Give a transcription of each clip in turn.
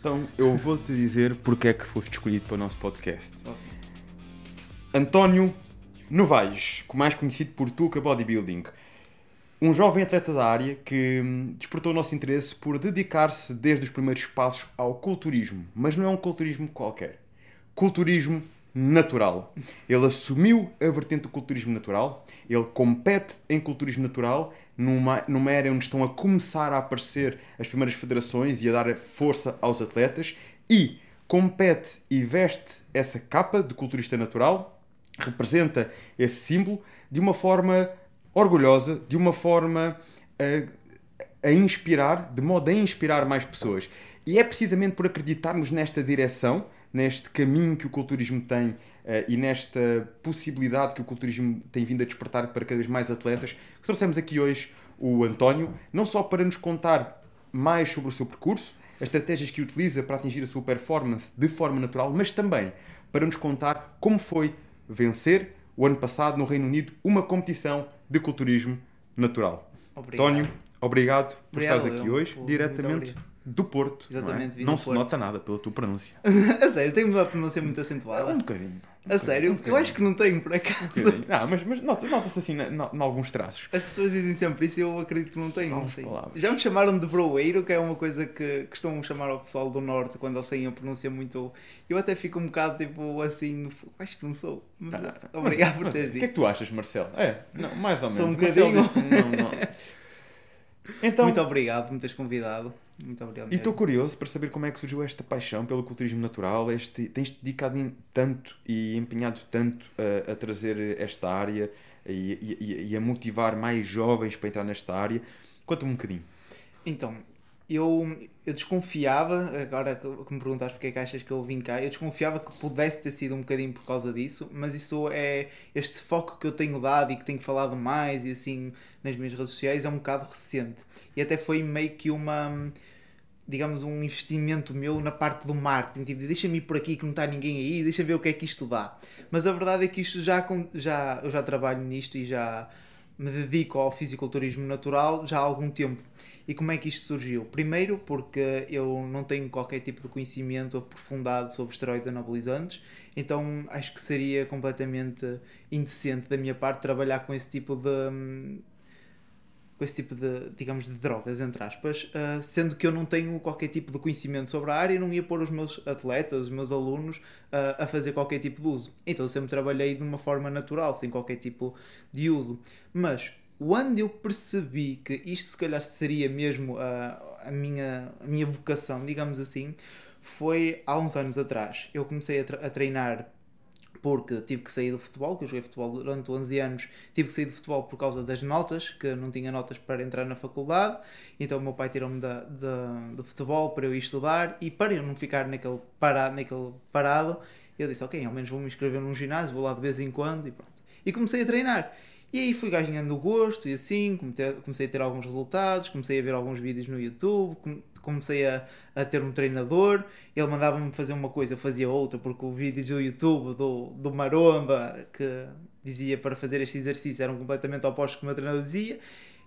Então eu vou-te dizer porque é que foste escolhido para o nosso podcast. António Novaes, mais conhecido por Tuca Bodybuilding. Um jovem atleta da área que hum, despertou o nosso interesse por dedicar-se desde os primeiros passos ao culturismo. Mas não é um culturismo qualquer. Culturismo natural. Ele assumiu a vertente do culturismo natural, ele compete em culturismo natural, numa, numa era onde estão a começar a aparecer as primeiras federações e a dar força aos atletas, e compete e veste essa capa de culturista natural, representa esse símbolo de uma forma orgulhosa, de uma forma a, a inspirar, de modo a inspirar mais pessoas. E é precisamente por acreditarmos nesta direção neste caminho que o culturismo tem uh, e nesta possibilidade que o culturismo tem vindo a despertar para cada vez mais atletas, que trouxemos aqui hoje o António, não só para nos contar mais sobre o seu percurso, as estratégias que utiliza para atingir a sua performance de forma natural, mas também para nos contar como foi vencer o ano passado no Reino Unido uma competição de culturismo natural. Obrigado. António, obrigado por estares aqui hoje, diretamente do Porto. Exatamente, não, é? não se Porto. nota nada pela tua pronúncia. a sério, tenho uma pronúncia muito acentuada. É um bocadinho. Um a sério? Um eu acho que não tenho, por acaso. Um ah, mas, mas nota-se nota assim em alguns traços. As pessoas dizem sempre isso e eu acredito que não tenho. Não sei. Já me chamaram de broeiro, que é uma coisa que costumam chamar ao pessoal do Norte quando eles têm a pronúncia muito. Eu até fico um bocado tipo assim. Acho que não sou. Mas, ah, obrigado mas, por teres dito. O que é que tu achas, Marcelo? É, não, mais ou menos. Sou um bocadinho. Marcelo, não, não. Então, muito obrigado por me teres convidado. Muito obrigado. E estou curioso para saber como é que surgiu esta paixão pelo culturismo natural. Este, tens dedicado tanto e empenhado tanto a, a trazer esta área e, e, e, a motivar mais jovens para entrar nesta área. Conta-me um bocadinho. Então, eu, eu desconfiava, agora que me perguntaste porque é que achas que eu vim cá, eu desconfiava que pudesse ter sido um bocadinho por causa disso, mas isso é este foco que eu tenho dado e que tenho falado mais e assim nas minhas redes sociais é um bocado recente. E até foi meio que uma digamos, um investimento meu na parte do marketing, tipo, deixa-me ir por aqui que não está ninguém aí, deixa ver o que é que isto dá. Mas a verdade é que isto já, já eu já trabalho nisto e já me dedico ao fisiculturismo natural já há algum tempo. E como é que isto surgiu? Primeiro, porque eu não tenho qualquer tipo de conhecimento aprofundado sobre esteroides anabolizantes, então acho que seria completamente indecente da minha parte trabalhar com esse tipo de. Com esse tipo de, digamos, de drogas, entre aspas, uh, sendo que eu não tenho qualquer tipo de conhecimento sobre a área e não ia pôr os meus atletas, os meus alunos, uh, a fazer qualquer tipo de uso. Então eu sempre trabalhei de uma forma natural, sem qualquer tipo de uso. Mas quando eu percebi que isto se calhar seria mesmo a, a, minha, a minha vocação, digamos assim, foi há uns anos atrás. Eu comecei a, a treinar porque tive que sair do futebol, que eu joguei futebol durante 11 anos, tive que sair do futebol por causa das notas, que não tinha notas para entrar na faculdade, então o meu pai tirou-me da, do futebol para eu ir estudar e para eu não ficar naquele, para, naquele parado, eu disse, ok, ao menos vou me inscrever num ginásio, vou lá de vez em quando e pronto. E comecei a treinar. E aí fui ganhando gosto e assim, comecei a ter alguns resultados, comecei a ver alguns vídeos no YouTube, comecei a, a ter um treinador, ele mandava-me fazer uma coisa, eu fazia outra, porque o vídeo do YouTube do, do Maromba, que dizia para fazer este exercício, eram completamente opostos do que o meu treinador dizia,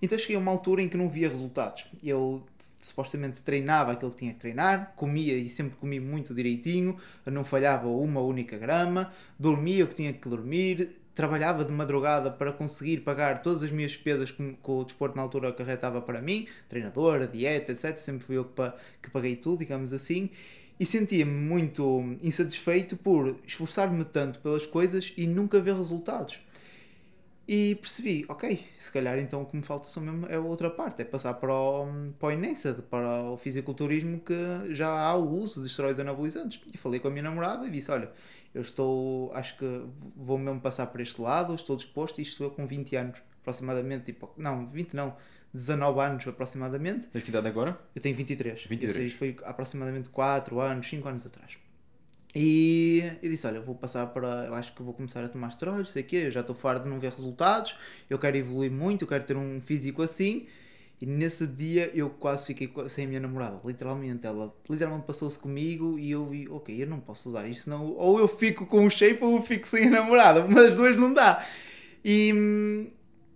então cheguei a uma altura em que não via resultados. Eu supostamente treinava aquilo que tinha que treinar, comia e sempre comi muito direitinho, não falhava uma única grama, dormia o que tinha que dormir, trabalhava de madrugada para conseguir pagar todas as minhas despesas que, que o desporto na altura acarretava para mim, treinador, dieta, etc. Sempre fui eu que, que paguei tudo, digamos assim. E sentia-me muito insatisfeito por esforçar-me tanto pelas coisas e nunca ver resultados. E percebi, ok, se calhar então o que me falta só mesmo é a outra parte, é passar para o, para o para o fisiculturismo que já há o uso de esteroides anabolizantes. E falei com a minha namorada e disse, olha, eu estou, acho que vou mesmo passar por este lado, estou disposto, e isto eu com 20 anos, aproximadamente, tipo, não, 20 não, 19 anos aproximadamente. Tens que idade agora? Eu tenho 23. 23. Ou seja, foi aproximadamente 4 anos, 5 anos atrás. E eu disse, olha, vou passar para, eu acho que vou começar a tomar esteroides, sei o quê, eu já estou farto de não ver resultados, eu quero evoluir muito, eu quero ter um físico assim, e nesse dia eu quase fiquei sem a minha namorada, literalmente. Ela literalmente passou-se comigo e eu vi, ok, eu não posso usar isto, senão ou eu fico com o shape ou eu fico sem a namorada, mas as duas não dá. E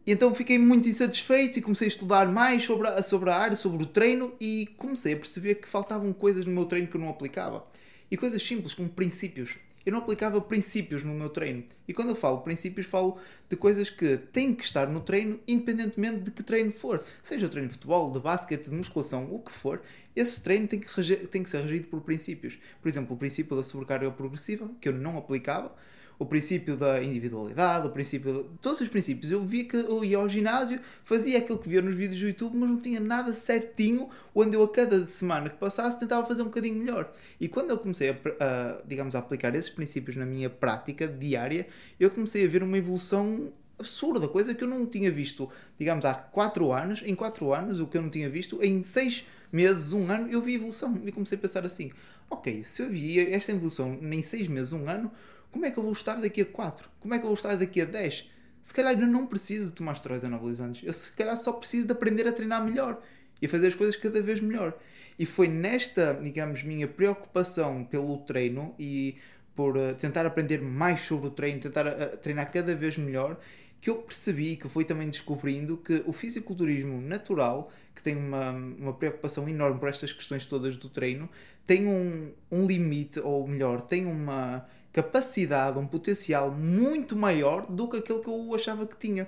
então fiquei muito insatisfeito e comecei a estudar mais sobre a, sobre a área, sobre o treino e comecei a perceber que faltavam coisas no meu treino que eu não aplicava. E coisas simples, como princípios. Eu não aplicava princípios no meu treino. E quando eu falo princípios, falo de coisas que têm que estar no treino, independentemente de que treino for. Seja o treino de futebol, de basquete, de musculação, o que for, esse treino tem que, tem que ser regido por princípios. Por exemplo, o princípio da sobrecarga progressiva, que eu não aplicava o princípio da individualidade, o princípio de... todos os princípios. Eu vi que eu ia ao ginásio, fazia aquilo que via nos vídeos do YouTube, mas não tinha nada certinho onde eu a cada semana que passasse tentava fazer um bocadinho melhor. E quando eu comecei a, a digamos, a aplicar esses princípios na minha prática diária, eu comecei a ver uma evolução absurda, coisa que eu não tinha visto, digamos, há 4 anos, em 4 anos, o que eu não tinha visto, em 6 meses, um ano, eu vi evolução. E comecei a pensar assim, ok, se eu vi esta evolução em 6 meses, um ano, como é que eu vou estar daqui a 4? Como é que eu vou estar daqui a 10? Se calhar eu não preciso de tomar esteroides anabolizantes. Eu se calhar só preciso de aprender a treinar melhor e fazer as coisas cada vez melhor. E foi nesta, digamos, minha preocupação pelo treino e por uh, tentar aprender mais sobre o treino, tentar uh, treinar cada vez melhor, que eu percebi, que fui também descobrindo que o fisiculturismo natural, que tem uma, uma preocupação enorme por estas questões todas do treino, tem um, um limite, ou melhor, tem uma capacidade, um potencial muito maior do que aquele que eu achava que tinha.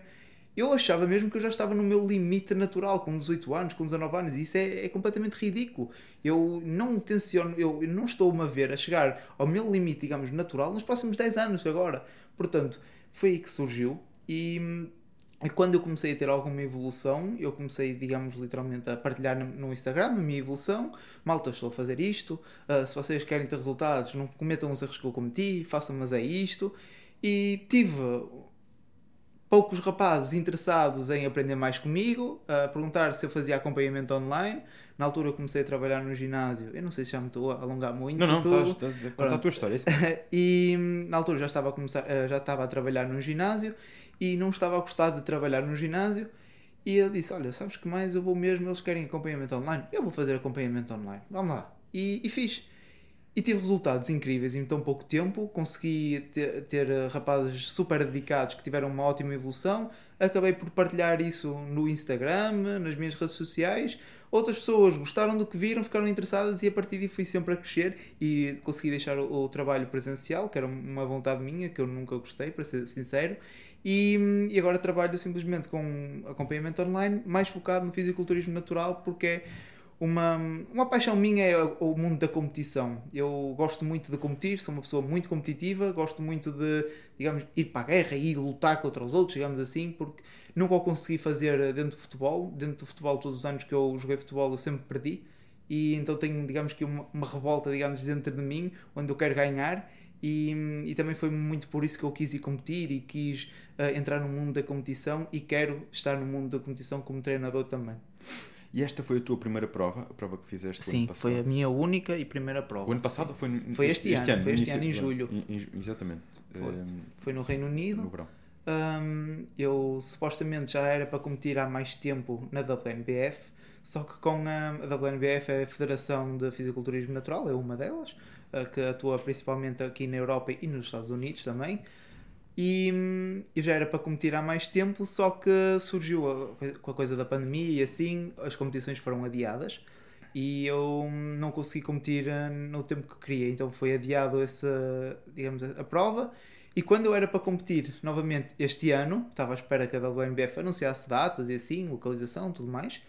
Eu achava mesmo que eu já estava no meu limite natural, com 18 anos, com 19 anos, e isso é, é completamente ridículo. Eu não tenciono, eu, não estou-me a ver a chegar ao meu limite, digamos, natural nos próximos 10 anos agora. Portanto, foi aí que surgiu e e quando eu comecei a ter alguma evolução, eu comecei, digamos, literalmente a partilhar no Instagram a minha evolução. Malta, estou a fazer isto. Uh, se vocês querem ter resultados, não cometam os erros que eu cometi, façam, mas é isto. E tive poucos rapazes interessados em aprender mais comigo, a perguntar se eu fazia acompanhamento online. Na altura eu comecei a trabalhar no ginásio. Eu não sei se já me estou a alongar muito. Não, não, estás, estás a contar a tua história. É e na altura já estava a começar, ah, já estava a trabalhar no ginásio e não estava a gostar de trabalhar no ginásio. E ele disse: Olha, sabes que mais eu vou mesmo, eles querem acompanhamento online, eu vou fazer acompanhamento online, vamos lá. E, e fiz. E tive resultados incríveis em tão pouco tempo. Consegui ter, ter, eh, rapazes super dedicados que tiveram uma ótima evolução. Acabei por partilhar isso no Instagram, nas minhas redes sociais. Outras pessoas gostaram do que viram, ficaram interessadas e a partir daí fui sempre a crescer e consegui deixar o, o trabalho presencial, que era uma vontade minha, que eu nunca gostei, para ser sincero e, e, agora trabalho simplesmente com acompanhamento online, mais focado no fisiculturismo natural, porque é uma, uma paixão minha é o mundo da competição. Eu gosto muito de competir, sou uma pessoa muito competitiva, gosto muito de, digamos, ir para a guerra e lutar contra os outros, digamos assim, porque nunca o consegui fazer dentro do futebol. Dentro do futebol, todos os anos que eu joguei futebol, eu sempre perdi. E então tenho, digamos que, uma, uma revolta, digamos, dentro de mim, onde eu quero ganhar e, e também foi muito por isso que eu quis ir competir e quis uh, entrar no mundo da competição e quero estar no mundo da competição como treinador também. E esta foi a tua primeira prova, a prova que fizeste Sim, ano passado? foi a minha única e primeira prova. O ano passado foi no, Foi este, este, ano, foi este ano em julho. exatamente. Foi. Um, foi, no Reino Unido. No verão. Um, eu supostamente já era para competir há mais tempo na WNBF, só que com a, a WNBF é a Federação de Fisiculturismo Natural, é uma delas, que atua principalmente aqui na Europa e nos Estados Unidos também. E hum, eu já era para competir há mais tempo, só que surgiu a, com a coisa da pandemia e assim as competições foram adiadas e eu hum, não consegui competir eh, no tempo que queria, então foi adiado essa, digamos, a prova. E quando eu era para competir novamente este ano, estava à espera que a WNBF anunciasse datas e assim, localização tudo mais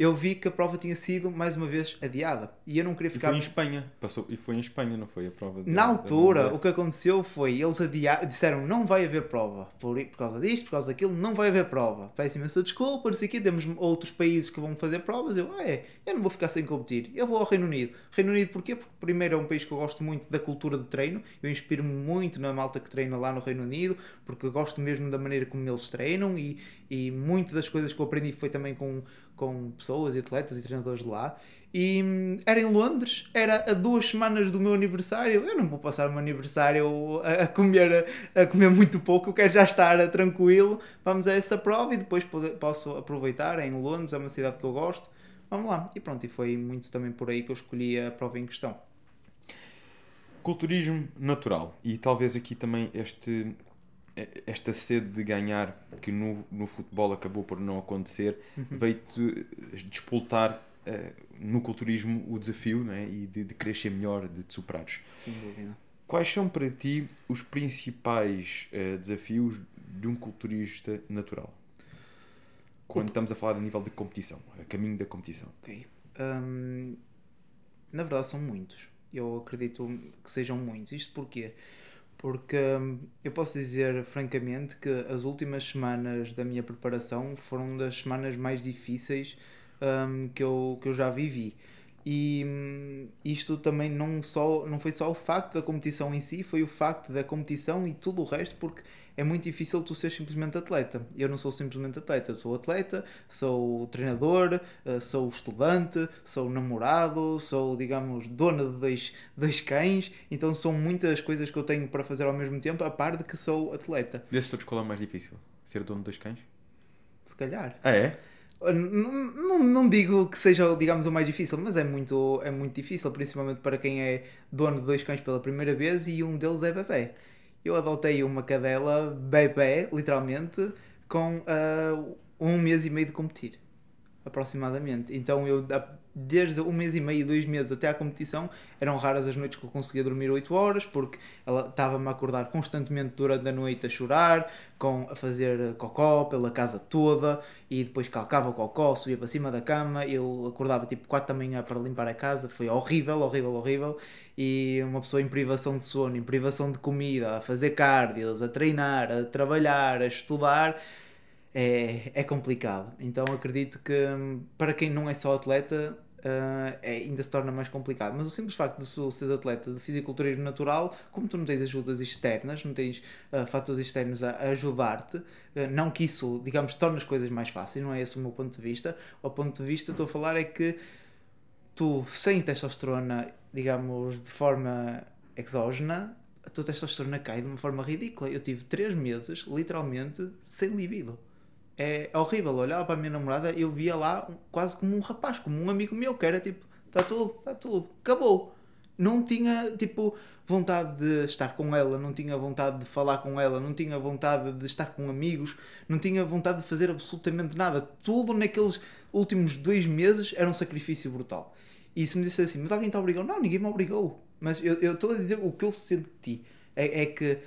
eu vi que a prova tinha sido mais uma vez adiada e eu não queria ficar. E foi em Espanha, passou e foi em Espanha, não foi a prova. De, Na altura, o que aconteceu foi eles adiaram, disseram não vai haver prova por, por causa disto, por causa daquilo, não vai haver prova. Peço imensa desculpa, não sei aqui, temos outros países que vão fazer provas. Eu, ah, é, eu não vou ficar sem competir, eu vou ao Reino Unido. Reino Unido porquê? Porque primeiro é um país que eu gosto muito da cultura de treino, eu inspiro-me muito na malta que treina lá no Reino Unido, porque eu gosto mesmo da maneira como eles treinam e, e muito das coisas que eu aprendi foi também com com pessoas e atletas e treinadores de lá. E hum, era em Londres, era a duas semanas do meu aniversário. Eu não vou passar o meu aniversário a, a comer, a, a comer muito pouco, eu quero já estar tranquilo. Vamos a essa prova e depois posso aproveitar. É em Londres, é uma cidade que eu gosto. Vamos lá. E pronto, e foi muito também por aí que eu escolhi a prova em questão. Culturismo natural. E talvez aqui também este esta sede de ganhar, que no, no futebol acabou por não acontecer, veio-te despoltar uh, no culturismo o desafio né? e de, de crescer melhor, de te superares. Sem dúvida. Quais são para ti os principais uh, desafios de um culturista natural? Quando estamos a falar a nível de competição, a caminho da competição. Ok. Um, na verdade são muitos. Eu acredito que sejam muitos. Isto porquê? Porque um, eu posso dizer francamente que as últimas semanas da minha preparação foram das semanas mais difíceis um, que, eu, que eu já vivi. E hum, isto também não, só, não foi só o facto da competição em si, foi o facto da competição e tudo o resto, porque é muito difícil tu ser simplesmente atleta. Eu não sou simplesmente atleta, sou atleta, sou treinador, eh, sou estudante, sou namorado, sou, digamos, dona de dois, dois cães, então são muitas coisas que eu tenho para fazer ao mesmo tempo, a par de que sou atleta. Desses todos, qual é o mais difícil? Ser dono de dois cães? Se calhar. Ah, é? Não, não, digo que seja, digamos, o mais difícil, mas é muito, é muito difícil, principalmente para quem é dono de dois cães pela primeira vez e um deles é bebê. Eu adotei uma cadela bebê, literalmente, com uh, um mês e meio de competir, aproximadamente. Então eu, desde um mês e meio, dois meses até à competição, eram raras as noites que eu conseguia dormir 8 horas, porque ela estava-me a acordar constantemente durante a noite a chorar, com, a fazer cocó pela casa toda, e depois calcava o cocó, subia para cima da cama, eu acordava tipo 4 da manhã para limpar a casa, foi horrível, horrível, horrível, e uma pessoa em privação de sono, em privação de comida, a fazer cardios, a treinar, a trabalhar, a estudar, é, é complicado. Então acredito que hum, para quem não é só atleta, Uh, é, ainda se torna mais complicado. Mas o simples facto de seres atleta de fisiculturismo natural, como tu não tens ajudas externas, não tens uh, fatores externos a, a ajudar-te, uh, não que isso, digamos, torne as coisas mais fáceis, não é esse o meu ponto de vista. O ponto de vista, estou a falar, é que tu, sem testosterona, digamos, de forma exógena, a tua testosterona cai de uma forma ridícula. Eu tive 3 meses, literalmente, sem libido é horrível. Olhava para a minha namorada eu via lá quase como um rapaz, como um amigo meu, que era tipo, está tudo, está tudo, acabou. Não tinha, tipo, vontade de estar com ela, não tinha vontade de falar com ela, não tinha vontade de estar com amigos, não tinha vontade de fazer absolutamente nada. Tudo naqueles últimos dois meses era um sacrifício brutal. E se me dissesse assim, mas alguém te obrigou? Não, ninguém me obrigou. Mas eu estou a dizer o que eu senti. É, é que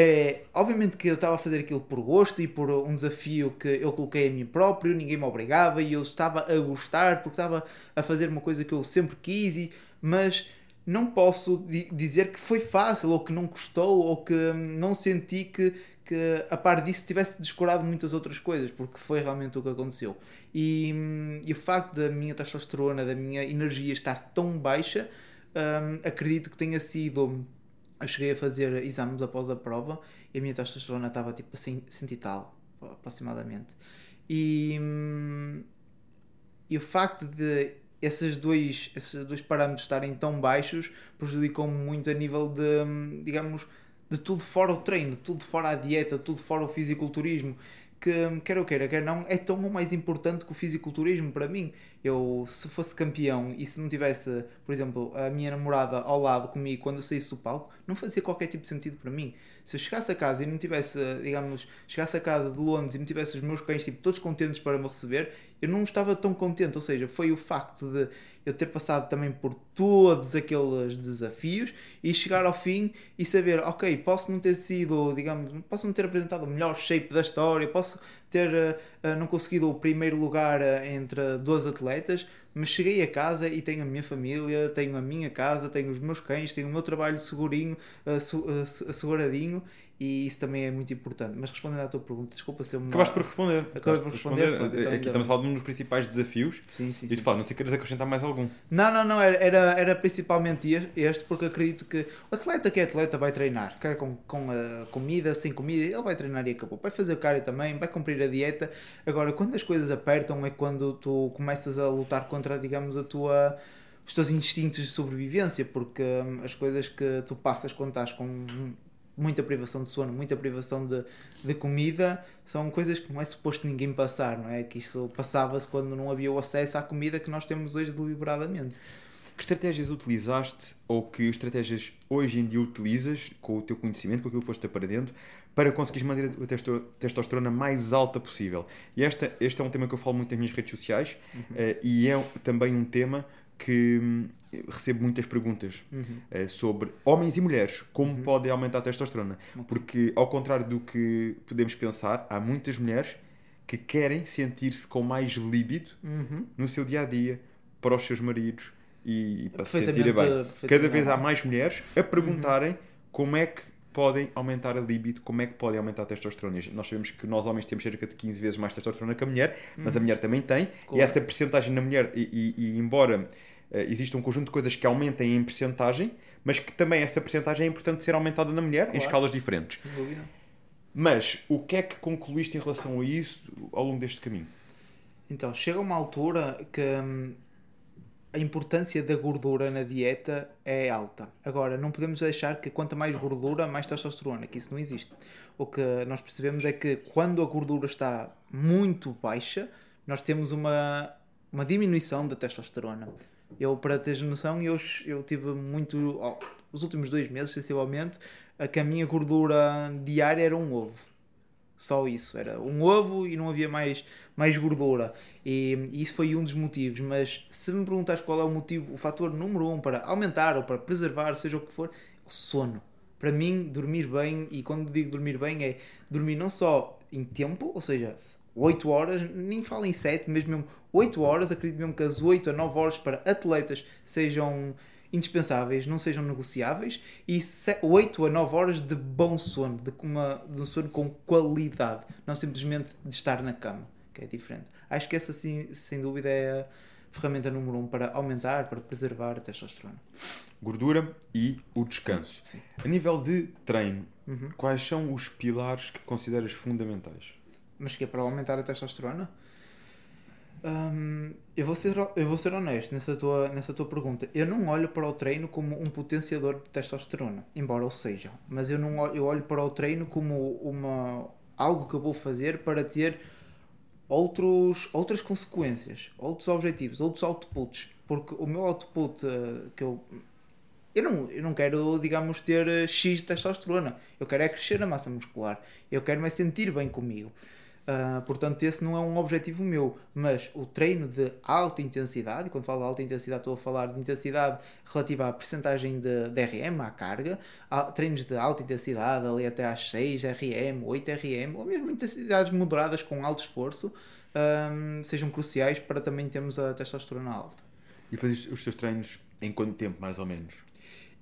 é, obviamente que eu estava a fazer aquilo por gosto e por um desafio que eu coloquei a mim próprio, ninguém me obrigava e eu estava a gostar porque estava a fazer uma coisa que eu sempre quis, e, mas não posso dizer que foi fácil ou que não custou ou que não senti que, que a par disso tivesse descurado muitas outras coisas, porque foi realmente o que aconteceu. E, e o facto da minha testosterona, da minha energia estar tão baixa, hum, acredito que tenha sido eu cheguei a fazer exames após a prova e a minha testosterona estava tipo assim, cento e tal, aproximadamente. E, hum, e o facto de esses dois, esses dois parâmetros estarem tão baixos prejudicou-me muito a nível de, hum, digamos, de tudo fora o treino, tudo fora a dieta, tudo fora o fisiculturismo que, quer eu queira, quer não, é tão ou mais importante que o fisiculturismo para mim. Eu, se fosse campeão e se não tivesse, por exemplo, a minha namorada ao lado comigo quando eu saísse do palco, não fazia qualquer tipo de sentido para mim. Se eu chegasse a casa e não tivesse, digamos, chegasse a casa de Londres e não tivesse os meus cães tipo, todos contentes para me receber, eu não estava tão contente. Ou seja, foi o facto de eu ter passado também por todos aqueles desafios e chegar ao fim e saber, ok, posso não ter sido, digamos, posso não ter apresentado o melhor shape da história, posso ter uh, não conseguido o primeiro lugar uh, entre duas atletas, mas cheguei a casa e tenho a minha família, tenho a minha casa, tenho os meus cães, tenho o meu trabalho segurinho, uh, asseguradinho e isso também é muito importante. Mas respondendo à tua pergunta, desculpa ser uma. Acabaste por responder. Acabaste por responder. responder. Pronto, então Aqui estamos a falar de um dos principais desafios. Sim, sim. E tu falas, não sei se queres acrescentar mais algum. Não, não, não. Era, era, era principalmente este, porque acredito que o atleta que é atleta vai treinar. Quer com, com a comida, sem comida, ele vai treinar e acabou. Vai fazer o cardio também, vai cumprir a dieta. Agora, quando as coisas apertam, é quando tu começas a lutar contra, digamos, a tua os teus instintos de sobrevivência, porque hum, as coisas que tu passas quando estás com muita privação de sono, muita privação de, de comida, são coisas que não é suposto ninguém passar, não é? Que isso passava-se quando não havia o acesso à comida que nós temos hoje deliberadamente. Que estratégias utilizaste ou que estratégias hoje em dia utilizas com o teu conhecimento, com aquilo que foste aprendendo, para conseguires manter a testo- testosterona mais alta possível? E esta, este é um tema que eu falo muito nas minhas redes sociais eh, e é também um tema que hum, recebo muitas perguntas eh, sobre homens e mulheres, como podem aumentar a testosterona. Porque, ao contrário do que podemos pensar, há muitas mulheres que querem sentir-se com mais líbido Uhum. no seu dia a dia para os seus maridos e para se sentirem bem. Cada vez há mais mulheres a perguntarem como é que podem aumentar a libido, como é que podem aumentar a testosterona. E Nós sabemos que nós homens temos cerca de 15 vezes mais testosterona que a mulher, mas a mulher também tem, e Claro. essa percentagem na mulher, e, e- e embora eh, exista um conjunto de coisas que aumentem em percentagem, mas que também essa percentagem é importante ser aumentada na mulher em Claro. escalas diferentes. Mas o que é que concluíste em relação a isso ao longo deste caminho? Então, chega uma altura que hum, a importância da gordura na dieta é alta. Agora, não podemos deixar que quanto mais gordura, mais testosterona, que isso não existe. O que nós percebemos é que quando a gordura está muito baixa, nós temos uma, uma diminuição da testosterona. Eu, para teres noção, eu, eu tive muito, ó, os últimos dois meses, sensivelmente, a que a minha gordura diária era um ovo. Só isso, era um ovo e não havia mais, mais gordura. E, e isso foi um dos motivos. Mas se me perguntares qual é o motivo, o fator número um para aumentar ou para preservar, seja o que for, é o sono. Para mim, dormir bem, e quando digo dormir bem, é dormir não só em tempo, ou seja, 8 horas, nem falo em 7, mas mesmo 8 horas, acredito mesmo que as 8 a 9 horas para atletas sejam indispensáveis, não sejam negociáveis, e 8 a 9 horas de bom sono, de, uma, de um sono com qualidade, não simplesmente de estar na cama, que é diferente. Acho que essa, sim, sem dúvida, é a ferramenta número 1 um para aumentar, para preservar a testosterona. Gordura e o descanso. Sim, sim. A nível de treino, Uhum. quais são os pilares que consideras fundamentais? Mas que é para aumentar a testosterona? Hum, eu, vou ser, eu vou ser honesto nessa tua, nessa tua pergunta. Eu não olho para o treino como um potenciador de testosterona, embora o seja. Mas eu, não eu olho para o treino como uma, algo que eu vou fazer para ter outros, outras consequências, outros objetivos, outros outputs. Porque o meu output eh, que eu. Eu não, eu não quero, digamos, ter eh, X de testosterona. Eu quero é crescer a massa muscular. Eu quero me sentir bem comigo. Ah, portanto, esse não é um objetivo meu, mas o treino de alta intensidade, e quando falo de alta intensidade, estou a falar de intensidade relativa à percentagem de, de RM, à carga, há treinos de alta intensidade, ali até às 6 RM, 8 RM, ou mesmo intensidades moderadas com alto esforço, ahm, sejam cruciais para também termos a testosterona alta. E fazes os teus treinos em quanto tempo, mais ou menos?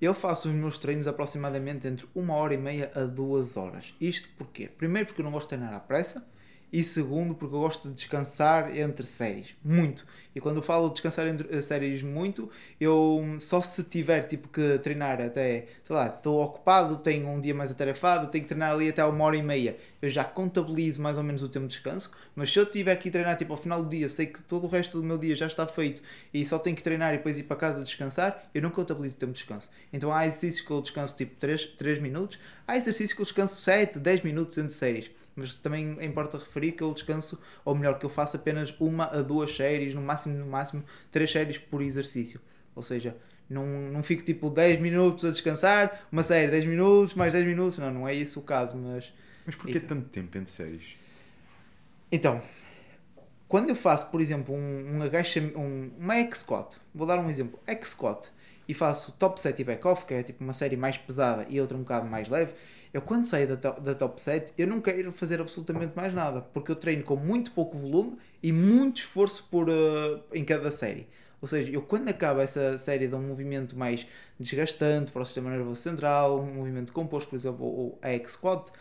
Eu faço os meus treinos aproximadamente entre uma hora e meia a duas horas. Isto porquê? Primeiro porque eu não gosto de treinar à pressa e segundo porque eu gosto de descansar entre séries, muito. E quando eu falo de descansar entre eh, séries muito, eu só se tiver tipo que treinar até, sei lá, estou ocupado, tenho um dia mais atarefado, tenho que treinar ali até uma hora e meia, eu já contabilizo mais ou menos o tempo de descanso, mas se eu tiver que treinar tipo ao final do dia, sei que todo o resto do meu dia já está feito e só tenho que treinar e depois ir para casa descansar, eu não contabilizo o tempo de descanso. Então há exercícios que eu descanso tipo 3, 3 minutos, há exercícios que eu descanso 7, 10 minutos entre séries. Mas também importa referir que eu descanso, ou melhor, que eu faço apenas uma a duas séries, no máximo, no máximo, três séries por exercício. Ou seja, não, não fico tipo 10 minutos a descansar, uma série 10 minutos, mais 10 minutos. Não, não é isso o caso, mas Mas porquê E- tanto tempo entre séries? Então, quando eu faço, por exemplo, um, um agachamento, um, uma X-Squat, vou dar um exemplo, X-Squat, e faço top set e back-off, que é tipo uma série mais pesada e outra um bocado mais leve, eu quando saio da, da top set, eu não quero fazer absolutamente mais nada, porque eu treino com muito pouco volume e muito esforço por, eh, em cada série. Ou seja, eu quando acaba essa série de um movimento mais desgastante para o sistema nervoso central, um movimento composto, por exemplo, o a X-Squat,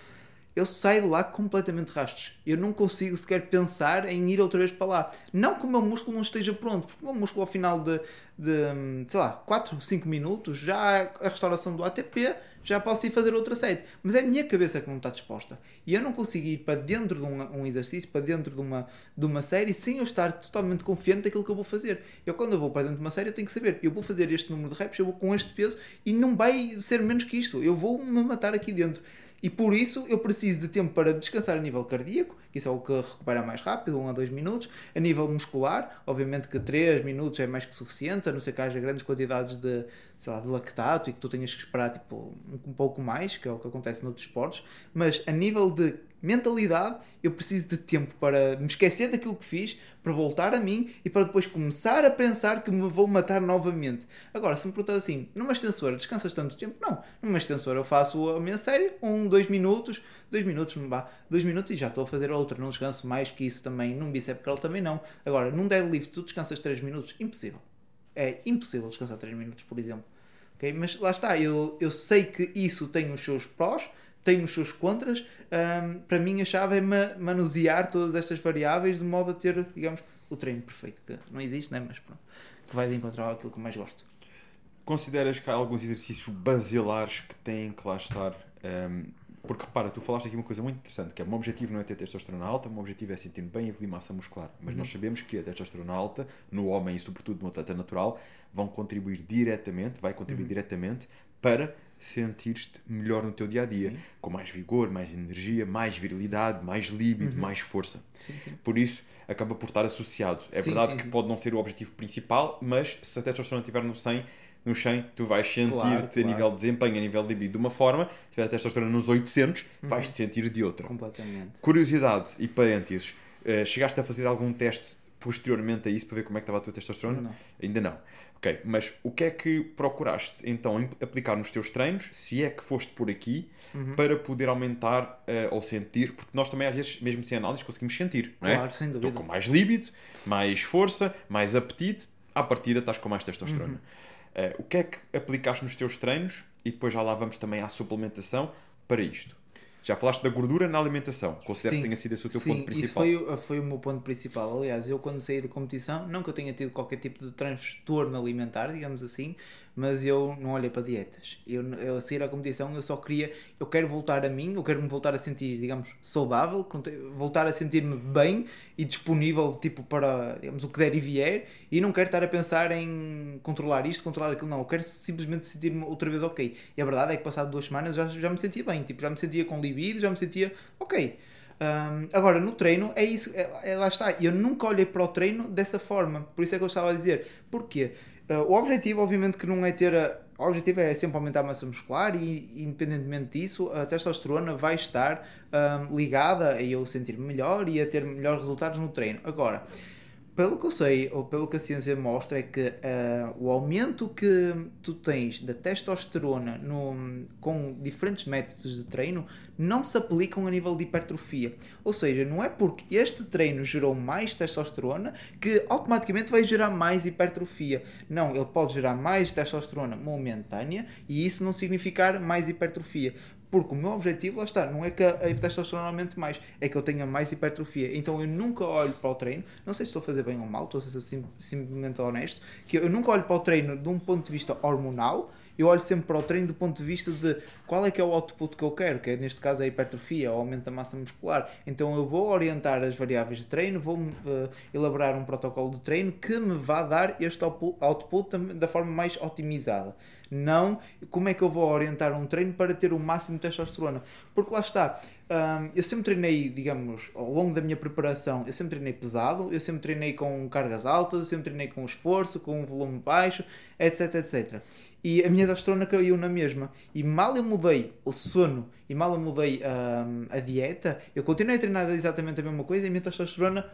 eu saio de lá completamente rastos. Eu não consigo sequer pensar em ir outra vez para lá. Não que o meu músculo não esteja pronto, porque o meu músculo ao final de, de sei lá, 4, 5 minutos, já a restauração do ATP, já posso ir fazer outra série. Mas é a minha cabeça que não está disposta. E eu não consigo ir para dentro de um, um exercício, para dentro de uma, de uma série, sem eu estar totalmente confiante daquilo que eu vou fazer. Eu quando eu vou para dentro de uma série, eu tenho que saber, eu vou fazer este número de reps, eu vou com este peso, e não vai ser menos que isto. Eu vou me matar aqui dentro. E por isso eu preciso de tempo para descansar a nível cardíaco, que isso é o que recupera mais rápido, 1 a 2 minutos. A nível muscular, obviamente que 3 minutos é mais que suficiente, a não ser que haja grandes quantidades de, sei lá, de lactato e que tu tenhas que esperar tipo, um pouco mais, que é o que acontece noutros esportes. Mas a nível de mentalidade, eu preciso de tempo para me esquecer daquilo que fiz, para voltar a mim e para depois começar a pensar que me vou matar novamente. Agora, se me perguntas assim, numa extensora descansas tanto tempo? Não. Numa extensora eu faço a minha série, um, dois minutos, dois minutos, não vá, dois minutos e já estou a fazer outra. Não descanso mais que isso também. Num bíceps curl também não. Agora, num deadlift tu descansas 3 minutos? Impossível. É impossível descansar 3 minutos, por exemplo. Okay? Mas lá está, eu, eu sei que isso tem os seus prós, tem os seus contras. Um, para mim, a chave é ma manusear todas estas variáveis de modo a ter, digamos, o treino perfeito. Que não existe, né? mas pronto, que vai de encontrar aquilo que mais gosto. Consideras que há alguns exercícios basilares que têm que lá estar? Um, porque repara, tu falaste aqui uma coisa muito interessante, que é o meu objetivo não é ter testosterona alta, o meu objetivo é sentir bem e evoluir massa muscular. Mas uhum. nós sabemos que a testosterona alta, no homem e sobretudo no atleta natural, vão contribuir diretamente, vai contribuir uhum. diretamente para sentir-te melhor no teu dia a dia, sim. com mais vigor, mais energia, mais virilidade, mais líbido, uhum. mais força. Sim, sim. Por isso, acaba por estar associado. É verdade que pode não ser o objetivo principal, mas se a testosterona estiver no 100, no 100, tu vais sentir-te claro, claro. a nível de desempenho, a nível de libido de uma forma, se tiver a testosterona nos 800, uhum. vais-te sentir de outra. Completamente. Curiosidade e parênteses, uh, chegaste a fazer algum teste posteriormente a isso para ver como é que estava a tua testosterona? Não. Ainda não. Ok, mas o que é que procuraste então aplicar nos teus treinos, se é que foste por aqui, uhum. para poder aumentar uh, ou sentir, porque nós também às vezes, mesmo sem análise, conseguimos sentir, não é? Claro, sem dúvida. Estou com mais líbido, mais força, mais apetite, à partida estás com mais testosterona. Uhum. Uh, o que é que aplicaste nos teus treinos e depois já lá vamos também à suplementação para isto? Já falaste da gordura na alimentação. Considero sim, que tenha sido esse o teu sim, ponto principal. Isso foi, foi o meu ponto principal. Aliás, eu quando saí da competição, não que eu tenha tido qualquer tipo de transtorno alimentar, digamos assim, mas eu não olhei para dietas. Eu, eu a seguir à competição, eu só queria, eu quero voltar a mim, eu quero me voltar a sentir, digamos, saudável, voltar a sentir-me bem e disponível, tipo, para, digamos, o que der e vier, e não quero estar a pensar em controlar isto, controlar aquilo, não. Eu quero simplesmente sentir-me outra vez ok. E a verdade é que passado duas semanas já, já me sentia bem, tipo, já me sentia com libido, já me sentia ok. Um, agora, no treino, é isso, é, é, lá está. Eu nunca olhei para o treino dessa forma. Por isso é que eu estava a dizer. Porquê? Uh, o objetivo, obviamente, que não é ter. A, o objetivo é sempre aumentar a massa muscular e, independentemente disso, a testosterona vai estar um, ligada a eu sentir-me melhor e a ter melhores resultados no treino. Agora, pelo que eu sei, ou pelo que a ciência mostra, é que uh, o aumento que tu tens da testosterona no, com diferentes métodos de treino não se aplicam a nível de hipertrofia. Ou seja, não é porque este treino gerou mais testosterona que automaticamente vai gerar mais hipertrofia. Não, ele pode gerar mais testosterona momentânea e isso não significar mais hipertrofia. Porque o meu objetivo, lá está, não é que a testosterona aumente mais, é que eu tenha mais hipertrofia. Então eu nunca olho para o treino, não sei se estou a fazer bem ou mal, estou a ser sim, simplesmente honesto, que eu nunca olho para o treino de um ponto de vista hormonal, eu olho sempre para o treino do ponto de vista de qual é que é o output que eu quero, que é, neste caso a hipertrofia, o aumento da massa muscular. Então eu vou orientar as variáveis de treino, vou uh, elaborar um protocolo de treino que me vá dar este output da forma mais otimizada. Não como é que eu vou orientar um treino para ter o máximo de testosterona. Porque lá está, um, eu sempre treinei, digamos, ao longo da minha preparação, eu sempre treinei pesado, eu sempre treinei com cargas altas, eu sempre treinei com esforço, com um volume baixo, etc, etc. E a minha testosterona caiu na mesma. E mal eu mudei o sono e mal eu mudei um, a dieta, eu continuei a treinar exatamente a mesma coisa e a minha testosterona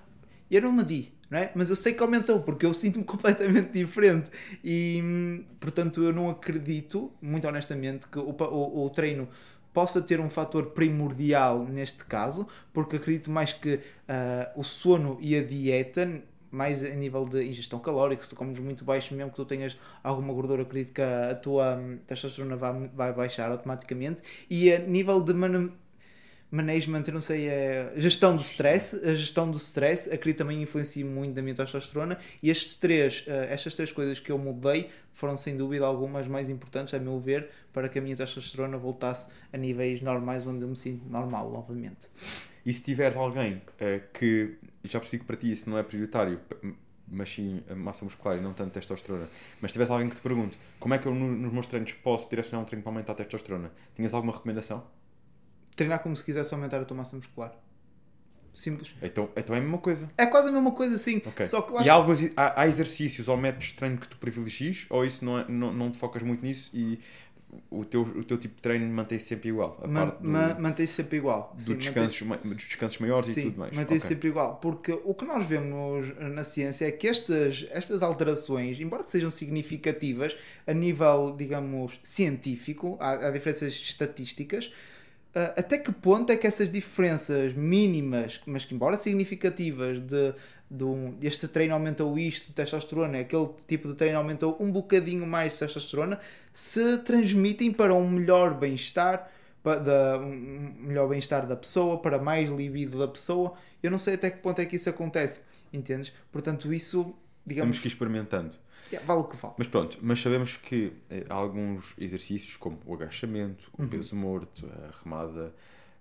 eu não medi, não é? Mas eu sei que aumentou porque eu sinto-me completamente diferente e, portanto, eu não acredito, muito honestamente, que o, o, o treino possa ter um fator primordial neste caso, porque acredito mais que uh, o sono e a dieta mais a nível de ingestão calórica, se tu comes muito baixo, mesmo que tu tenhas alguma gordura, acredito que a, tua hum, testosterona vai, vai baixar automaticamente. E a nível de management, eu não sei, é gestão do stress, a gestão do stress, acredito também influencia muito na minha testosterona e estes três, eh, estas três coisas que eu mudei foram sem dúvida algumas mais importantes, a meu ver, para que a minha testosterona voltasse a níveis normais onde eu me sinto normal novamente. E se tiveres alguém uh, que, já percebi que para ti isso não é prioritário, mas sim massa muscular e não tanto testosterona, mas se tiveres alguém que te pergunte como é que eu nos meus treinos posso direcionar um treino para aumentar a testosterona, tinhas alguma recomendação? Treinar como se quisesse aumentar a tua massa muscular. Simples. Então, então é a mesma coisa. É quase a mesma coisa, sim. Ok. Só que lá E há, alguns, há, há exercícios ou métodos de treino que tu privilegies ou isso não, é- não, não te focas muito nisso e o teu, o teu tipo de treino mantém-se sempre igual? A man, parte do, ma- mantém-se sempre igual. do Sim, mantém- descansos, ma- dos descansos maiores e Sim, tudo mais. mantém-se Ok. sempre igual. Porque o que nós vemos na ciência é que estas, estas alterações, embora sejam significativas a nível, digamos, científico, há, há diferenças estatísticas, ah, até que ponto é que essas diferenças mínimas, mas que embora significativas, de, de um, este treino aumentou isto de testosterona, aquele tipo de treino aumentou um bocadinho mais de testosterona, se transmitem para um melhor bem-estar, da, um melhor bem-estar da pessoa, para mais libido da pessoa. Eu não sei até que ponto é que isso acontece, entendes? Portanto, isso, digamos, Temos que ir experimentando. É, vale o que vale. Mas pronto, mas sabemos que eh, há alguns exercícios como o agachamento, Uhum. o peso morto, a remada,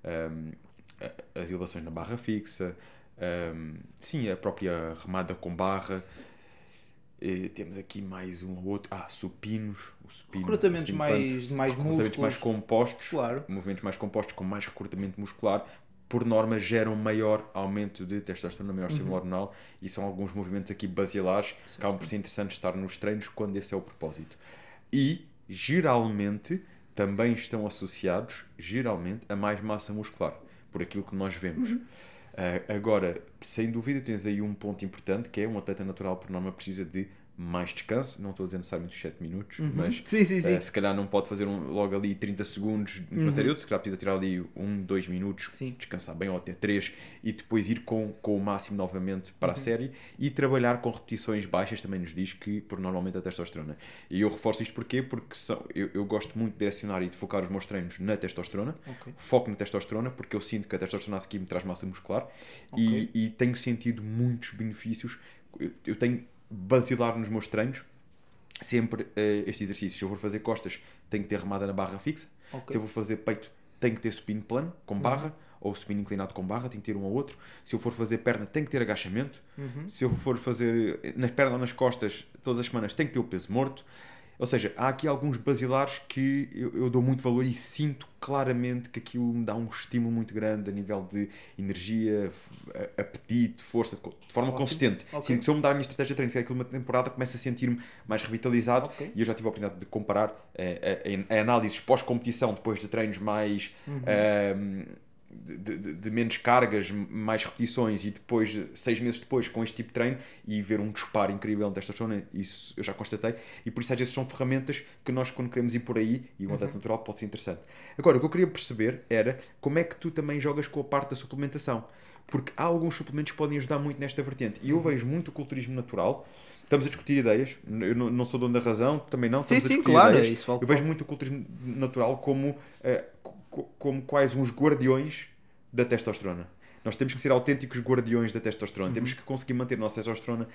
ahm, a- as elevações na barra fixa, ahm, sim, a própria remada com barra. Eh, temos aqui mais um ou outro. Ah, supinos. O supino, Recrutamentos supino mais, de mais recrutamentos mais músculos. compostos. Claro. Movimentos mais compostos com mais recrutamento muscular, por norma, geram maior aumento de testosterona, maior estímulo hormonal e são alguns movimentos aqui basilares que acabam por ser interessantes estar nos treinos quando esse é o propósito. E, geralmente, também estão associados, geralmente, a mais massa muscular, por aquilo que nós vemos. Ah, agora, sem dúvida, tens aí um ponto importante que é um atleta natural, por norma, precisa de mais descanso. Não estou a dizer necessariamente os 7 minutos, mas Sim, sim, sim. eh, se calhar não pode fazer um- logo ali 30 segundos de uma série outra, se calhar precisa tirar ali um, dois minutos, Sim. descansar bem ou até três e depois ir com, com o máximo novamente Uhum. para a série e trabalhar com repetições baixas também nos diz que por normalmente a testosterona. E eu reforço isto porquê? Porque são, eu, eu gosto muito de direcionar e de focar os meus treinos na testosterona, Ok. foco na testosterona porque eu sinto que a testosterona a seguir me traz massa muscular Ok. e, e tenho sentido muitos benefícios. Eu, eu tenho basilar nos meus treinos sempre eh, este exercício. Se eu for fazer costas, tenho que ter remada na barra fixa. Ok. Se eu vou fazer peito, tenho que ter supino plano com barra ou supino inclinado com barra, tenho que ter um ou outro. Se eu for fazer perna, tenho que ter agachamento. Se eu for fazer eh, nas pernas ou nas costas, todas as semanas, tenho que ter o peso morto. Ou seja, há aqui alguns basilares que eu, eu dou muito valor e sinto claramente que aquilo me dá um estímulo muito grande a nível de energia, apetite, força, de forma consistente. Ok. Sinto que se eu mudar a minha estratégia de treino, fizer aquilo uma temporada, começo a sentir-me mais revitalizado Ok. e eu já tive a oportunidade de comparar eh, a, a análises pós-competição, depois de treinos mais. Uhum. ehm, de, de- de menos cargas, mais repetições e depois, seis meses depois, com este tipo de treino e ver um disparo incrível na testosterona, isso eu já constatei. E por isso às vezes são ferramentas que nós, quando queremos ir por aí, e Uhum. um atleta natural pode ser interessante. Agora, o que eu queria perceber era como é que tu também jogas com a parte da suplementação. Porque há alguns suplementos que podem ajudar muito nesta vertente. E eu Uhum. vejo muito o culturismo natural. Estamos a discutir ideias. Eu não, não sou dono da razão, também não. Sim, Estamos a sim, discutir claro, ideias. é isso, Eu vejo muito o culturismo natural como, co- como quais uns guardiões da testosterona. Nós temos que ser autênticos guardiões da testosterona. Uhum. Temos que conseguir manter a nossa testosterona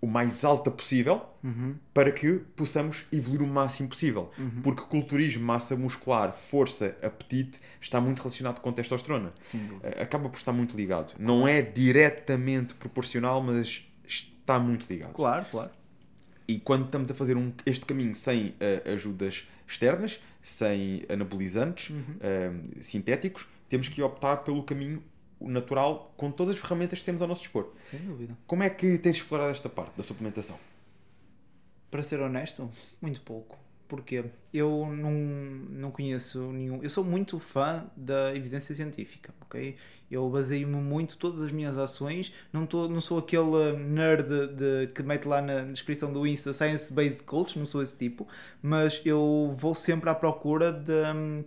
o mais alta possível Uhum. para que possamos evoluir o máximo possível. Porque culturismo, massa muscular, força, apetite está muito relacionado com testosterona. Sem dúvida. Eh, Acaba por estar muito ligado. Não é diretamente proporcional, mas está muito ligado. Claro, claro. E quando estamos a fazer um- este caminho sem eh, ajudas externas, sem anabolizantes eh, sintéticos, temos que optar pelo caminho natural com todas as ferramentas que temos ao nosso dispor. Sem dúvida. Como é que tens explorado esta parte da suplementação? Para ser honesto, muito pouco. Porque eu não, não conheço nenhum. Eu sou muito fã da evidência científica, ok? Eu baseio-me muito, todas as minhas ações. Não, tô, não sou aquele nerd de, que mete lá na descrição do Insta Science Based Coach, não sou esse tipo. Mas eu vou sempre à procura de,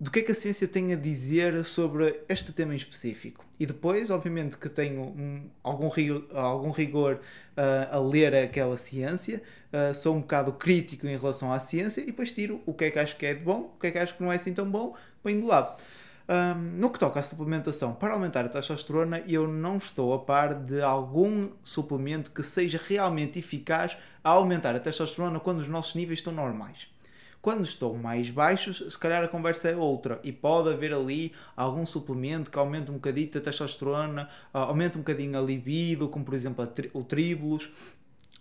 do que é que a ciência tem a dizer sobre este tema em específico. E depois, obviamente, que tenho um- algum rigor, algum rigor ah, a ler aquela ciência, ah, sou um bocado crítico em relação à ciência e depois tiro o que é que acho que é de bom, o que é que acho que não é assim tão bom, ponho de lado. Ahm, no que toca à suplementação para aumentar a testosterona, eu não estou a par de algum suplemento que seja realmente eficaz a aumentar a testosterona quando os nossos níveis estão normais. Quando estão mais baixos, se calhar a conversa é outra e pode haver ali algum suplemento que aumente um bocadinho a testosterona, ah, aumente um bocadinho a libido, como por exemplo o tribulus.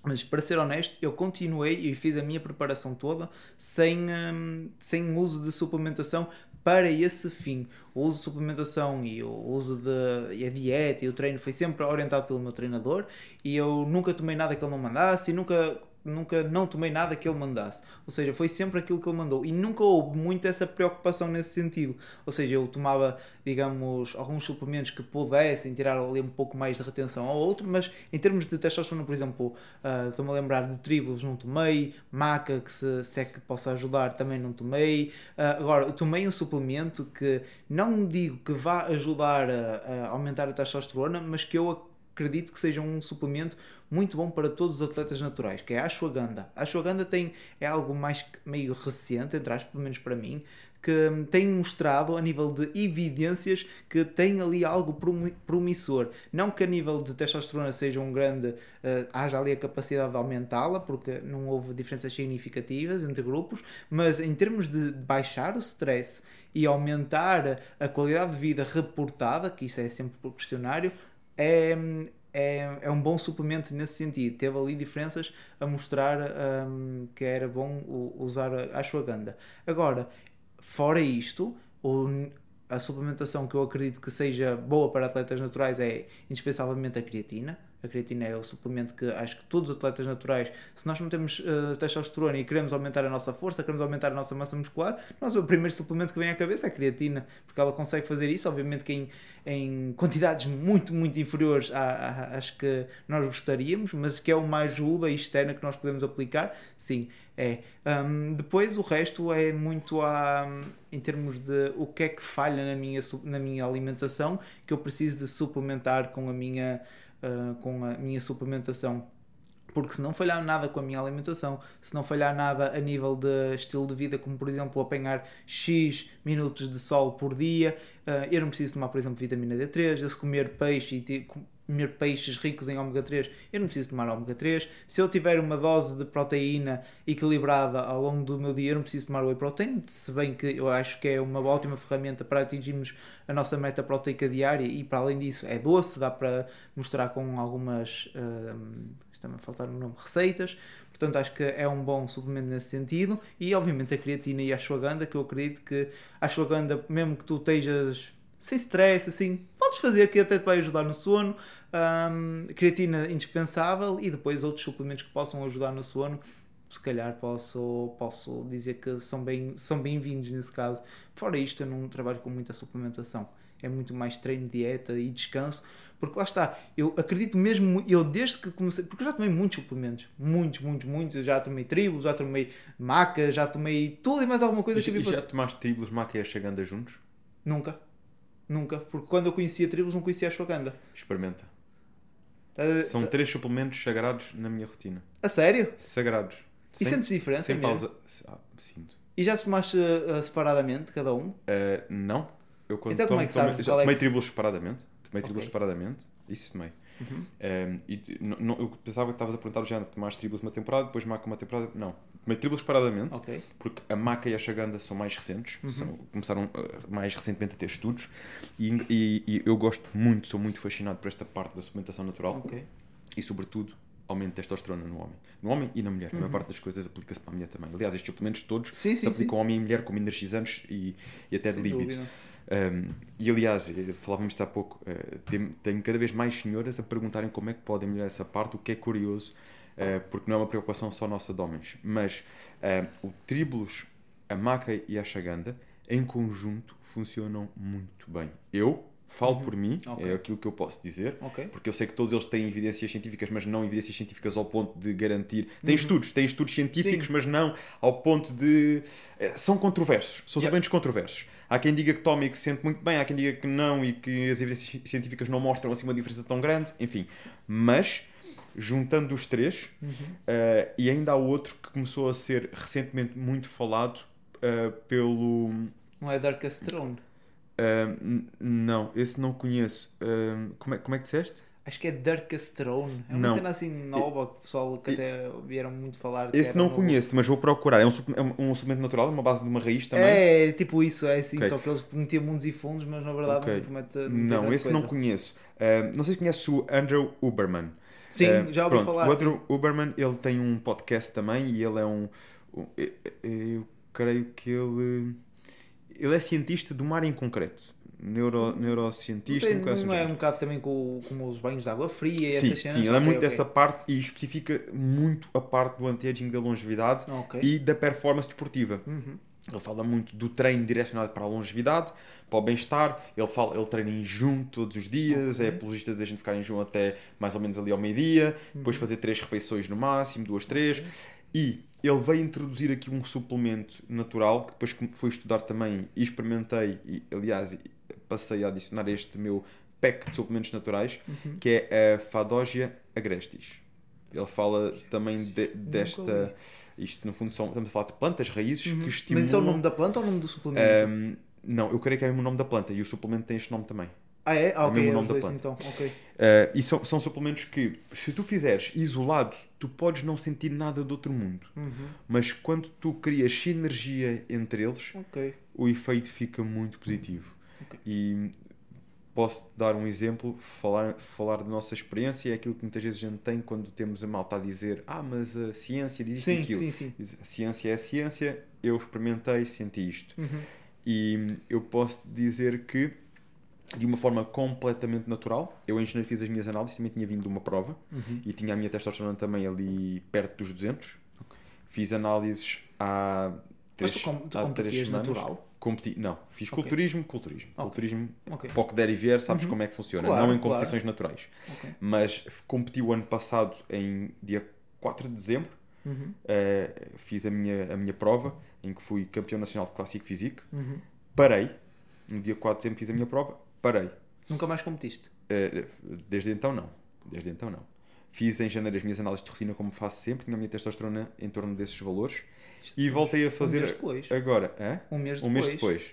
Mas para ser honesto, eu continuei e fiz a minha preparação toda sem, hum, sem uso de suplementação para esse fim. O uso de suplementação e o uso de e a dieta e o treino foi sempre orientado pelo meu treinador e eu nunca tomei nada que ele não mandasse e nunca nunca não tomei nada que ele mandasse. Ou seja, foi sempre aquilo que ele mandou. E nunca houve muito essa preocupação nesse sentido. Ou seja, eu tomava, digamos, alguns suplementos que pudessem tirar ali um pouco mais de retenção ao outro, mas em termos de testosterona, por exemplo, uh, estou-me a lembrar de tribos, não tomei, maca, que se, se é que possa ajudar, também não tomei. Uh, agora, tomei um suplemento que não digo que vá ajudar a, a aumentar a testosterona, mas que eu acredito que seja um suplemento muito bom para todos os atletas naturais, que é a ashwagandha. A ashwagandha tem, é algo mais meio recente, entre aspas, pelo menos para mim, que tem mostrado a nível de evidências que tem ali algo promissor. Não que a nível de testosterona seja um grande, uh, haja ali a capacidade de aumentá-la, porque não houve diferenças significativas entre grupos, mas em termos de baixar o stress e aumentar a qualidade de vida reportada, que isso é sempre por questionário, é, é, é um bom suplemento nesse sentido. Teve ali diferenças a mostrar um, que era bom usar a ashwagandha. Agora, fora isto, o, a suplementação que eu acredito que seja boa para atletas naturais é indispensavelmente a creatina. A creatina é o suplemento que acho que todos os atletas naturais, se nós não temos uh, testosterona e queremos aumentar a nossa força, queremos aumentar a nossa massa muscular, nós, o primeiro suplemento que vem à cabeça é a creatina, porque ela consegue fazer isso, obviamente que em, em quantidades muito, muito inferiores às que nós gostaríamos, mas que é uma ajuda externa que nós podemos aplicar, sim, é. Um, depois o resto é muito a, em termos de o que é que falha na minha, na minha alimentação que eu preciso de suplementar com a minha uh, com a minha suplementação. Porque se não falhar nada com a minha alimentação, se não falhar nada a nível de estilo de vida, como por exemplo apanhar X minutos de sol por dia, uh, eu não preciso tomar, por exemplo, vitamina D3, eu se comer peixe e comer peixes ricos em ômega 3, eu não preciso tomar ômega 3. Se eu tiver uma dose de proteína equilibrada ao longo do meu dia, eu não preciso tomar whey protein, se bem que eu acho que é uma ótima ferramenta para atingirmos a nossa meta proteica diária e para além disso é doce, dá para mostrar com algumas, uh, está-me a faltar um nome, receitas. Portanto, acho que é um bom suplemento nesse sentido. E, obviamente, a creatina e a ashwagandha, que eu acredito que a ashwagandha, mesmo que tu estejas sem stress, assim, podes fazer que até te vai ajudar no sono. Um, creatina indispensável e depois outros suplementos que possam ajudar no sono. Se calhar posso, posso dizer que são bem-vindos são bem nesse caso. Fora isto, eu não trabalho com muita suplementação. É muito mais treino, dieta e descanso. Porque lá está, eu acredito mesmo, eu desde que comecei, porque eu já tomei muitos suplementos, muitos, muitos, muitos. Eu já tomei tribos, já tomei maca, já tomei tudo e mais alguma coisa. E, que e já tomaste tribos, maca e chegando juntos? Nunca. Nunca, porque quando eu conhecia tribos não conhecia a. Experimenta. São três suplementos sagrados na minha rotina. A sério? Sagrados. E sem, sentes diferença? Sem pausa. Ah, sinto. E já tomaste uh, separadamente, cada um? Uh, não. Eu quando então, tomo, como é que sabes? Tomo, já tomei é que... tribos separadamente. Tomei okay. separadamente. Isso tomei. Uhum. Um, e não, eu pensava que estavas a perguntar o género, tomaste tribos uma temporada, depois maca uma temporada. Não. Tomei tribos separadamente, okay. porque a maca e a chaganda são mais recentes, uhum. são, começaram uh, mais recentemente a ter estudos, e, e, e, eu gosto muito, sou muito fascinado por esta parte da suplementação natural okay. e, sobretudo, aumento de testosterona no homem. No homem e na mulher. Uhum. A maior parte das coisas aplica-se para a mulher também. Aliás, estes suplementos todos sim, sim, se aplicam ao homem e mulher como energizantes e, e até Sem de líbido. Um, e aliás, falávamos isto há pouco, uh, tenho, tenho, cada vez mais senhoras a perguntarem como é que podem melhorar essa parte, o que é curioso, porque não é uma preocupação só nossa de homens. Mas uh, o tribulus, a maca e a chaganda, em conjunto, funcionam muito bem. Eu, falo uhum. por mim, okay. é aquilo que eu posso dizer, okay. porque eu sei que todos eles têm evidências científicas, mas não evidências científicas ao ponto de garantir. Tem uhum. estudos, tem estudos científicos, Sim. mas não ao ponto de. São controversos, são yep. suplementos controversos. Há quem diga que toma e que se sente muito bem, há quem diga que não e que as evidências científicas não mostram assim uma diferença tão grande, enfim. Mas, juntando os três, uhum. uh, e ainda há outro que começou a ser recentemente muito falado uh, pelo. Não é Darkest Throne? Uh, não, esse não conheço. como, é, como é que disseste? Acho que é Darkest Throne. É uma não. cena assim nova que o pessoal que até vieram muito falar. Esse não novo. conheço, mas vou procurar. É um, é um suplemento natural, uma base de uma raiz também. É, tipo isso, é assim. Okay. Só que eles prometiam mundos e fundos, mas na verdade okay. não promete. Não, esse coisa. não conheço. Uh, não sei se conhece o Andrew Uberman. Sim, uh, já ouvi pronto, falar. O Andrew sim. Uberman ele tem um podcast também e ele é um. eu, eu creio que ele ele é cientista uma área em concreto. Neuro, neurocientista, Tem- não assim. é um bocado também com, com os banhos de água fria e Sim, essas cenas? sim, ele é muito ok. dessa parte e especifica muito a parte do anti-aging da longevidade Ok. e da performance desportiva. Uhum. Ele fala muito do treino direcionado para a longevidade, para o bem-estar. Ele, fala, ele treina em junho todos os dias, Ok. é apologista da gente ficar em junho até mais ou menos ali ao meio-dia, depois Uhum. fazer três refeições no máximo, duas, três. E ele veio introduzir aqui um suplemento natural, que depois que fui estudar também e experimentei, e aliás passei a adicionar a este meu pack de suplementos naturais, Uhum. que é a Fadogia agrestis. Ele fala também de- desta. Isto no fundo são, estamos a falar de plantas, raízes que estimulam. Uhum. Mas isso é o nome da planta ou o nome do suplemento? Ahm, não, eu creio que é mesmo o nome da planta e o suplemento tem este nome também. ah, é? Ah, ok, mesmo o é nome da planta. então. Ok. Ah, e são, são suplementos que, se tu fizeres isolado, tu podes não sentir nada de outro mundo. Uhum. Mas quando tu crias sinergia entre eles, Ok. o efeito fica muito positivo. Ok. E posso dar um exemplo, falar, falar da nossa experiência, é aquilo que muitas vezes a gente tem quando temos a malta a dizer ah, mas a ciência diz Sim, aquilo. sim, sim. A ciência é a ciência, eu experimentei, senti isto. Uhum. E eu posso dizer que, de uma forma completamente natural, eu em janeiro fiz as minhas análises, também tinha vindo de uma prova Uhum. e tinha a minha testosterona também ali perto dos 200. Fiz análises há Mas três, tu, com, tu há três natural? Competi... Não, fiz Ok. culturismo, culturismo. Ok. Culturismo, Ok. para o que der e vier, sabes Uhum. como é que funciona. Claro, não em claro. competições naturais. Ok. Mas competi o ano passado, em dia 4 de dezembro, Uhum. eh, fiz a minha, a minha prova, em que fui campeão nacional de Clássico Físico. Uhum. Parei, no dia 4 de dezembro fiz a minha prova, parei. Nunca mais competiste? Eh, desde então não. Desde então não. Fiz em janeiro as minhas análises de rotina como faço sempre, tinha a minha testosterona em torno desses valores e voltei a fazer Um mês depois. agora. Hã? Um mês Um depois. mês depois.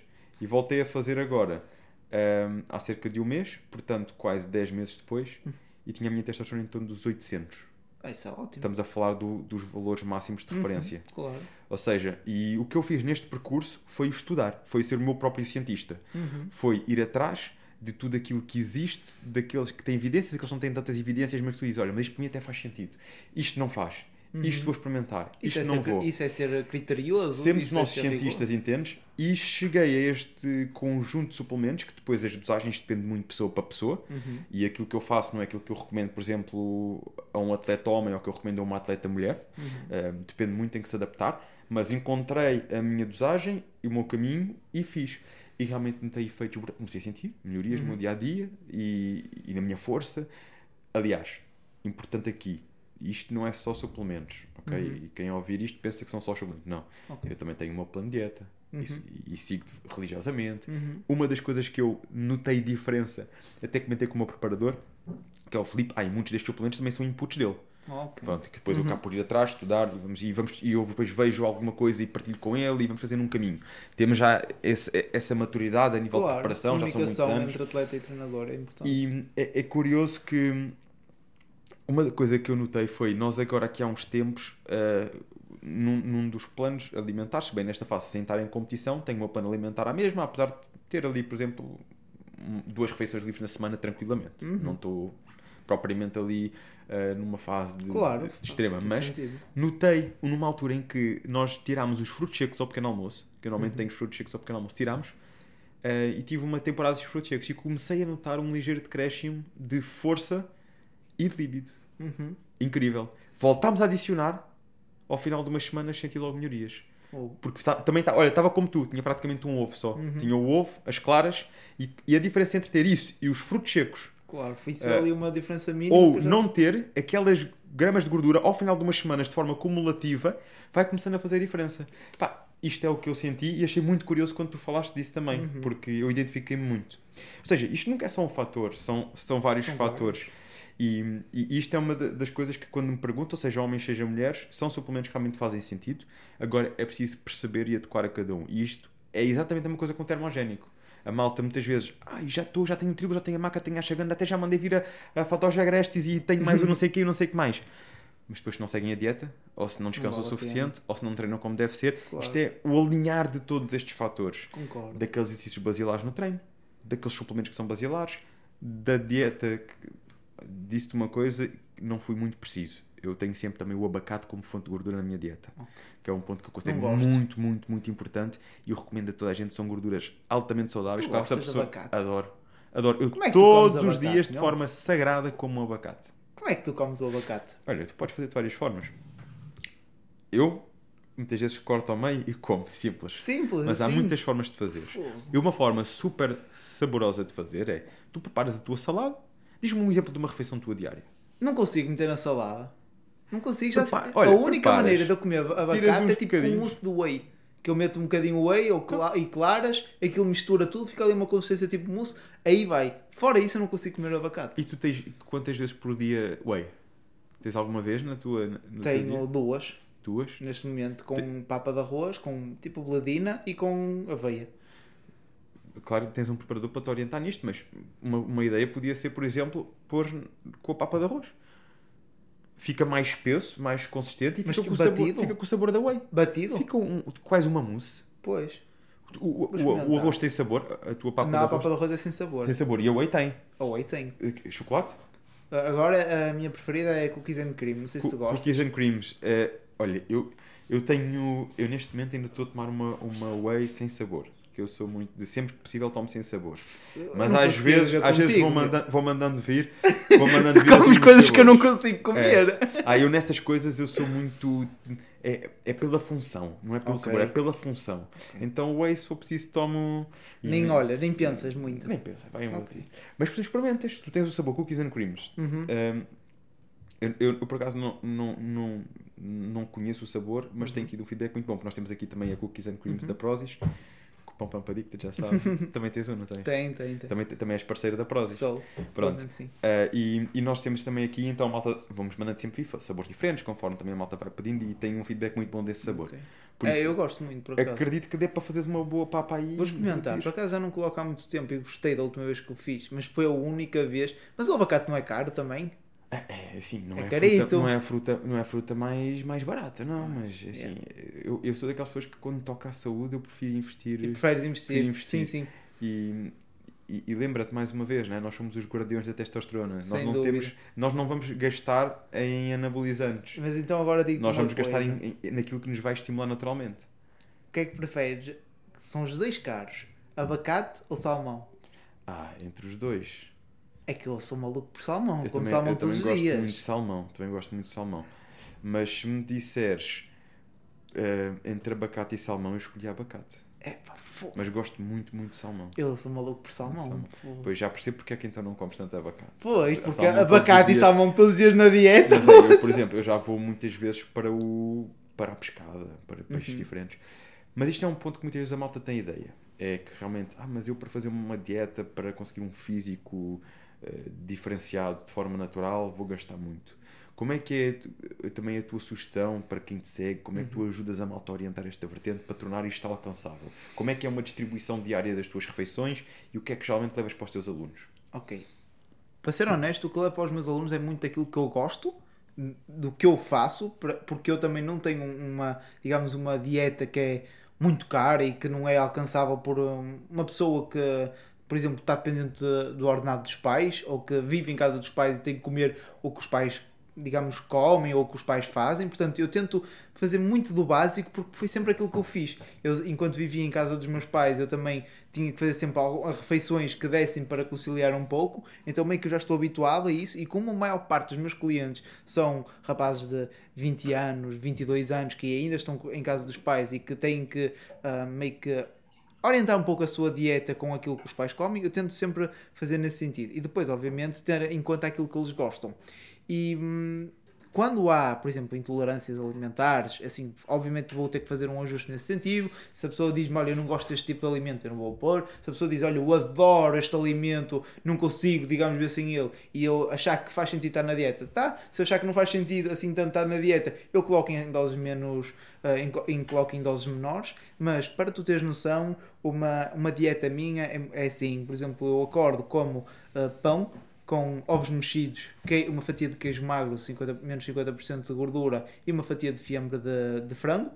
E voltei a fazer agora ahm, há cerca de um mês, portanto quase 10 meses depois, Hum. e tinha a minha testosterona em torno dos 800. Ah, Isso é ótimo. Estamos a falar do- dos valores máximos de referência. Uhum. Claro. Ou seja, e o que eu fiz neste percurso foi estudar, foi ser o meu próprio cientista. Uhum. Foi ir atrás de tudo aquilo que existe, daqueles que têm evidências, aqueles que não têm tantas evidências, mas que tu dizes, olha, mas isto para mim até faz sentido. Isto não faz. Isto vou experimentar. Isso, Isto é não ser, vou. isso é ser criterioso. Sempre isso os é nossos ser cientistas, entendes? E cheguei a este conjunto de suplementos, que depois as dosagens dependem muito de pessoa para pessoa, Uhum. e aquilo que eu faço não é aquilo que eu recomendo, por exemplo, a um atleta homem ou que eu recomendo a uma atleta mulher. Uhum. Uh, depende muito, tem que se adaptar. Mas encontrei a minha dosagem e o meu caminho e fiz. E realmente notei efeitos, comecei a sentir melhorias Uhum. no meu dia a dia e, e na minha força. Aliás, importante aqui, isto não é só suplementos, ok? Uhum. E quem ouvir isto pensa que são só suplementos. Não. Ok. Eu também tenho o meu plano de dieta e- Uhum. e, sigo religiosamente. Uhum. Uma das coisas que eu notei diferença, até comentei com o meu preparador, que é o Felipe, ah, e muitos destes suplementos também são inputs dele. Ok. Pronto, que depois Uhum. eu cá por ir atrás, estudar, e vamos, e, vamos, e eu depois vejo alguma coisa e partilho com ele e vamos fazendo um caminho. Temos já esse- essa maturidade a nível de Claro, preparação, já são muitos anos. entre atleta e treinador é importante. E é, é curioso que uma coisa que eu notei foi nós agora aqui há uns tempos, ah, num, num dos planos alimentares, bem nesta fase sem estar em competição, tenho meu plano alimentar à mesma, apesar de ter ali, por exemplo, duas refeições livres na semana tranquilamente. Uhum. Não estou propriamente ali ah, numa fase de, Claro, de- de extrema, mas sentido. notei numa altura em que nós tirámos os frutos secos ao pequeno almoço, que eu normalmente Uhum. tenho os frutos secos ao pequeno almoço, tirámos, eh, e tive uma temporada de frutos secos e comecei a notar um ligeiro decréscimo de força e de líbido. Uhum. Incrível. Voltámos a adicionar, ao final de umas semanas senti logo melhorias. Fogo. Porque tá- também está, olha, estava como tu, tinha praticamente um ovo só. Uhum. Tinha o ovo, as claras, e, e a diferença entre ter isso e os frutos secos Claro, foi só Eh, ali uma diferença mínima. ou já- não ter aquelas gramas de gordura ao final de umas semanas de forma cumulativa, vai começando a fazer a diferença. Pá, isto é o que eu senti e achei muito curioso quando tu falaste disso também, Uhum. porque eu identifiquei-me muito. Ou seja, isto nunca é só um fator, são, são vários São fatores. E, e isto é uma da- das coisas que quando me perguntam, seja homens, seja mulheres, são suplementos que realmente fazem sentido. Agora é preciso perceber e adequar a cada um. E isto é exatamente a mesma coisa com o termogénico. A malta muitas vezes, ai, já estou, já tenho tribo, já tenho a maca, tenho a chegando, até já mandei vir a, a Fatoja Agrestes e tenho mais o não sei o que e não sei o que mais. Mas depois se não seguem a dieta, ou se não descansam vale o suficiente, ou se não treinam como deve ser, Claro. isto é o alinhar de todos estes fatores Concordo. daqueles exercícios basilares no treino, daqueles suplementos que são basilares, da dieta. que- Disse-te uma coisa, não fui muito preciso. eu tenho sempre também o abacate como fonte de gordura na minha dieta. Que é um ponto que eu considero muito, muito, muito importante e eu recomendo a toda a gente. São gorduras altamente saudáveis. Tu Claro de pessoa- abacate? Adoro. Adoro. Eu é todos os abacate, dias de não? forma sagrada como um abacate. Como é que tu comes o abacate? Olha, tu podes fazer de várias formas. Eu, muitas vezes, corto ao meio e como. Simples. Simples, Mas há assim. muitas formas de fazer. E uma forma super saborosa de fazer é: tu preparas a tua salada. Diz-me um exemplo de uma refeição tua diária. Não consigo meter na salada. Não consigo. Já Prepa- olha, a única preparas. maneira de eu comer abacate é tipo bocadinhos. mousse de whey. Que eu meto um bocadinho whey ou cla- e claras, aquilo mistura tudo, fica ali uma consistência tipo mousse, aí vai. Fora isso eu não consigo comer abacate. E tu tens quantas vezes por dia whey? Tens alguma vez na tua. No Tenho duas Duas? neste momento, com papa de arroz, com tipo bladina e com aveia. Claro que tens um preparador para te orientar nisto, mas uma, uma ideia podia ser, por exemplo, pôr com a papa de arroz. Fica mais espesso, mais consistente e Mas fica com, o batido? sabor, fica com o sabor da whey. Batido? Fica um- quase uma mousse. Pois. O, o- o- arroz tem sabor, a a tua papa não, de a arroz papa de arroz é sem sabor. tem sabor e a whey tem. A whey tem. Eh, Chocolate? Agora a minha preferida é cookies and cream, não sei se tu gostas. Cookies and creams. Eh, olha, eu, eu tenho. Eu neste momento ainda estou a tomar uma, uma whey sem sabor. Que eu sou muito. De sempre que possível tomo sem sabor. Mas não às vezes, às vezes vou, contigo, manda, vou mandando vir. Vou mandando Tu vir comes coisas que eu não consigo comer. Ah, eu nessas coisas eu sou muito. É, é pela função, não é pelo Ok. sabor, é pela função. Então o se for preciso, tomo. Nem olha, nem pensas muito. Nem pensa, vai um Ok. okay. Mas por experimentas, tu tens o sabor cookies and creams. Uhum. Um, eu, eu, eu, por acaso não, não, não, não conheço o sabor, mas Uhum. tenho tido um feedback muito bom, porque nós temos aqui também a Cookies and Creams da Prozis, com Pão Pampadico, já sabe. também tens um, não tens? Tem, tem, tem. Também, também és parceira da Prozis. Sou. Pronto. Sim. Uh, e, e nós temos também aqui, então, a malta, vamos mandando sempre FIFA, sabores diferentes, conforme também a malta vai pedindo, e tem um feedback muito bom desse sabor. Ok. Por É, isso, eu gosto muito, por acaso. acredito que dê para fazeres uma boa papa aí. Vou experimentar. Por acaso já não coloco há muito tempo e gostei da última vez que o fiz, mas foi a única vez. Mas o abacate não é caro também? É, assim, não É é, fruta, não é a fruta, não é a fruta mais, mais barata, não, mas assim, eu, eu sou daquelas pessoas que quando toca à saúde eu prefiro investir E preferes investir? Investir. Sim, sim. e, e, e lembra-te mais uma vez, né? nós somos os guardiões da testosterona, nós Sem não dúvida. temos, nós não vamos gastar em anabolizantes, Mas então agora digo-te nós vamos gastar coisa. em, em- naquilo que nos vai estimular naturalmente. O que é que preferes? São os dois caros. Abacate ou salmão? Ah, entre os dois. É que eu sou maluco por salmão. Eu como também, salmão eu também todos os gosto dias. muito de salmão, também gosto muito de salmão. Mas se me disseres eh, entre abacate e salmão, eu escolhi abacate. É pá, fo- Mas gosto muito, muito de salmão. Eu sou maluco por salmão. Salmão. Pois já percebo porque é que então não comes tanto abacate. Pois, porque Salmão abacate e salmão todos os dias na dieta. Mas é, eu, por exemplo, eu já vou muitas vezes para o para a pescada, para peixes Uhum. diferentes. Mas isto é um ponto que muitas vezes a malta tem ideia. É que realmente, ah, mas eu para fazer uma dieta, para conseguir um físico eh, diferenciado de forma natural, vou gastar muito. Como é que é tu- também a tua sugestão para quem te segue? Como é que Uhum. tu ajudas a malta a orientar esta vertente para tornar isto alcançável? Como é que é uma distribuição diária das tuas refeições e o que é que geralmente levas para os teus alunos? Ok. Para ser honesto, o que eu levo para os meus alunos é muito daquilo que eu gosto, do que eu faço, porque eu também não tenho uma, digamos, uma dieta que é muito cara e que não é alcançável por um, uma pessoa que, por exemplo, está dependente de- do ordenado dos pais ou que vive em casa dos pais e tem que comer o que os pais digamos, comem ou que os pais fazem. Portanto, eu tento fazer muito do básico porque foi sempre aquilo que eu fiz. Eu, enquanto vivia em casa dos meus pais, eu também tinha que fazer sempre refeições que dessem para conciliar um pouco. Então, meio que eu já estou habituado a isso. E como a maior parte dos meus clientes são rapazes de 20 anos, 22 anos, que ainda estão em casa dos pais e que têm que ah, meio que orientar um pouco a sua dieta com aquilo que os pais comem, eu tento sempre fazer nesse sentido. E depois, obviamente, ter em conta aquilo que eles gostam. E hum, quando há, por exemplo, intolerâncias alimentares, assim, obviamente vou ter que fazer um ajuste nesse sentido. Se a pessoa diz-me, olha, eu não gosto deste tipo de alimento, eu não vou pôr. Se a pessoa diz, olha, eu adoro este alimento, não consigo, digamos bem sem ele, e eu achar que faz sentido estar na dieta, tá? Se eu achar que não faz sentido assim tanto estar na dieta, eu coloco em doses menos, uh, em, em, coloco em doses menores. Mas para tu teres noção, uma, uma dieta minha é, é assim, por exemplo, eu acordo como uh, pão com ovos mexidos, que- uma fatia de queijo magro, 50, menos 50% de gordura e uma fatia de fiambre de, de frango.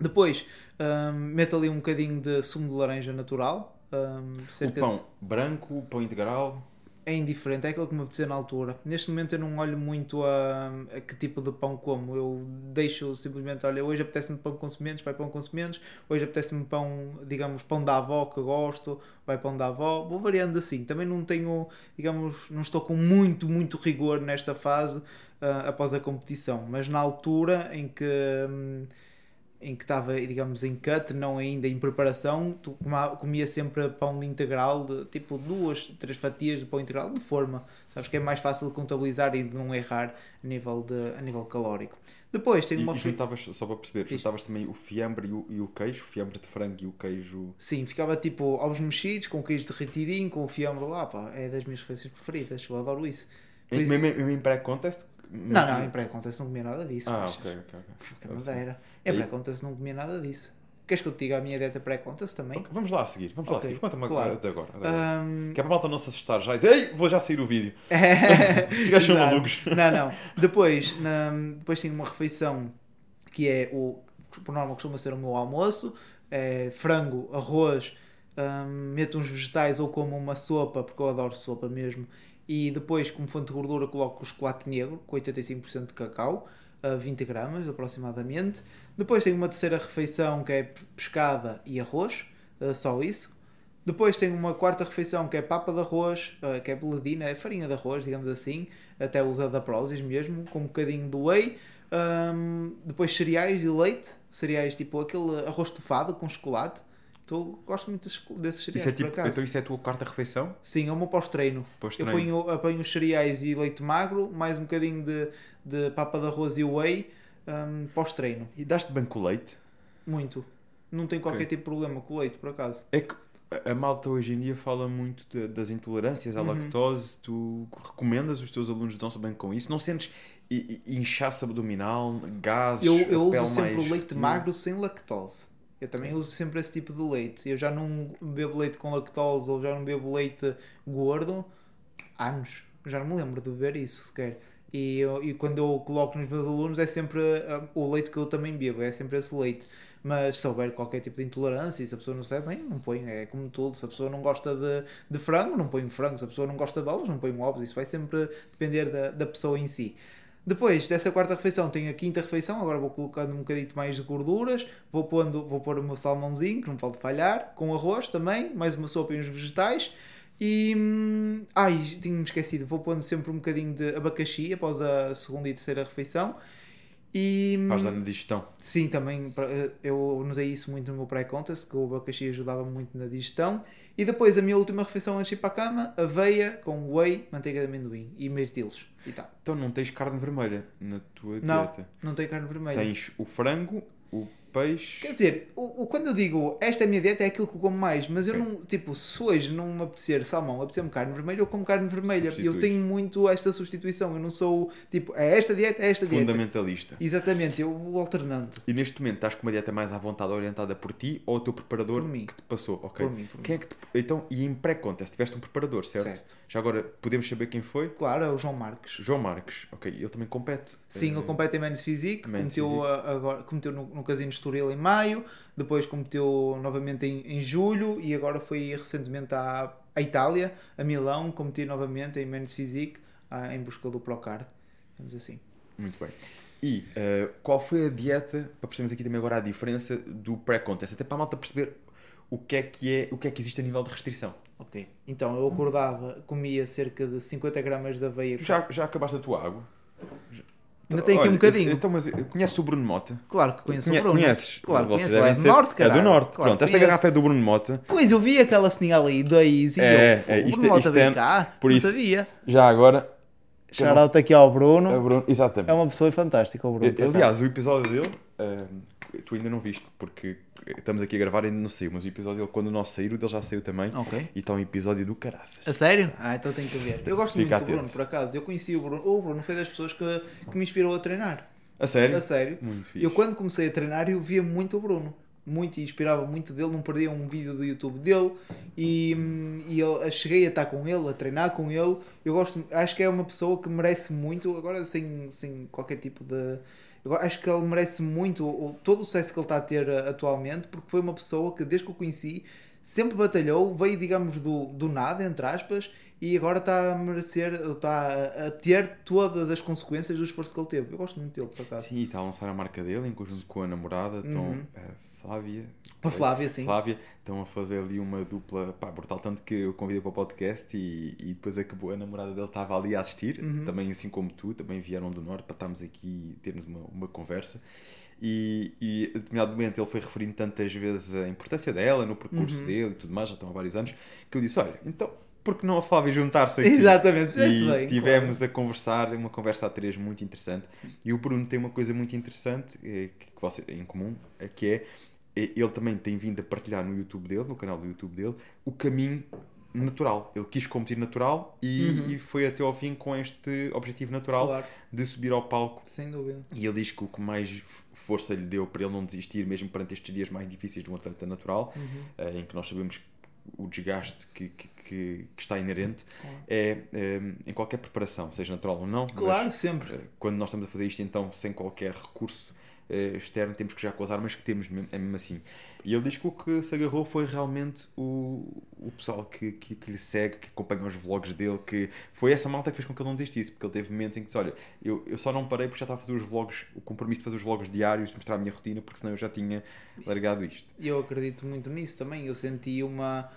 Depois hum, meto ali um bocadinho de sumo de laranja natural. hum, O pão de- branco, pão integral. É indiferente, é aquilo que me apetecer na altura. Neste momento eu não olho muito a, a que tipo de pão como. Eu deixo simplesmente, olha, hoje apetece-me pão com sementes, vai pão com sementes. Hoje apetece-me pão, digamos, pão da avó que gosto, vai pão da avó. Vou variando assim. Também não tenho, digamos, não estou com muito, muito rigor nesta fase uh, após a competição. Mas na altura em que. Hum, em que estava, digamos, em cut, não ainda em preparação, tu comia sempre pão integral, de, tipo duas, três fatias de pão integral de forma. Sabes que é mais fácil de contabilizar e de não errar a nível, de, a nível calórico. Depois tem uma. E, e juntavas, só para perceber, Diz. juntavas também o fiambre e o, e o queijo, o fiambre de frango e o queijo. Sim, ficava tipo ovos mexidos, com queijo derretidinho, com o fiambre lá, pá, é das minhas refeições preferidas, eu adoro isso. Em, mesmo, mesmo em pré-contest, não, não, em pré-contest não comia nada disso. Ah, ok, ok, ok. Mas era. Em pré-contest não comia nada disso. Queres que eu te diga a minha dieta pré-contest também? Okay, vamos lá a seguir, vamos okay. lá a seguir. Conta-me claro. até agora. agora. Um... Que é para a malta não se assustar já e dizer, ei, vou já sair o vídeo. Os gajos são malucos. Não, não. Depois, na... depois tenho uma refeição que é o, por norma costuma ser o meu almoço, é frango, arroz, um, meto uns vegetais ou como uma sopa, porque eu adoro sopa mesmo, e depois, como fonte de gordura, coloco o chocolate negro com 85% de cacau, a 20 gramas aproximadamente. Depois tenho uma terceira refeição que é pescada e arroz, só isso. Depois tenho uma quarta refeição que é papa de arroz, que é beladina, é farinha de arroz, digamos assim, até usa da Prozis mesmo, com um bocadinho de whey. Um, depois cereais e leite, cereais tipo aquele arroz estufado com chocolate. Tô, gosto muito desses, cereais, isso é tipo, Então isso é a tua quarta refeição? Sim, é o meu pós-treino. Pós eu ponho, apanho os cereais e leite magro, mais um bocadinho de, de papa de arroz e whey um, pós-treino. E daste bem com leite? Muito. Não tenho qualquer okay. tipo de problema com o leite, por acaso. É que a malta hoje em dia fala muito de, das intolerâncias à uhum. lactose. Tu recomendas os teus alunos dão-se bem com isso? Não sentes inchaço abdominal, gases? Eu, eu uso sempre mais... o leite magro sem lactose. Eu também uso sempre esse tipo de leite. Eu já não bebo leite com lactose ou já não bebo leite gordo há anos. Já não me lembro de beber isso sequer. E, eu, e quando eu coloco nos meus alunos é sempre uh, o leite que eu também bebo, é sempre esse leite. Mas se houver qualquer tipo de intolerância, se a pessoa não sabe bem, não põe. É como tudo. Se a pessoa não gosta de, de frango, não põe frango. Se a pessoa não gosta de ovos, não põe ovos. Isso vai sempre depender da, da pessoa em si. Depois dessa quarta refeição tenho a quinta refeição, agora vou colocando um bocadinho mais de gorduras, vou, pondo, vou pôr o meu salmãozinho, que não pode falhar, com arroz também, mais uma sopa e uns vegetais. E. Hum, ai, tinha-me esquecido, vou pondo sempre um bocadinho de abacaxi após a segunda e terceira refeição. E. Faz dar na digestão. Sim, também eu notei isso muito no meu pré-contest, que o abacaxi ajudava muito na digestão. E depois a minha última refeição antes de ir para a cama, aveia com whey, manteiga de amendoim e mirtilos. E tá. Então não tens carne vermelha na tua não, dieta? Não, não tenho carne vermelha. Tens o frango, o peixe. Quer dizer, o, o, quando eu digo esta é a minha dieta, é aquilo que eu como mais, mas okay. eu não, tipo, se hoje não me apetecer salmão, apetecer-me carne vermelha, eu como carne vermelha. Eu tenho muito esta substituição. Eu não sou tipo, é esta dieta, é esta dieta. Fundamentalista. Exatamente, eu vou alternando. E neste momento estás com uma dieta mais à vontade orientada por ti ou o teu preparador que te passou? Ok. Por mim, por quem mim. É que te... Então, e em pré-contest tiveste um preparador, certo? Certo. Já agora, podemos saber quem foi? Claro, é o João Marques. João Marques, ok. Ele também compete? Sim, ele compete em Men's Physique. Men's cometeu, Physique. agora, cometeu no, no Casino Estoril em maio, depois cometeu novamente em, em julho e agora foi recentemente à, à Itália, a Milão, cometi novamente em Men's Physique ah, em busca do Procard. Vamos assim. Muito bem. E uh, qual foi a dieta, para percebermos aqui também agora a diferença do pré-contest, até para a malta perceber o que é que é, o que é que existe a nível de restrição. Ok. Então eu acordava, comia cerca de 50 gramas de aveia. Tu já, já acabaste a tua água? Ainda tem aqui um bocadinho. Então, mas conheces o Bruno Mota? Claro que conheço Conhe o Bruno. Conheces? Claro, Vocês conheço. É do norte, cara. É do norte. Claro, Pronto, esta garrafa é do Bruno Mota. Pois, eu vi aquela señal aí, dois e é, eu, é, isto, o Bruno é- Mota isto vem é, cá, por isso, sabia. Já agora... Shout aqui ao Bruno. É, Bruno. Exatamente. É uma pessoa fantástica, o Bruno. Aliás, o episódio dele, uh, tu ainda não viste, porque estamos aqui a gravar e ainda não saiu, mas o episódio dele, quando o nosso sair, o dele já saiu também. Ok. E está um episódio do caraças. A sério? Ah, então tem que ver. Eu gosto Fica muito do Bruno, por acaso. Eu conheci o Bruno. O Bruno foi das pessoas que, que me inspirou a treinar. A sério? A sério. Muito fixe. Eu quando comecei a treinar, eu via muito o Bruno. Muito, e inspirava muito dele, não perdia um vídeo do YouTube dele e, e eu cheguei a estar com ele, a treinar com ele. Eu gosto, acho que é uma pessoa que merece muito, agora sem, sem qualquer tipo de. Eu acho que ele merece muito o, todo o sucesso que ele está a ter atualmente, porque foi uma pessoa que, desde que o conheci, sempre batalhou, veio, digamos, do, do nada, entre aspas, e agora está a merecer, está a- ter todas as consequências do esforço que ele teve. Eu gosto muito dele, por acaso. Sim, está a lançar a marca dele em conjunto com a namorada, estão Uhum. a Flávia. A Flávia, sim. Flávia, estão a fazer ali uma dupla pá, brutal, tanto que eu convidei para o podcast e, e depois acabou, a namorada dele estava ali a assistir, Uhum. também assim como tu, também vieram do Norte para estarmos aqui e termos uma, uma conversa. E, e a determinado momento ele foi referindo tantas vezes a importância dela no percurso Uhum. dele e tudo mais, já estão há vários anos, que eu disse: Olha, então por que não a Flávia juntar-se aqui? Exatamente, E bem. tivemos a conversar, uma conversa a três muito interessante. E o Bruno tem uma coisa muito interessante eh, que que você em comum, eh, que é ele também tem vindo a partilhar no YouTube dele, no canal do YouTube dele, o caminho natural. Ele quis competir natural e, Uhum. e foi até ao fim com este objetivo natural Claro, de subir ao palco. sem dúvida. E ele diz que o que mais força lhe deu para ele não desistir, mesmo perante estes dias mais difíceis de um atleta natural, Uhum. eh, em que nós sabemos o desgaste que, que, que- está inerente, Claro. é eh, em qualquer preparação, seja natural ou não. Claro, sempre. eh, quando nós estamos a fazer isto, então, sem qualquer recurso externo, temos que já com as armas que temos, é mesmo assim. E ele diz que o que se agarrou foi realmente o, o pessoal que, que, que lhe segue, que acompanha os vlogs dele, que foi essa malta que fez com que ele não desistisse, porque ele teve momentos em que disse: Olha, eu, eu só não parei porque já estava a fazer os vlogs, o compromisso de fazer os vlogs diários, de mostrar a minha rotina, porque senão eu já tinha largado isto. Eu acredito muito nisso também. Eu senti uma.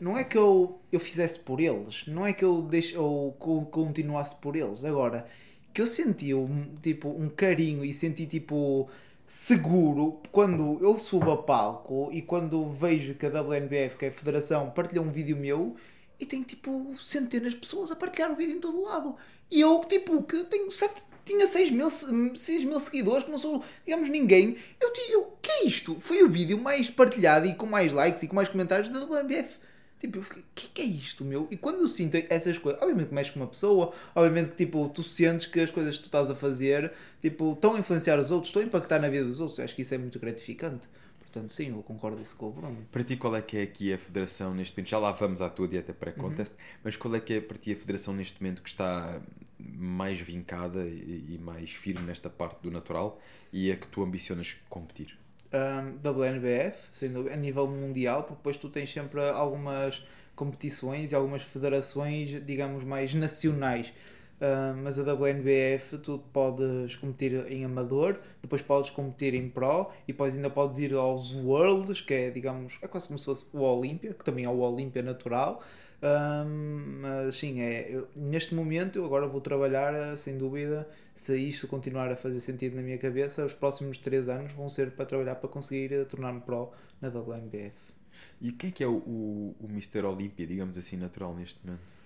Não é que eu, eu fizesse por eles, não é que eu deixe, ou co- continuasse por eles. Agora, que eu senti um, tipo, um carinho e senti tipo seguro quando eu subo a palco e quando vejo que a WNBF, que é a Federação, partilha um vídeo meu e tem tipo centenas de pessoas a partilhar o vídeo em todo lado. E eu, tipo, que tenho sete, tinha 6 mil, 6 mil seguidores, que não sou, digamos, ninguém. Eu digo, o que é isto? Foi o vídeo mais partilhado e com mais likes e com mais comentários da WNBF. Tipo, eu fiquei, o que, que é isto, meu? E quando eu sinto essas coisas, obviamente que mexe com uma pessoa, obviamente que tipo, tu sentes que as coisas que tu estás a fazer tipo, estão a influenciar os outros, estão a impactar na vida dos outros. Eu acho que isso é muito gratificante. Portanto, sim, eu concordo isso com o Bruno. Para ti, qual é que é aqui a federação neste momento? Já lá vamos à tua dieta pré-contest, mas qual é que é para ti a federação neste momento que está mais vincada e mais firme nesta parte do natural e a que tu ambicionas competir? Um, WNBF, dúvida, a nível mundial, porque depois tu tens sempre algumas competições e algumas federações, digamos, mais nacionais. Um, mas a WNBF tu podes competir em amador, depois podes competir em pro e depois ainda podes ir aos Worlds, que é, digamos, é quase como se fosse o Olímpia, que também é o Olímpia natural. Um, mas sim, é, eu- neste momento eu agora vou trabalhar, eh, sem dúvida, se isto continuar a fazer sentido na minha cabeça, os próximos 3 anos vão ser para trabalhar para conseguir eh, tornar-me pro na WNBF. E quem é que é o, o, o Mr. Olímpia, digamos assim, natural neste momento?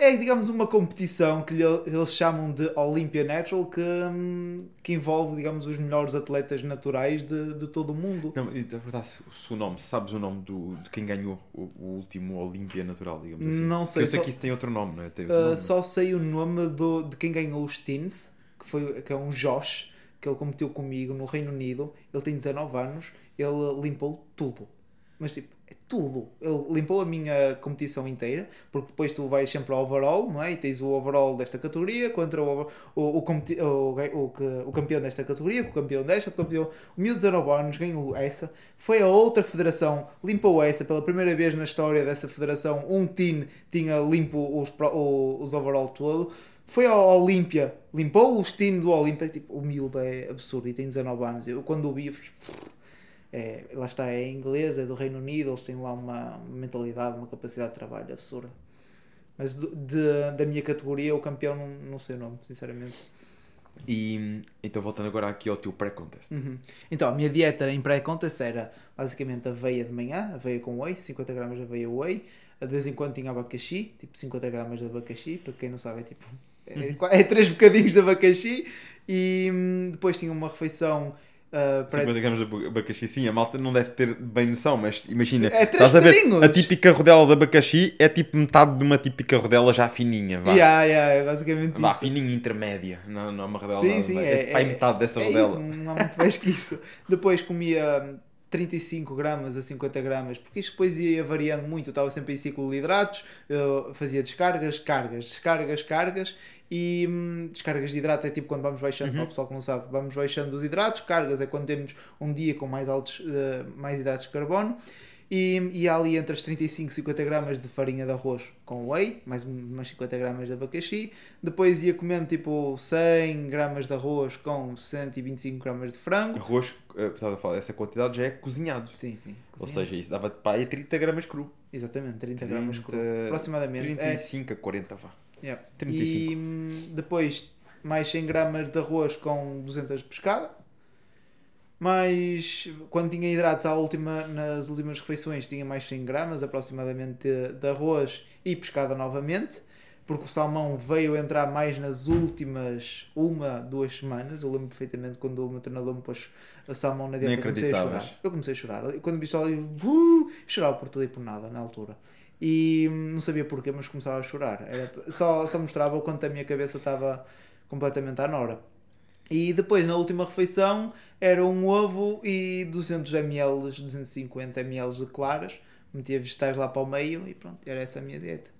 É, digamos, uma competição que lhe- eles chamam de Olympia Natural, que, hum, que envolve, digamos, os melhores atletas naturais de, de todo o mundo. Não, e se se o nome, sabes o nome do, de quem ganhou o, o último Olímpia natural, digamos assim? Não Porque sei, Eu sei só- que isso tem outro nome, não é? Outro Uh, nome. só sei o nome do, de quem ganhou os Teens, que, foi, que é um Josh, que ele competiu comigo no Reino Unido. Ele tem 19 anos, ele limpou tudo. Mas tipo, é tudo. Ele limpou a minha competição inteira, porque depois tu vais sempre ao overall, não é? E tens o overall desta categoria contra o, o, o, o, o, o campeão desta categoria, com o campeão desta, o campeão. O meu 19 anos ganhou essa. Foi a outra federação, limpou essa. Pela primeira vez na história dessa federação, um team tinha limpo os, o- os overall todo. Foi ao Olímpia, limpou os team do Olímpia. Tipo, o miúdo é absurdo e tem 19 anos. Eu quando o vi, eu fiz. É, lá está, é inglês, é do Reino Unido, eles têm lá uma mentalidade, uma capacidade de trabalho absurda. Mas de, da minha categoria, o campeão não, não sei o nome, sinceramente. E então, voltando agora aqui ao teu pré-contest. Uhum. Então, a minha dieta em pré-contest era basicamente aveia de manhã, aveia com whey, 50 gramas de aveia whey. De vez em quando tinha abacaxi, tipo 50 gramas de abacaxi, para quem não sabe é tipo... É, qua- é três bocadinhos de abacaxi. E hum, depois tinha uma refeição... ah, pré- 50 gramas de aba- abacaxi, sim, a malta não deve ter bem noção, mas imagina, É estás a ver, a típica rodela de abacaxi é tipo metade de uma típica rodela já fininha, vá. Yeah, yeah, é basicamente Vá, isso. fininha intermédia, não, não é uma rodela, Sim, sim, é, é- tipo é- metade dessa É rodela. isso, não há muito mais que isso. Depois comia hum, 35 gramas a 50 gramas, porque isto depois ia variando muito. Eu estava sempre em ciclo de hidratos, eu fazia descargas, cargas, descargas, cargas. E hum, descargas de hidratos é tipo quando vamos baixando, para o pessoal que não sabe, vamos baixando os hidratos. Cargas é quando temos um dia com mais altos, eh, mais hidratos de carbono. E, e há ali entre as 35 e 50 gramas de farinha de arroz com whey, mais umas 50 gramas de abacaxi. Depois ia comendo tipo 100 gramas de arroz com 125 gramas de frango. Arroz, apesar de falar, essa quantidade já é cozinhado. Sim, sim. Ou cozinhado. seja, isso dava para aí 30 gramas cru. Exatamente, 30, 30, gramas cru. Aproximadamente. É, 35 a 40, vá. yeah. 35. E hum, depois mais 100 gramas de arroz com 200 de pescada. Mais quando tinha hidratos à última, nas últimas refeições tinha mais 100 gramas aproximadamente de, de arroz e pescada novamente. Porque o salmão veio entrar mais nas últimas uma, duas semanas. Eu lembro perfeitamente quando o meu treinador me pôs a salmão na dieta, eu comecei a chorar. Eu comecei a chorar. Quando vi só, eu uh, chorava por tudo e por nada na altura. E hum, não sabia porquê, mas começava a chorar. Era- só, só mostrava o quanto a minha cabeça estava completamente à nora. E depois, na última refeição, era um ovo e 200 ml, 250 ml de claras. Metia vegetais lá para o meio e pronto, era essa a minha dieta.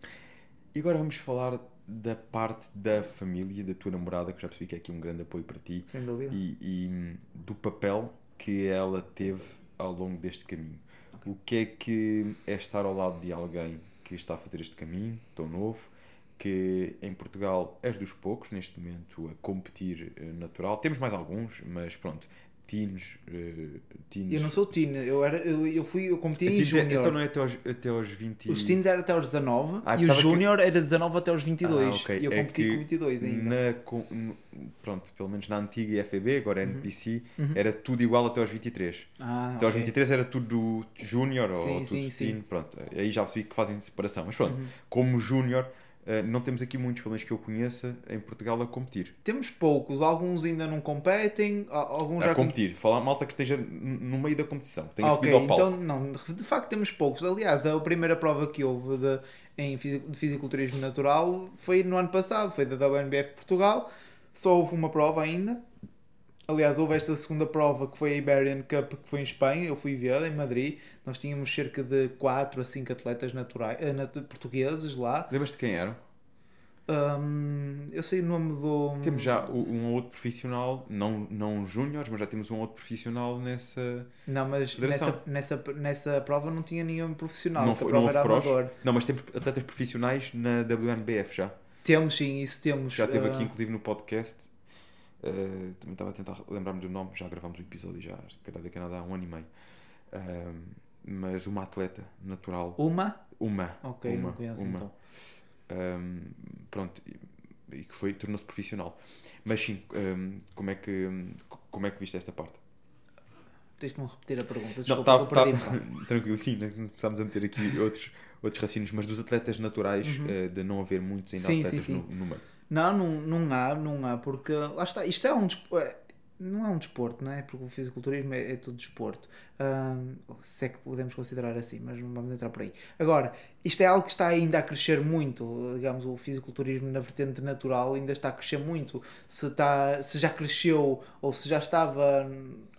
E agora vamos falar da parte da família, da tua namorada, que já percebi que é aqui um grande apoio para ti, Sem dúvida. e, e, do papel que ela teve ao longo deste caminho. O que é que é estar ao lado de alguém que está a fazer este caminho tão novo, que em Portugal és dos poucos neste momento a competir eh, natural. Temos mais alguns, mas pronto, teens, eh, teens Eu não sou teen, eu, era, eu, eu fui, eu competi em é- júnior. Então não é até aos, até aos 20 Os teens era até aos 19 Ah, e o pensava que- júnior era 19 até aos 22. Ah, ok. E eu É competi com 22 ainda. Na, com- pronto, pelo menos na antiga IFB, agora é NPC, Uhum. era tudo igual até aos 23. Ah, Até aos ok. 23 era tudo júnior ou Sim, tudo sim, sim. teen, pronto. Aí já percebi que fazem separação. Mas pronto, Uhum. como júnior, eh, não temos aqui muitos, pelo menos que eu conheça, em Portugal a competir. Temos poucos, alguns ainda não competem, a- alguns A já competir. Falar malta que esteja no meio da competição, que tenha Ah, subido ao palco. então não, de facto temos poucos. Aliás, a primeira prova que houve de, em de fisiculturismo natural foi no ano passado, foi da WNBF Portugal. Só houve uma prova ainda. Aliás, houve esta segunda prova que foi a Iberian Cup, que foi em Espanha. Eu fui ver em Madrid. Nós tínhamos cerca de 4 a 5 atletas naturais, eh, nat- portugueses lá. Lembras-te quem eram? Hum, eu sei o nome do. Temos já um outro profissional, não, não júniores, mas já temos um outro profissional nessa. Não, mas nessa, nessa, nessa prova não tinha nenhum profissional. Não que a foi- prova não era amador. Não, mas temos atletas profissionais na WNBF já. Temos sim, isso temos. Já esteve Ah, aqui, inclusive, no podcast. Uh, também estava a tentar lembrar-me do nome, já gravámos o episódio já, se calhar daqui a nada há um ano e meio. Um, mas uma atleta natural, Uma? uma, Ok, uma, não conheço uma. então. Um, pronto, e, que foi, tornou-se profissional. Mas sim, um, como, é que, como é que viste esta parte? Tens que me repetir a pergunta. Não, Desculpa, tá, eu tá, perdi-me. tranquilo, sim, né, começámos a meter aqui outros, outros raciocínios, mas dos atletas naturais, Uhum. uh, de não haver muitos ainda Sim, atletas sim, sim. No, no meio. Não, não, não há, não há, porque lá está, isto é um desporto, não é um desporto, não é? Porque o fisiculturismo é, é tudo desporto. Ahm, se é que podemos considerar assim, mas não vamos entrar por aí. Agora, isto é algo que está ainda a crescer muito, digamos, o fisiculturismo na vertente natural ainda está a crescer muito. Se, está, se já cresceu ou se já estava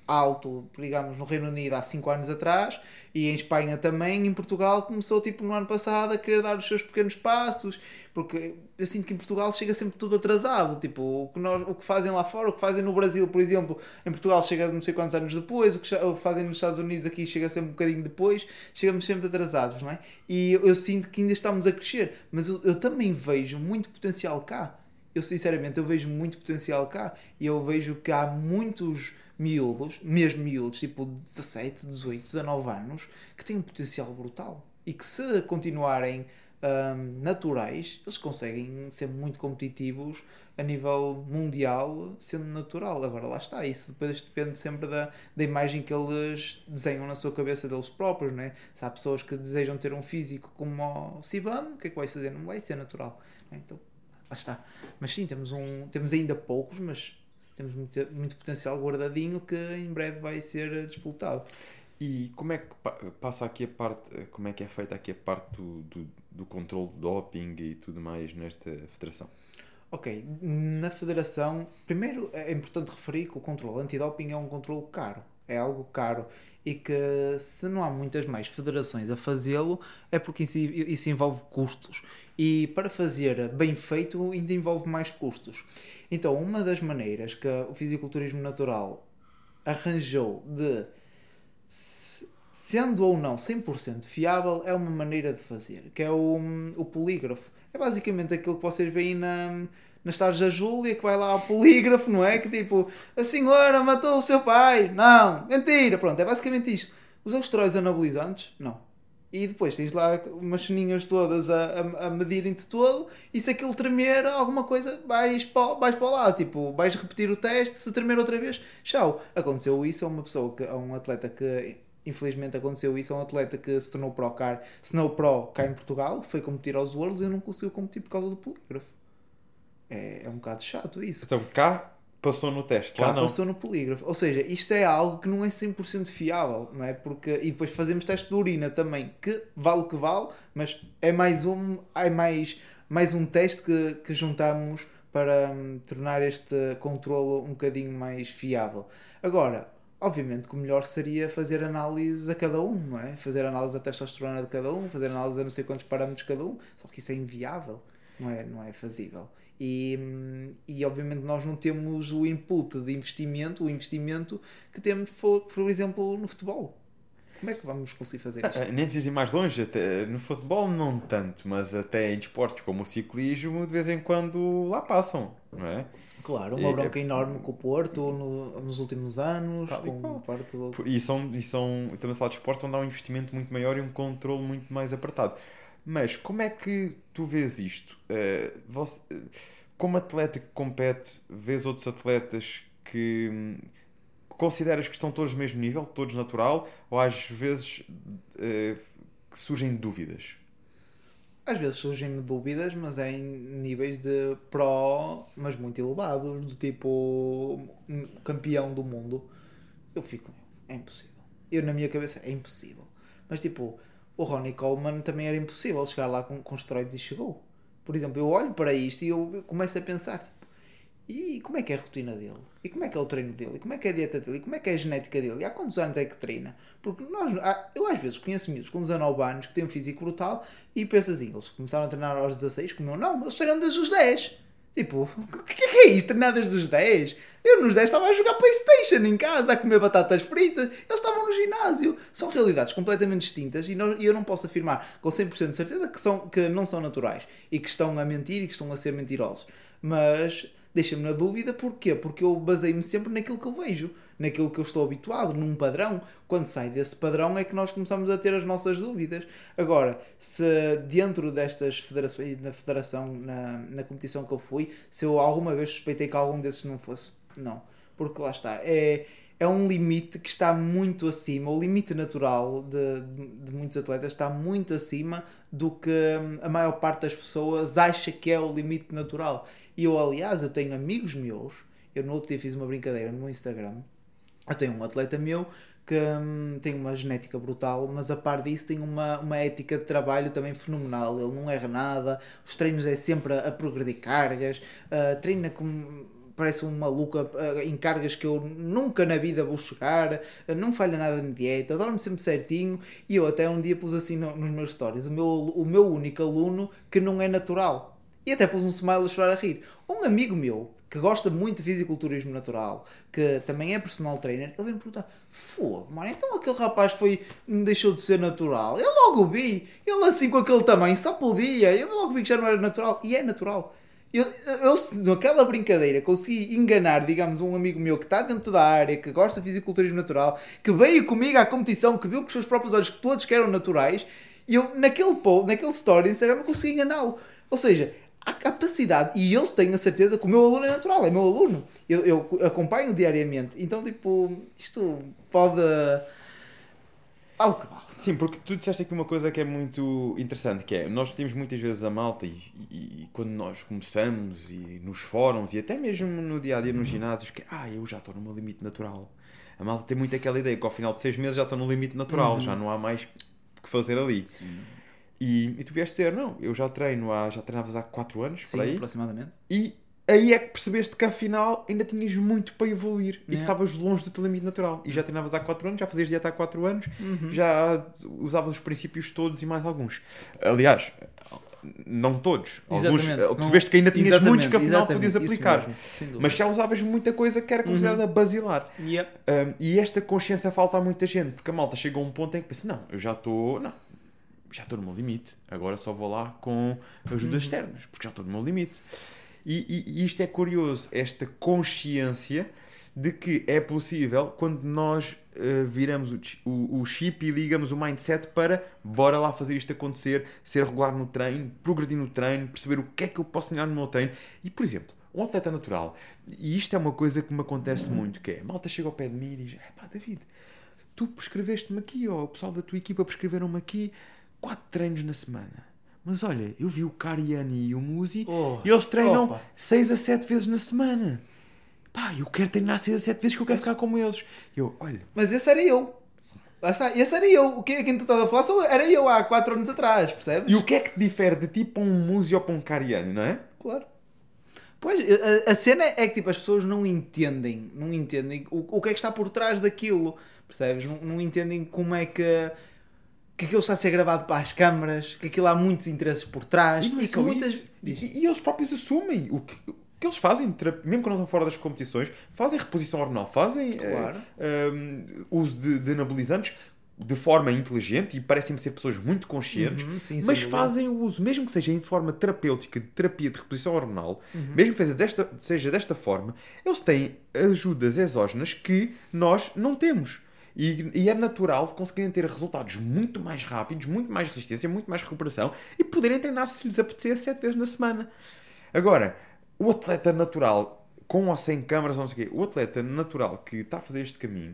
alto, digamos, no Reino Unido há 5 anos atrás e em Espanha também, em Portugal começou tipo no ano passado a querer dar os seus pequenos passos, porque eu sinto que em Portugal chega sempre tudo atrasado, tipo, o que, nós, o que fazem lá fora, o que fazem no Brasil, por exemplo, em Portugal chega não sei quantos anos depois, o que, o que fazem nos Estados Unidos aqui chega sempre um bocadinho depois, chegamos sempre atrasados, não é? E eu, eu sinto que ainda estamos a crescer, mas eu, eu também vejo muito potencial cá. Eu sinceramente eu vejo muito potencial cá e eu vejo que há muitos miúdos, mesmo miúdos, tipo 17, 18, 19 anos, que têm um potencial brutal e que se continuarem hum, naturais, eles conseguem ser muito competitivos a nível mundial sendo natural. Agora lá está, isso depois depende sempre da, da imagem que eles desenham na sua cabeça deles próprios, né? Se há pessoas que desejam ter um físico como o Sibam, o que é que vai fazer? Não vai ser natural. né? Então, lá está. Mas sim, temos, um, temos ainda poucos, mas temos muito, muito potencial guardadinho que em breve vai ser disputado. E como é que pa- passa aqui a parte, como é que é feita aqui a parte do, do, do controle de doping e tudo mais nesta federação? Ok, na federação, primeiro é importante referir que o controle antidoping é um controle caro, é algo caro e que se não há muitas mais federações a fazê-lo é porque isso, isso envolve custos e para fazer bem feito ainda envolve mais custos. Então, uma das maneiras que o fisiculturismo natural arranjou de se, sendo ou não 100% fiável, é uma maneira de fazer, que é o, o polígrafo. É basicamente aquilo que vocês veem na, nas tardes da Júlia, que vai lá ao polígrafo, não é? Que tipo, a senhora matou o seu pai. Não, mentira. Pronto, é basicamente isto. Os esteroides anabolizantes, não. E depois tens lá umas ceninhas todas a, a, a medirem-te todo e se aquilo tremer alguma coisa, vais para, vais para lá. Tipo, vais repetir o teste, se tremer outra vez, tchau. Aconteceu isso a uma pessoa, que, a um atleta que infelizmente aconteceu isso a um atleta que se tornou pro, car, se tornou pro cá em Portugal, foi competir aos Worlds e não conseguiu competir por causa do polígrafo. É, é um bocado chato isso. Então cá passou no teste, cá lá não. passou no polígrafo. Ou seja, isto é algo que não é 100% fiável, não é? Porque, e depois fazemos teste de urina também, que vale o que vale, mas é mais um, é mais, mais um teste que, que juntamos para hum, tornar este controlo um bocadinho mais fiável. Agora, obviamente que o melhor seria fazer análise a cada um, não é? Fazer análise da testosterona de cada um, fazer análise a não sei quantos parâmetros de cada um, só que isso é inviável, não é, não é fazível. E, e obviamente nós não temos o input de investimento, o investimento que temos, por, por exemplo, no futebol. Como é que vamos conseguir fazer isto? Ah, Nem precisas ir mais longe, até, no futebol não tanto, mas até em desportos como o ciclismo, de vez em quando lá passam, não é? Claro, uma bronca enorme com o Porto no- nos últimos anos, e com Porto do... E são, e são, estamos a falar de esportes onde há um investimento muito maior e um controle muito mais apertado. Mas como é que tu vês isto? Eh, você- como atleta que compete, vês outros atletas que hum, consideras que estão todos no mesmo nível, todos natural, ou às vezes que surgem dúvidas? Às vezes surgem dúvidas, mas é em níveis de pró, mas muito elevados, do tipo campeão do mundo. Eu fico, é impossível. Eu na minha cabeça é impossível. Mas tipo, o Ronnie Coleman também era impossível chegar lá com, com esteroides e chegou. Por exemplo, eu olho para isto e eu começo a pensar, tipo, e como é que é a rotina dele? E como é que é o treino dele? E como é que é a dieta dele? E como é que é a genética dele? E há quantos anos é que treina? Porque nós, eu às vezes conheço miúdos com 19 anos que têm um físico brutal e penso assim, eles começaram a treinar aos 16, como eu, não, eles treinam desde os 10. Tipo, o que é que é isso? Treinar desde os 10? Eu nos 10 estava a jogar Playstation em casa, a comer batatas fritas, eles estavam no ginásio. São realidades completamente distintas e não- e eu não posso afirmar com 100% de certeza que, são, que não são naturais e que estão a mentir e que estão a ser mentirosos. Mas deixa-me na dúvida, porquê? Porque eu baseio-me sempre naquilo que eu vejo, naquilo que eu estou habituado, num padrão. Quando sai desse padrão é que nós começamos a ter as nossas dúvidas. Agora, se dentro destas federações, na federação, na, na competição que eu fui, se eu alguma vez suspeitei que algum desses não fosse, não. Porque lá está, é, é um limite que está muito acima, o limite natural de, de, muitos atletas está muito acima do que a maior parte das pessoas acha que é o limite natural. E eu, aliás, eu tenho amigos meus, eu no outro dia fiz uma brincadeira no Instagram, eu tenho um atleta meu que hum, tem uma genética brutal, mas a par disso tem uma, uma ética de trabalho também fenomenal. Ele não erra nada, os treinos é sempre a, a progredir cargas, ah, treina como parece um maluco ah, em cargas que eu nunca na vida vou chegar, ah, não falha nada na dieta, dorme sempre certinho. E eu até um dia pus assim no- nos meus stories o meu, o meu único aluno que não é natural. E até pus um smile a chorar a rir. Um amigo meu que gosta muito de fisiculturismo natural, que também é personal trainer, ele vem me perguntar: Fogo, mano, então aquele rapaz foi, deixou de ser natural. Eu logo vi, ele assim com aquele tamanho só podia, eu logo vi que já não era natural. E é natural. Eu, eu, naquela brincadeira, consegui enganar, digamos, um amigo meu que está dentro da área, que gosta de fisiculturismo natural, que veio comigo à competição, que viu com os seus próprios olhos que todos que eram naturais, e eu, naquele post, naquele story, Instagram, consegui enganá-lo. Ou seja, há capacidade, e eu tenho a certeza que o meu aluno é natural, é meu aluno. Eu, eu acompanho diariamente. Então, tipo, isto pode. Vale o que vale. Sim, porque tu disseste aqui uma coisa que é muito interessante, que é, nós temos muitas vezes a malta e, e- e quando nós começamos e nos fóruns e até mesmo no dia a dia nos ginásios, que ah, eu já estou no meu limite natural. A malta tem muito aquela ideia que ao final de seis meses já estou no limite natural, já não há mais o que fazer ali. E, e tu vieste dizer, não, eu já treino há, já treinavas há 4 anos, Sim, por aí, aproximadamente. e aí é que percebeste que afinal ainda tinhas muito para evoluir e que Yeah. estavas longe do teu limite natural. E já treinavas há 4 anos, já fazias dieta há 4 anos, Uhum. já usavas os princípios todos e mais alguns. Aliás, Não todos. Alguns, Exatamente. eh, Não- percebeste que ainda tinhas muitos que afinal podias aplicar. mesmo. Mas já usavas muita coisa que era considerada basilar. Yep. Um, e esta consciência falta a muita gente, porque a malta chega a um ponto em que pensa: não, eu já estou. Não, já estou no meu limite. Agora só vou lá com ajudas externas, porque já estou no meu limite. E, e- e isto é curioso, esta consciência de que é possível quando nós uh, viramos o, o- o chip e ligamos o mindset para bora lá fazer isto acontecer, ser regular no treino, progredir no treino, perceber o que é que eu posso melhorar no meu treino. E, por exemplo, um atleta natural, e isto é uma coisa que me acontece muito, que é, a malta chega ao pé de mim e diz, é pá, David, tu prescreveste-me aqui, ou o pessoal da tua equipa prescreveram-me aqui quatro treinos na semana. Mas olha, eu vi o Cariani e o Musi Oh, e eles treinam opa. 6 a 7 vezes na semana. Pá, eu quero treinar 6 a 7 vezes que eu quero ficar como eles. Eu, olha, Mas esse era eu. Lá está, esse era eu. O que é quem tu estás a falar era eu há 4 anos atrás, percebes? e o que é que te difere de ti para um Musi ou para um Cariani, não é? Claro. Pois, a, a cena é que tipo, as pessoas não entendem, não entendem o, o que é que está por trás daquilo, percebes? Não, não entendem como é que, que aquilo está a ser gravado para as câmaras, que aquilo há muitos interesses por trás E é e só que muitas. E, e eles próprios assumem o que, o que eles fazem, mesmo quando não estão fora das competições, fazem reposição hormonal, fazem eh, Claro. um, uso de, de anabolizantes de forma inteligente e parecem-me ser pessoas muito conscientes, Uhum, sim, mas fazem o uso, mesmo que seja em forma terapêutica, de terapia de reposição hormonal, Uhum. mesmo que seja desta, seja desta forma, eles têm ajudas exógenas que nós não temos. E, e é natural de conseguirem ter resultados muito mais rápidos, muito mais resistência, muito mais recuperação e poderem treinar se lhes apetecer sete vezes na semana. Agora, o atleta natural, com ou sem câmaras, não sei o quê, o atleta natural que está a fazer este caminho,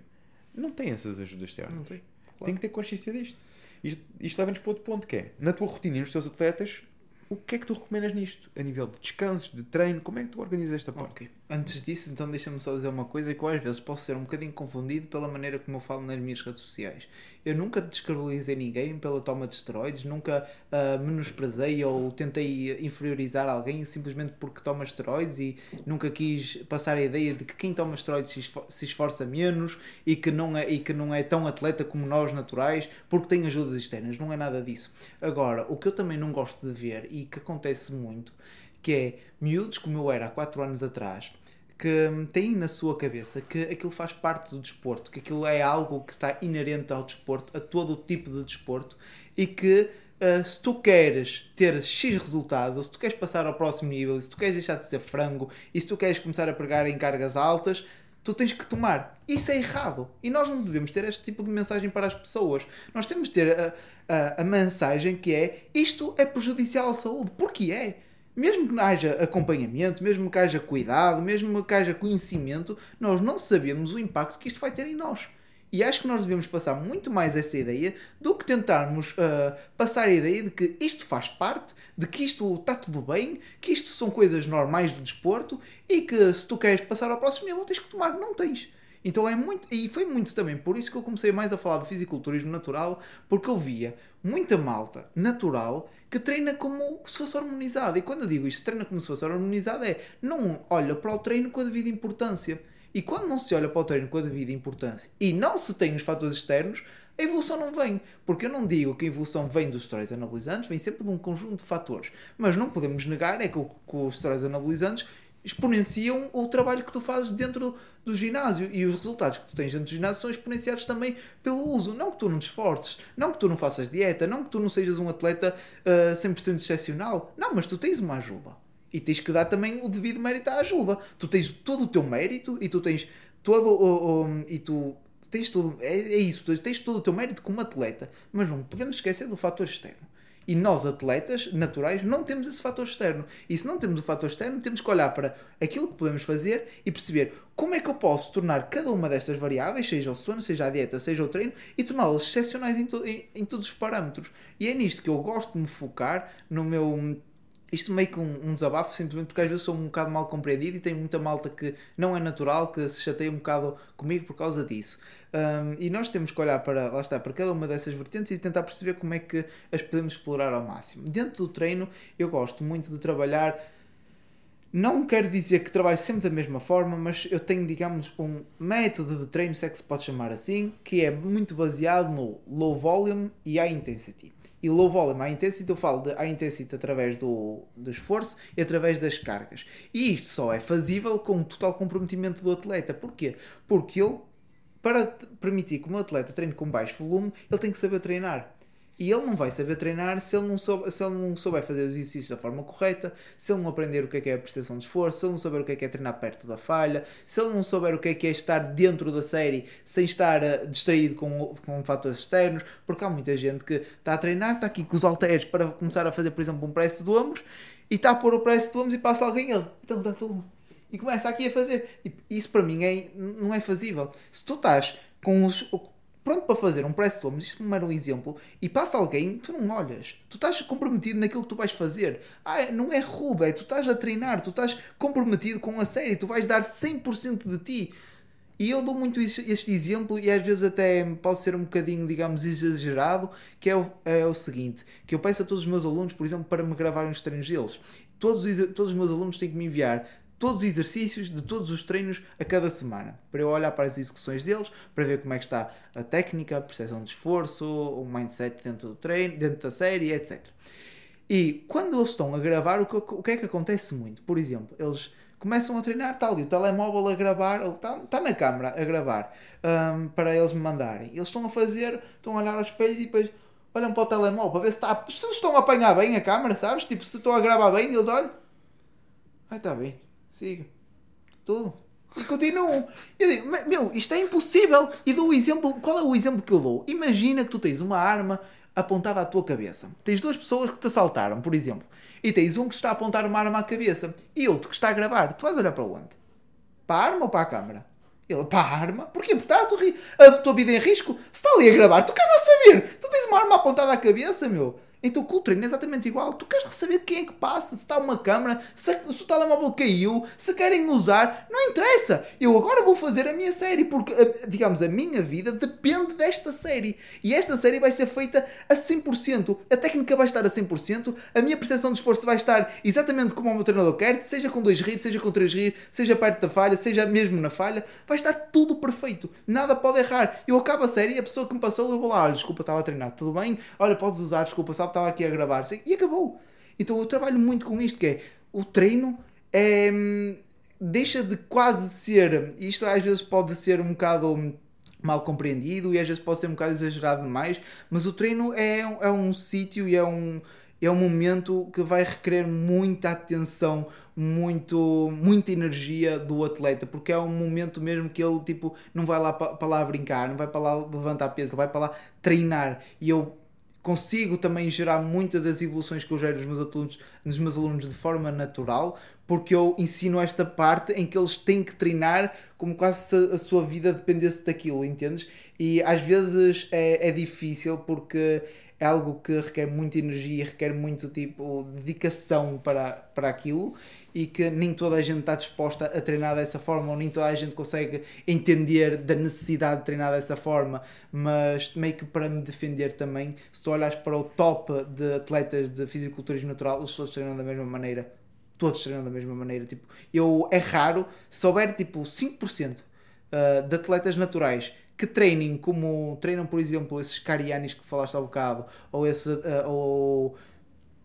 não tem essas ajudas externas. Não tem, claro. Tem que ter consciência disto. Isto, isto leva-nos para outro ponto que é, na tua rotina e nos teus atletas, o que é que tu recomendas nisto? A nível de descansos, de treino, como é que tu organizas esta parte? Ok. Antes disso, então deixa-me só dizer uma coisa que eu às vezes posso ser um bocadinho confundido pela maneira como eu falo nas minhas redes sociais. Eu nunca descredibilizei ninguém pela toma de esteroides, nunca ah, menosprezei ou tentei inferiorizar alguém simplesmente porque toma esteroides e nunca quis passar a ideia de que quem toma esteroides se esfor- se esforça menos e que, não é, e que não é tão atleta como nós naturais porque tem ajudas externas. Não é nada disso. Agora, o que eu também não gosto de ver e que acontece muito que é miúdos como eu era há 4 anos atrás que têm na sua cabeça que aquilo faz parte do desporto, que aquilo é algo que está inerente ao desporto, a todo o tipo de desporto e que ah, se tu queres ter X resultados, ou se tu queres passar ao próximo nível, se tu queres deixar de ser frango e se tu queres começar a pregar em cargas altas, tu tens que tomar. Isso é errado. E nós não devemos ter este tipo de mensagem para as pessoas. Nós temos de ter a, a, a mensagem que é isto é prejudicial à saúde. Porque é. Mesmo que haja acompanhamento, mesmo que haja cuidado, mesmo que haja conhecimento, nós não sabemos o impacto que isto vai ter em nós. E acho que nós devemos passar muito mais essa ideia do que tentarmos ah, passar a ideia de que isto faz parte, de que isto está tudo bem, que isto são coisas normais do desporto e que se tu queres passar ao próximo nível tens que tomar. Não tens. Então é muito, e foi muito também por isso que eu comecei mais a falar do fisiculturismo natural, porque eu via muita malta natural que treina como se fosse harmonizada. E quando eu digo isto, treina como se fosse harmonizada, é não olha para o treino com a devida importância. E quando não se olha para o treino com a devida importância e não se tem os fatores externos, a evolução não vem. Porque eu não digo que a evolução vem dos esteroides anabolizantes, vem sempre de um conjunto de fatores. Mas não podemos negar é que, que os esteroides anabolizantes exponenciam o trabalho que tu fazes dentro do ginásio e os resultados que tu tens dentro do ginásio são exponenciados também pelo uso. Não que tu não te esforces, não que tu não faças dieta, não que tu não sejas um atleta ah, 100% excepcional. Não, mas tu tens uma ajuda. E tens que dar também o devido mérito à ajuda. Tu tens todo o teu mérito e tu tens todo o. e tu tens tudo. É, é isso, tens todo o teu mérito como atleta. Mas não podemos esquecer do fator externo. E nós, atletas naturais, não temos esse fator externo. E se não temos o fator externo, temos que olhar para aquilo que podemos fazer e perceber como é que eu posso tornar cada uma destas variáveis, seja o sono, seja a dieta, seja o treino, e torná-las excepcionais em, to- em, em todos os parâmetros. E é nisto que eu gosto de me focar no meu. Isto meio que um, um desabafo, simplesmente porque às vezes sou um bocado mal compreendido e tenho muita malta que não é natural, que se chateia um bocado comigo por causa disso. Um, e nós temos que olhar para, lá está, para cada uma dessas vertentes e tentar perceber como é que as podemos explorar ao máximo. Dentro do treino, eu gosto muito de trabalhar. Não quero dizer que trabalho sempre da mesma forma, mas eu tenho, digamos, um método de treino, se é que se pode chamar assim, que é muito baseado no low volume e high intensity. E low volume, high intensity, eu falo de high intensity através do, do esforço e através das cargas. E isto só é fazível com o total comprometimento do atleta. Porquê? Porque ele, para permitir que o meu atleta treine com baixo volume, ele tem que saber treinar. E ele não vai saber treinar se ele não souber, se ele não souber fazer os exercícios da forma correta, se ele não aprender o que é, que é a percepção de esforço, se ele não souber o que é, que é treinar perto da falha, se ele não souber o que é, que é estar dentro da série sem estar uh, distraído com, com fatores externos, porque há muita gente que está a treinar, está aqui com os halteres para começar a fazer, por exemplo, um press de ombros e está a pôr o press de ombros e passa alguém ele. Então está tudo. E começa aqui a fazer. E isso para mim é, não é fazível. Se tu estás com os pronto para fazer um press de ombros, isto não era um exemplo, e passa alguém, tu não olhas. Tu estás comprometido naquilo que tu vais fazer. Ah, não é rude, é tu estás a treinar, tu estás comprometido com a série, tu vais dar 100% de ti. E eu dou muito este exemplo e às vezes até pode ser um bocadinho, digamos, exagerado, que é o, é o seguinte, que eu peço a todos os meus alunos, por exemplo, para me gravarem os treinos deles. Todos, todos os meus alunos têm que me enviar todos os exercícios de todos os treinos a cada semana, para eu olhar para as execuções deles, para ver como é que está a técnica, a percepção de esforço, o mindset dentro do treino, dentro da série, etc. E quando eles estão a gravar, o que, o que é que acontece muito? Por exemplo, eles começam a treinar, está ali o telemóvel a gravar, ou está, está na câmara a gravar, um, para eles me mandarem. Eles estão a fazer, estão a olhar ao espelho e depois olham para o telemóvel para ver se, está, se eles estão a apanhar bem a câmera, sabes? Tipo, se estão a gravar bem, eles olham. Ai, está bem siga. Tudo. E continuam. Eu digo, meu, isto é impossível. E dou o exemplo. Qual é o exemplo que eu dou? Imagina que tu tens uma arma apontada à tua cabeça. Tens duas pessoas que te assaltaram, por exemplo. E tens um que está a apontar uma arma à cabeça e outro que está a gravar. Tu vais olhar para onde? Para a arma ou para a câmara? Ele, para a arma? Porquê? Porque está a tua, a vida em risco. Se está ali a gravar, tu queres saber. Tu tens uma arma apontada à cabeça, meu. Então o treino é exatamente igual. Tu queres saber quem é que passa, se está uma câmera, se, se o telemóvel caiu, se querem usar, não interessa. Eu agora vou fazer a minha série, porque, digamos, a minha vida depende desta série. E esta série vai ser feita a 100%. A técnica vai estar a 100%, a minha percepção de esforço vai estar exatamente como o meu treinador quer, seja com dois rir, seja com três rir, seja perto da falha, seja mesmo na falha, vai estar tudo perfeito. Nada pode errar. Eu acabo a série e a pessoa que me passou, eu vou lá, olha, desculpa, estava a treinar, tudo bem? Olha, podes usar, desculpa, sabe? Estava aqui a gravar e acabou. Então eu trabalho muito com isto, que é o treino é, deixa de quase ser, isto às vezes pode ser um bocado mal compreendido e às vezes pode ser um bocado exagerado demais, mas o treino é, é um sítio e é um, é um momento que vai requerer muita atenção, muito, muita energia do atleta, porque é um momento mesmo que ele tipo, não vai lá para lá brincar, não vai para lá levantar peso, ele vai para lá treinar. E eu consigo também gerar muitas das evoluções que eu gero nos meus alunos, nos meus alunos de forma natural, porque eu ensino esta parte em que eles têm que treinar como quase se a sua vida dependesse daquilo, entendes? E às vezes é, é difícil porque é algo que requer muita energia, requer muito tipo dedicação para, para aquilo e que nem toda a gente está disposta a treinar dessa forma ou nem toda a gente consegue entender da necessidade de treinar dessa forma, mas meio que para me defender também, se tu olhas para o top de atletas de fisiculturismo natural, eles todos treinam da mesma maneira. Todos treinam da mesma maneira. Tipo, eu, é raro, se houver tipo 5% ah, de atletas naturais que treinem como treinam, por exemplo, esses carianis que falaste há bocado, ou esse, uh, ou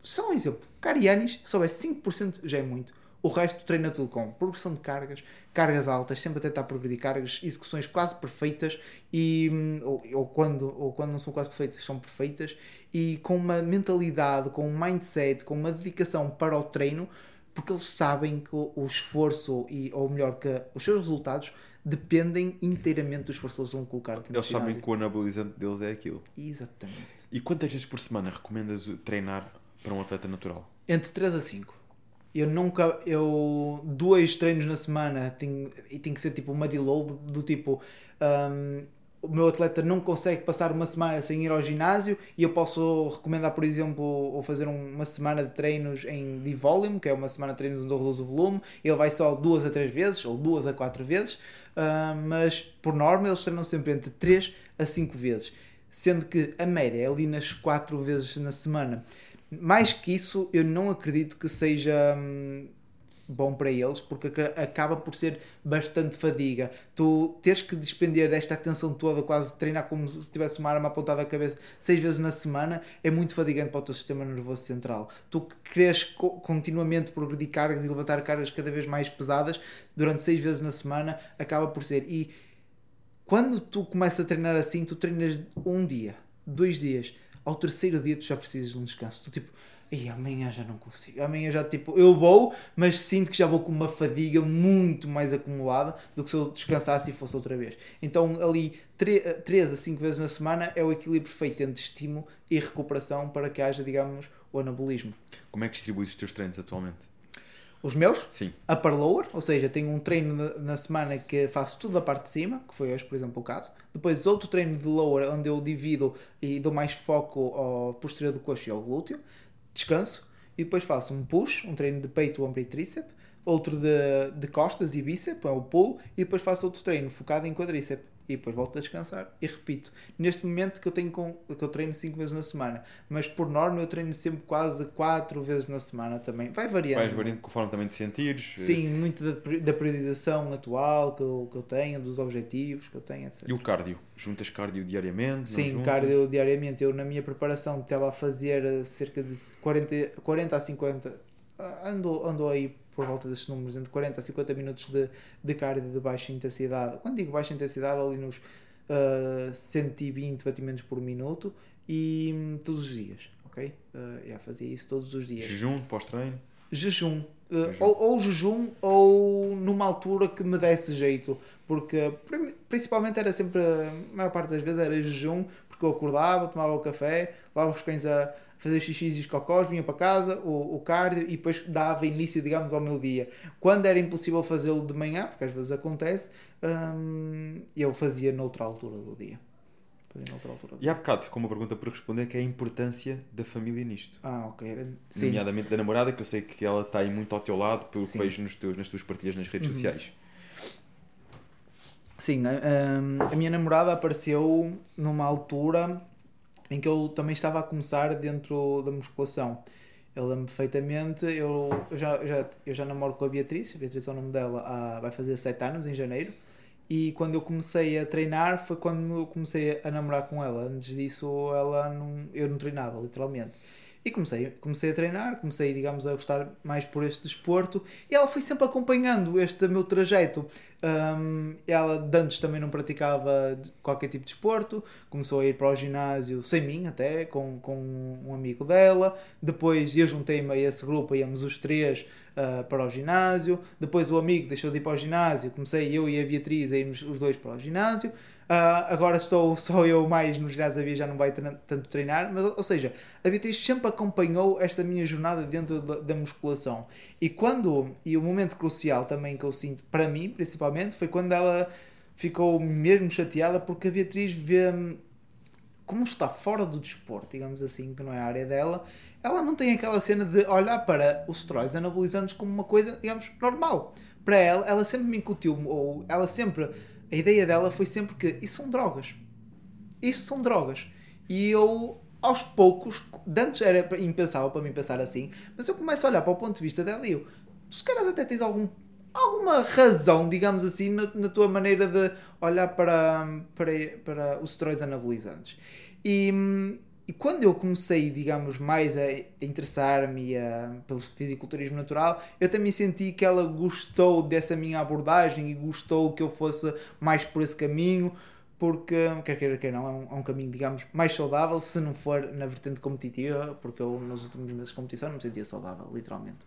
só um exemplo, carianis, se houver 5% já é muito. O resto treina tudo com progressão de cargas, cargas altas, sempre a tentar progredir cargas, execuções quase perfeitas e hum, ou, ou, quando, ou quando não são quase perfeitas, são perfeitas e com uma mentalidade, com um mindset, com uma dedicação para o treino, porque eles sabem que o, o esforço e ou melhor que os seus resultados dependem inteiramente do esforço que eles vão colocar. Eles sabem que o anabolizante deles é aquilo. Exatamente. E quantas vezes por semana recomendas treinar para um atleta natural? Entre 3 a 5 eu nunca, eu, dois treinos na semana tenho, e tem que ser tipo uma deload do tipo, um, o meu atleta não consegue passar uma semana sem ir ao ginásio e eu posso recomendar, por exemplo, ou fazer uma semana de treinos em D-Volume, que é uma semana de treinos onde eu reduzo o volume, ele vai só duas a três vezes, ou duas a quatro vezes, uh, mas por norma eles treinam sempre entre 3 a 5 vezes, sendo que a média é ali nas 4 vezes na semana mais que isso, eu não acredito que seja hum, bom para eles, porque acaba por ser bastante fadiga. Tu teres que despender desta atenção toda, quase treinar como se tivesse uma arma apontada à cabeça seis vezes na semana, é muito fadigante para o teu sistema nervoso central. Tu queres continuamente progredir cargas e levantar cargas cada vez mais pesadas durante seis vezes na semana, acaba por ser. E quando tu começas a treinar assim, tu treinas um dia, dois dias, ao terceiro dia tu já precisas de um descanso. Tu tipo, e amanhã já não consigo. Amanhã já tipo, eu vou, mas sinto que já vou com uma fadiga muito mais acumulada do que se eu descansasse e fosse outra vez. Então ali 3 a 5 vezes na semana é o equilíbrio perfeito entre estímulo e recuperação para que haja, digamos, o anabolismo. Como é que distribuis os teus treinos atualmente? Os meus? Sim. Upper lower, ou seja, tenho um treino na semana que faço tudo da parte de cima, que foi hoje, por exemplo, o caso. Depois outro treino de lower, onde eu divido e dou mais foco ao posterior do coxo e ao glúteo. Descanso. E depois faço um push, um treino de peito, ombro e tríceps. Outro de, de costas e bíceps, é o pull. E depois faço outro treino focado em quadríceps e depois volto a descansar. E repito, neste momento que eu tenho com, que eu treino 5 vezes na semana, mas por norma eu treino sempre quase 4 vezes na semana também. Vai variando. Vais variando conforme também te sentires. Sim, muito da, da periodização atual que eu, que eu tenho, dos objetivos que eu tenho, etc. E o cardio? Juntas cardio diariamente? Sim, cardio diariamente. Eu na minha preparação estava a fazer cerca de 40, 40 a 50, ando, ando aí por volta desses números, entre 40 a 50 minutos de, de cardio de baixa intensidade. Quando digo baixa intensidade, ali nos uh, 120 batimentos por minuto e um, todos os dias, ok? Uh, já fazia isso todos os dias. Jejum pós-treino? Jejum. Uh. Ou, ou jejum ou numa altura que me desse jeito, porque principalmente era sempre, a maior parte das vezes era jejum, porque eu acordava, tomava o café, levava os cães a fazer xixis e os cocós, vinha para casa, o, o cardio e depois dava início, digamos, ao meu dia. Quando era impossível fazê-lo de manhã, porque às vezes acontece, hum, eu fazia noutra altura do dia. Fazia noutra altura do e há bocado ficou uma pergunta por responder que é a importância da família nisto. Ah, ok. Sim. Nomeadamente da namorada, que eu sei que ela está aí muito ao teu lado, pelo que vejo nos teus, nas tuas partilhas nas redes uhum. sociais. Sim, a, a minha namorada apareceu numa altura em que eu também estava a começar dentro da musculação. Eu lembro perfeitamente, eu, eu, já, já, eu já namoro com a Beatriz, a Beatriz é o nome dela, há, vai fazer 7 anos em janeiro. E quando eu comecei a treinar foi quando eu comecei a namorar com ela. Antes disso, ela não, eu não treinava, literalmente. E comecei, comecei a treinar, comecei, digamos, a gostar mais por este desporto e ela foi sempre acompanhando este meu trajeto. Um, ela antes também não praticava qualquer tipo de desporto, começou a ir para o ginásio sem mim até, com, com um amigo dela. Depois eu juntei-me a esse grupo, íamos os três uh, para o ginásio. Depois o amigo deixou de ir para o ginásio, comecei eu e a Beatriz a irmos os dois para o ginásio. Uh, agora estou só eu mais no ginásio, a Bia já não vai tanto treinar, mas ou seja, a Beatriz sempre acompanhou esta minha jornada dentro da, da, musculação. E quando, e o momento crucial também que eu sinto, para mim principalmente, foi quando ela ficou mesmo chateada porque a Beatriz vê como está fora do desporto, digamos assim, que não é a área dela, ela não tem aquela cena de olhar para os esteroides anabolizantes como uma coisa, digamos, normal. Para ela, ela sempre me incutiu, ou ela sempre a ideia dela foi sempre que isso são drogas. Isso são drogas. E eu, aos poucos, antes era impensável para mim pensar assim, mas eu começo a olhar para o ponto de vista dela e eu, se calhar até tens algum, alguma razão, digamos assim, na, na tua maneira de olhar para, para, para os esteroides anabolizantes. E, e quando eu comecei, digamos, mais a interessar-me pelo fisiculturismo natural, eu também senti que ela gostou dessa minha abordagem e gostou que eu fosse mais por esse caminho, porque, quer queira, quer não, é um, é um, caminho, digamos, mais saudável, se não for na vertente competitiva, porque eu nos últimos meses de competição não me sentia saudável, literalmente.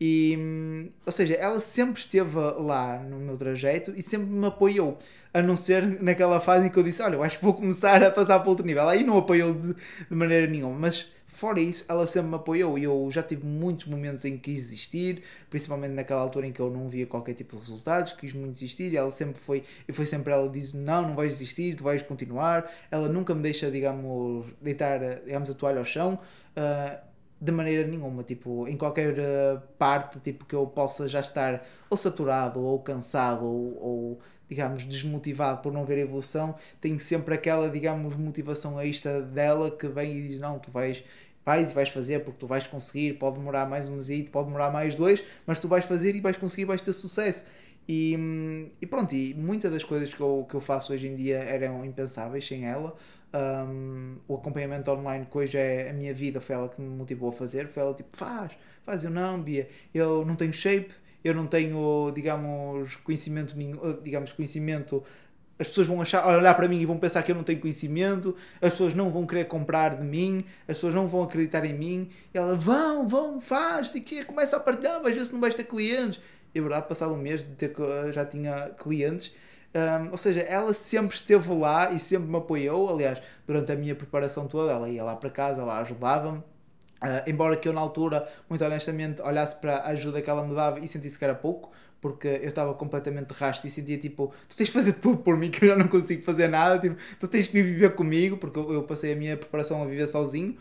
E, ou seja, ela sempre esteve lá no meu trajeto e sempre me apoiou. A não ser naquela fase em que eu disse: Olha, eu acho que vou começar a passar para outro nível. Aí não apoiou de, de maneira nenhuma. Mas fora isso, ela sempre me apoiou. E eu já tive muitos momentos em que quis desistir, principalmente naquela altura em que eu não via qualquer tipo de resultados, quis muito desistir. E ela sempre foi, e foi sempre ela diz: Não, não vais desistir, tu vais continuar. Ela nunca me deixa, digamos, deitar digamos, a toalha ao chão. Uh, de maneira nenhuma, tipo, em qualquer uh, parte tipo, que eu possa já estar ou saturado, ou cansado, ou, ou, digamos, desmotivado por não ver evolução, tenho sempre aquela, digamos, motivação extra dela que vem e diz, não, tu vais, vais e vais fazer porque tu vais conseguir, pode demorar mais um mesito, pode demorar mais dois, mas tu vais fazer e vais conseguir, vais ter sucesso. E, e pronto, e muitas das coisas que eu, que eu faço hoje em dia eram impensáveis sem ela. Um, o acompanhamento online que hoje é a minha vida foi ela que me motivou a fazer. Foi ela tipo, faz, faz. Eu não, Bia, eu não tenho shape, eu não tenho, digamos, conhecimento, digamos, conhecimento. As pessoas vão achar, olhar para mim e vão pensar que eu não tenho conhecimento, as pessoas não vão querer comprar de mim, as pessoas não vão acreditar em mim. E ela, vão, vão, faz, se quer, começa a partilhar, às vezes não vais ter clientes. E é verdade, passado um mês de ter, já tinha clientes. Um, ou seja, ela sempre esteve lá e sempre me apoiou. Aliás, durante a minha preparação toda, ela ia lá para casa, ela ajudava-me. Uh, embora que eu na altura, muito honestamente, olhasse para a ajuda que ela me dava e sentisse que era pouco, porque eu estava completamente de rastro e sentia tipo, tu tens de fazer tudo por mim que eu já não consigo fazer nada, tipo, tu tens que viver comigo, porque eu, eu passei a minha preparação a viver sozinho,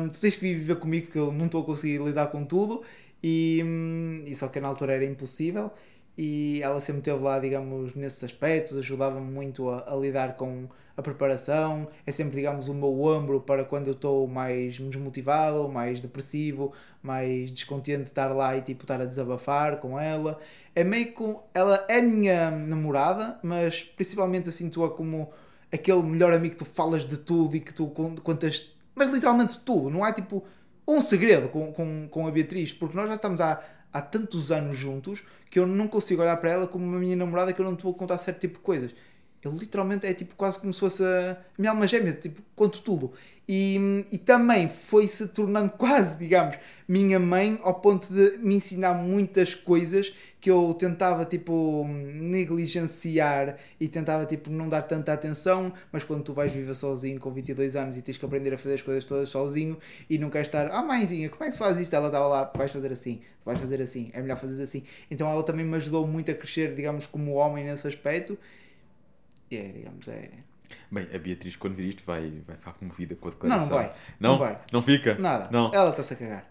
um, tu tens que viver comigo porque eu não estou a conseguir lidar com tudo, e, hum, e só que na altura era impossível e ela sempre esteve lá, digamos, nesses aspectos, ajudava-me muito a, a, lidar com a preparação, é sempre, digamos, o meu ombro para quando eu estou mais desmotivado, mais depressivo, mais descontente de estar lá e, tipo, estar a desabafar com ela. É meio com... Ela é minha namorada, mas principalmente eu sinto-a como aquele melhor amigo que tu falas de tudo e que tu contas... Mas literalmente tudo, não é tipo um segredo com, com, com a Beatriz, porque nós já estamos há, há tantos anos juntos que eu não consigo olhar para ela como uma minha namorada que eu não te vou contar certo tipo de coisas. Eu literalmente é tipo quase como se fosse a minha alma gêmea, tipo, conto tudo. E, e também foi se tornando quase, digamos, minha mãe ao ponto de me ensinar muitas coisas que eu tentava tipo negligenciar e tentava tipo não dar tanta atenção, mas quando tu vais viver sozinho com 22 anos e tens que aprender a fazer as coisas todas sozinho e não queres estar, ah mãezinha, como é que se faz isto? Ela estava lá, tu vais fazer assim, tu vais fazer assim, é melhor fazer assim. Então ela também me ajudou muito a crescer, digamos, como homem nesse aspecto. É, digamos, é Bem, a Beatriz, quando vir isto, vai, vai ficar comovida com a declaração. Não, não vai. Não, não vai. Não fica? Nada. Não. Ela está-se a cagar.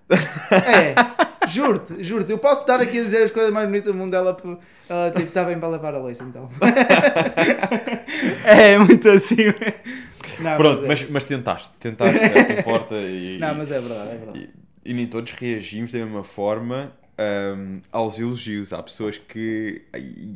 é, juro-te, juro-te. Eu posso estar aqui a dizer as coisas mais bonitas do mundo dela, ela tipo, está bem para levar a louça, então. é, muito assim. Não, Pronto, mas, é. mas, mas, tentaste. Tentaste, importa. E, não, mas é verdade, é verdade. E, e nem todos reagimos da mesma forma um, aos elogios. Há pessoas que,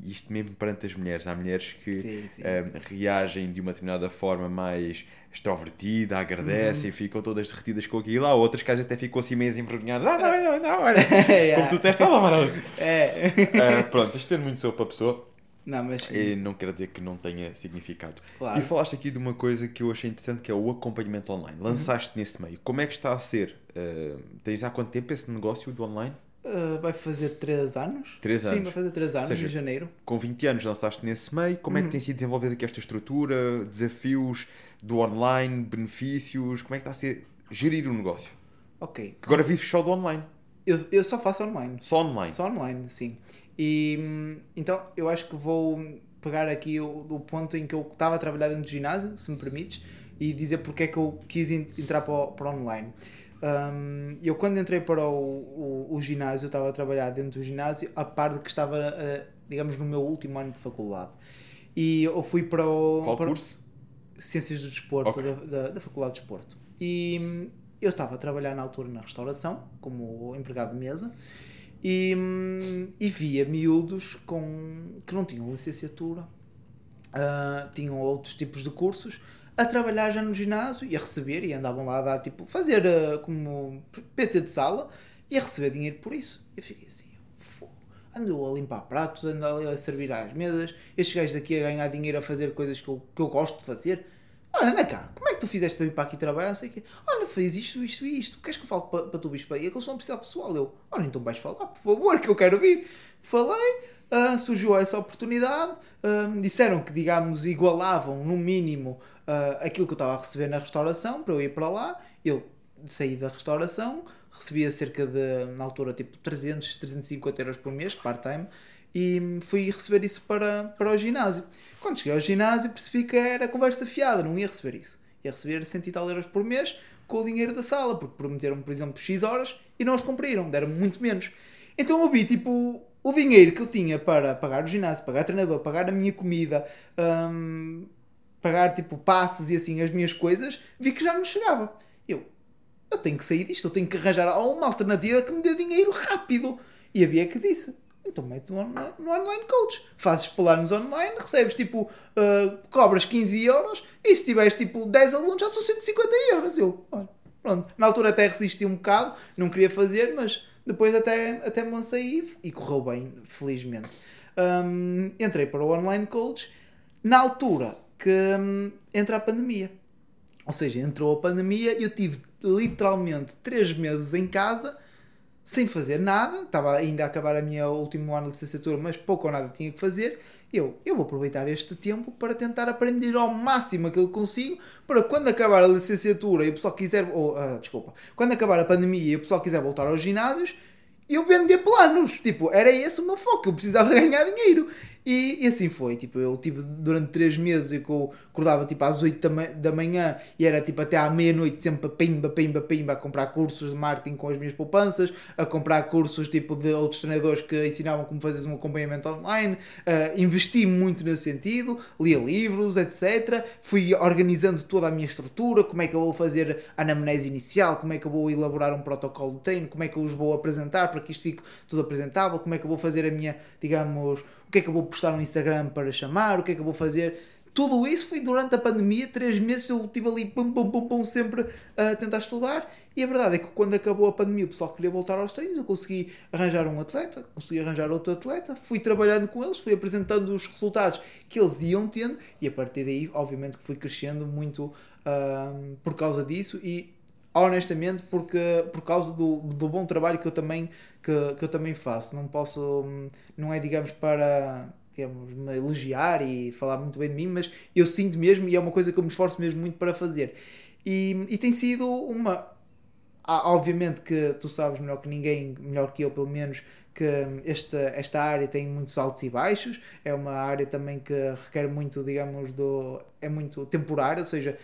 isto mesmo perante as mulheres, há mulheres que sim, sim. Um, reagem de uma determinada forma mais extrovertida, agradecem, uhum. ficam todas derretidas com aquilo. Há outras que às vezes até ficam assim meio envergonhadas. Ah, não, não, não, olha. yeah. Como tu disseste, olha lá, é. uh, Pronto, isto depende muito sobre a pessoa. Não, mas... E não quer dizer que não tenha significado. Claro. E falaste aqui de uma coisa que eu achei interessante, que é o acompanhamento online. Lançaste uhum. nesse meio. Como é que está a ser? Uh, tens há quanto tempo esse negócio do online? Uh, vai fazer 3 anos. 3 anos. Sim, vai fazer 3 anos, seja, em janeiro. Com 20 anos lançaste nesse meio. Como é que uhum. tem sido desenvolver aqui esta estrutura? Desafios do online, benefícios? Como é que está a ser gerir o negócio? Ok. Agora vives só do online. Eu, eu só faço online. Só online? Só online, sim. E então eu acho que vou pegar aqui o, o ponto em que eu estava a trabalhar dentro do ginásio, se me permites, e dizer porque é que eu quis entrar para para online. Um, eu quando entrei para o, o, o, ginásio, estava a trabalhar dentro do ginásio, a par de que estava, uh, digamos, no meu último ano de faculdade. E eu fui para o... Qual para curso? Ciências do Desporto, okay. da, da, da, Faculdade de Desporto. E hum, eu estava a trabalhar na altura na restauração, como empregado de mesa, e, hum, e via miúdos com, que não tinham licenciatura, uh, tinham outros tipos de cursos, a trabalhar já no ginásio e a receber, e andavam lá a dar tipo, fazer uh, como PT de sala e a receber dinheiro por isso. Eu fiquei assim, ando a limpar pratos, ando a servir às mesas, estes gajos daqui a ganhar dinheiro a fazer coisas que eu, que eu gosto de fazer. Olha, anda cá, como é que tu fizeste para vir para aqui trabalhar? Não sei o quê. Olha, fez isto, isto e isto. Queres que eu fale para, para tu, bispo? E aqueles vão precisar pessoal. Eu, olha, então vais falar, por favor, que eu quero vir. Falei, uh, surgiu essa oportunidade. Uh, disseram que, digamos, igualavam no mínimo uh, aquilo que eu estava a receber na restauração para eu ir para lá. Eu saí da restauração, recebia cerca de, na altura, tipo 300, 350 euros por mês, part-time, e fui receber isso para, para o ginásio. Quando cheguei ao ginásio percebi que era conversa fiada, não ia receber isso. Ia receber 100 e tal euros por mês com o dinheiro da sala, porque prometeram, por exemplo, X horas e não os cumpriram, deram muito menos. Então eu vi, tipo, o dinheiro que eu tinha para pagar o ginásio, pagar o treinador, pagar a minha comida, hum, pagar tipo passes e assim as minhas coisas, vi que já não chegava. Eu, eu tenho que sair disto, eu tenho que arranjar uma alternativa que me dê dinheiro rápido. E havia que disse, então mete no, no online coach. Fazes planos online, recebes tipo, uh, cobras 15 euros e se tiveres tipo 10 alunos já são 150 euros. Eu, olha, pronto. Na altura até resisti um bocado, não queria fazer, mas depois até, até me lancei e, correu bem, felizmente. Um, entrei para o online coach na altura que um, entra a pandemia. Ou seja, entrou a pandemia e eu tive literalmente 3 meses em casa sem fazer nada, estava ainda a acabar a minha último ano de licenciatura, mas pouco ou nada tinha que fazer. Eu, eu vou aproveitar este tempo para tentar aprender ao máximo aquilo que consigo, para quando acabar a licenciatura e o pessoal quiser, ou, uh, desculpa, quando acabar a pandemia e o pessoal quiser voltar aos ginásios, eu vender planos. Tipo, era esse o meu foco, eu precisava ganhar dinheiro. E, e, assim foi, tipo, eu tive durante 3 meses eu acordava tipo às 8 da manhã e era tipo até à meia-noite sempre pimba, pimba, pimba a comprar cursos de marketing com as minhas poupanças, a comprar cursos tipo de outros treinadores que ensinavam como fazer um acompanhamento online, uh, investi muito nesse sentido, lia livros, etc. Fui organizando toda a minha estrutura, como é que eu vou fazer a anamnese inicial, como é que eu vou elaborar um protocolo de treino, como é que eu os vou apresentar para que isto fique tudo apresentável, como é que eu vou fazer a minha, digamos, o que é que eu vou postar no Instagram para chamar, o que é que eu vou fazer. Tudo isso foi durante a pandemia, três meses eu estive ali pum, pum, pum, pum, sempre a tentar estudar. E a verdade é que quando acabou a pandemia o pessoal queria voltar aos treinos, eu consegui arranjar um atleta, consegui arranjar outro atleta, fui trabalhando com eles, fui apresentando os resultados que eles iam tendo e a partir daí, obviamente, que fui crescendo muito uh, por causa disso e honestamente porque por causa do, do bom trabalho que eu também que, que eu também faço. Não posso não é digamos para digamos, me elogiar e falar muito bem de mim mas eu sinto mesmo e é uma coisa que eu me esforço mesmo muito para fazer. E, e tem sido uma obviamente que tu sabes melhor que ninguém melhor que eu pelo menos que esta, esta área tem muitos altos e baixos. É uma área também que requer muito digamos do é muito temporária ou seja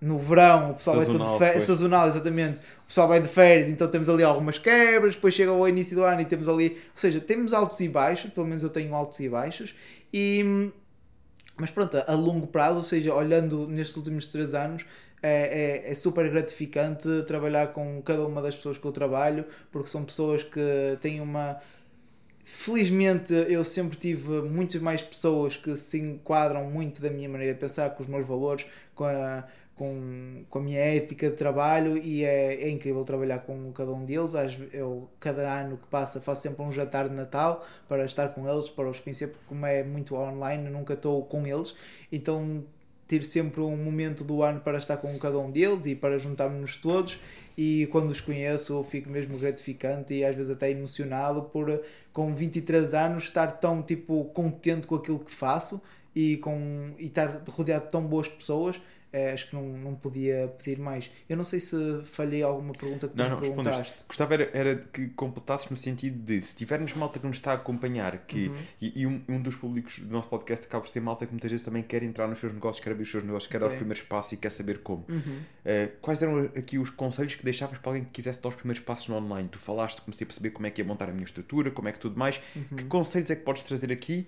no verão o pessoal sazonal, vai de férias, sazonal, exatamente. O pessoal vai de férias, então temos ali algumas quebras, depois chega ao início do ano e temos ali, ou seja, temos altos e baixos, pelo menos eu tenho altos e baixos, e mas pronto, a longo prazo, ou seja, olhando nestes últimos três anos, é, é, é, super gratificante trabalhar com cada uma das pessoas que eu trabalho, porque são pessoas que têm uma. Felizmente eu sempre tive muitas mais pessoas que se enquadram muito da minha maneira de pensar, com os meus valores, com a, com, com a minha ética de trabalho e é, é incrível trabalhar com cada um deles. Eu, cada ano que passa, faço sempre um jantar de Natal para estar com eles, para os conhecer, porque como é muito online, nunca estou com eles, então ter sempre um momento do ano para estar com cada um deles e para juntarmos-nos todos. E quando os conheço eu fico mesmo gratificante e às vezes até emocionado por com 23 anos estar tão tipo contente com aquilo que faço e, com, e estar rodeado de tão boas pessoas é, acho que não, não podia pedir mais. Eu não sei se falhei alguma pergunta que não, tu não, me perguntaste. Respondeste. Gostava era, era que completasses no sentido de se tivermos malta que nos está a acompanhar, que, uhum. e, e um, um, dos públicos do nosso podcast acaba por ser malta que muitas vezes também quer entrar nos seus negócios, quer abrir os seus negócios, quer okay. dar os primeiros passos e quer saber como. Uhum. Uh, quais eram aqui os conselhos que deixavas para alguém que quisesse dar os primeiros passos no online? Tu falaste, comecei a perceber como é que ia montar a minha estrutura, como é que tudo mais. Uhum. Que conselhos é que podes trazer aqui?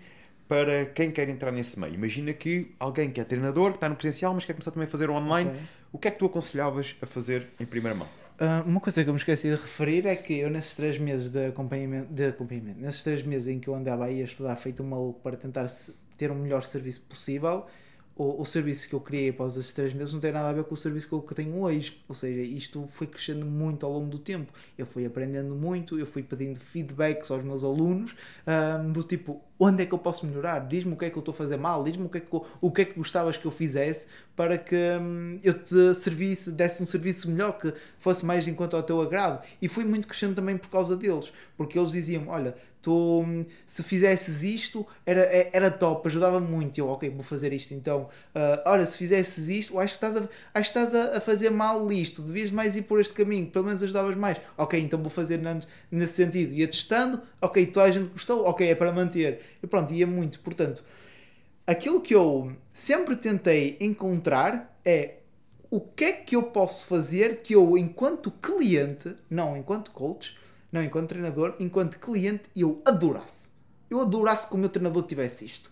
Para quem quer entrar nesse meio. Imagina que alguém que é treinador, que está no presencial, mas quer começar também a fazer online. Okay. O que é que tu aconselhavas a fazer em primeira mão? Uh, uma coisa que eu me esqueci de referir é que eu nesses três meses de acompanhamento, de acompanhamento nesses três meses em que eu andava aí a estudar feito um maluco para tentar ter o um melhor serviço possível, o, o serviço que eu criei após esses três meses não tem nada a ver com o serviço que eu, que tenho hoje. Ou seja, isto foi crescendo muito ao longo do tempo. Eu fui aprendendo muito, eu fui pedindo feedbacks aos meus alunos, um, do tipo, onde é que eu posso melhorar? Diz-me o que é que eu estou a fazer mal, diz-me o que é que, o que, é que gostavas que eu fizesse para que hum, eu te servisse, desse um serviço melhor, que fosse mais enquanto ao teu agrado. E fui muito crescendo também por causa deles, porque eles diziam: Olha, tu, hum, se fizesses isto era, é, era top, ajudava muito. Eu, ok, vou fazer isto então. Uh, olha, se fizesses isto, acho que estás, a, acho que estás a, a, fazer mal isto, devias mais ir por este caminho, pelo menos ajudavas mais. Ok, então vou fazer nesse sentido. Ia testando, ok, toda a gente gostou, ok, é para manter. E pronto, ia muito. Portanto, aquilo que eu sempre tentei encontrar é o que é que eu posso fazer que eu, enquanto cliente, não enquanto coach, não enquanto treinador, enquanto cliente, eu adorasse. Eu adorasse que o meu treinador tivesse isto.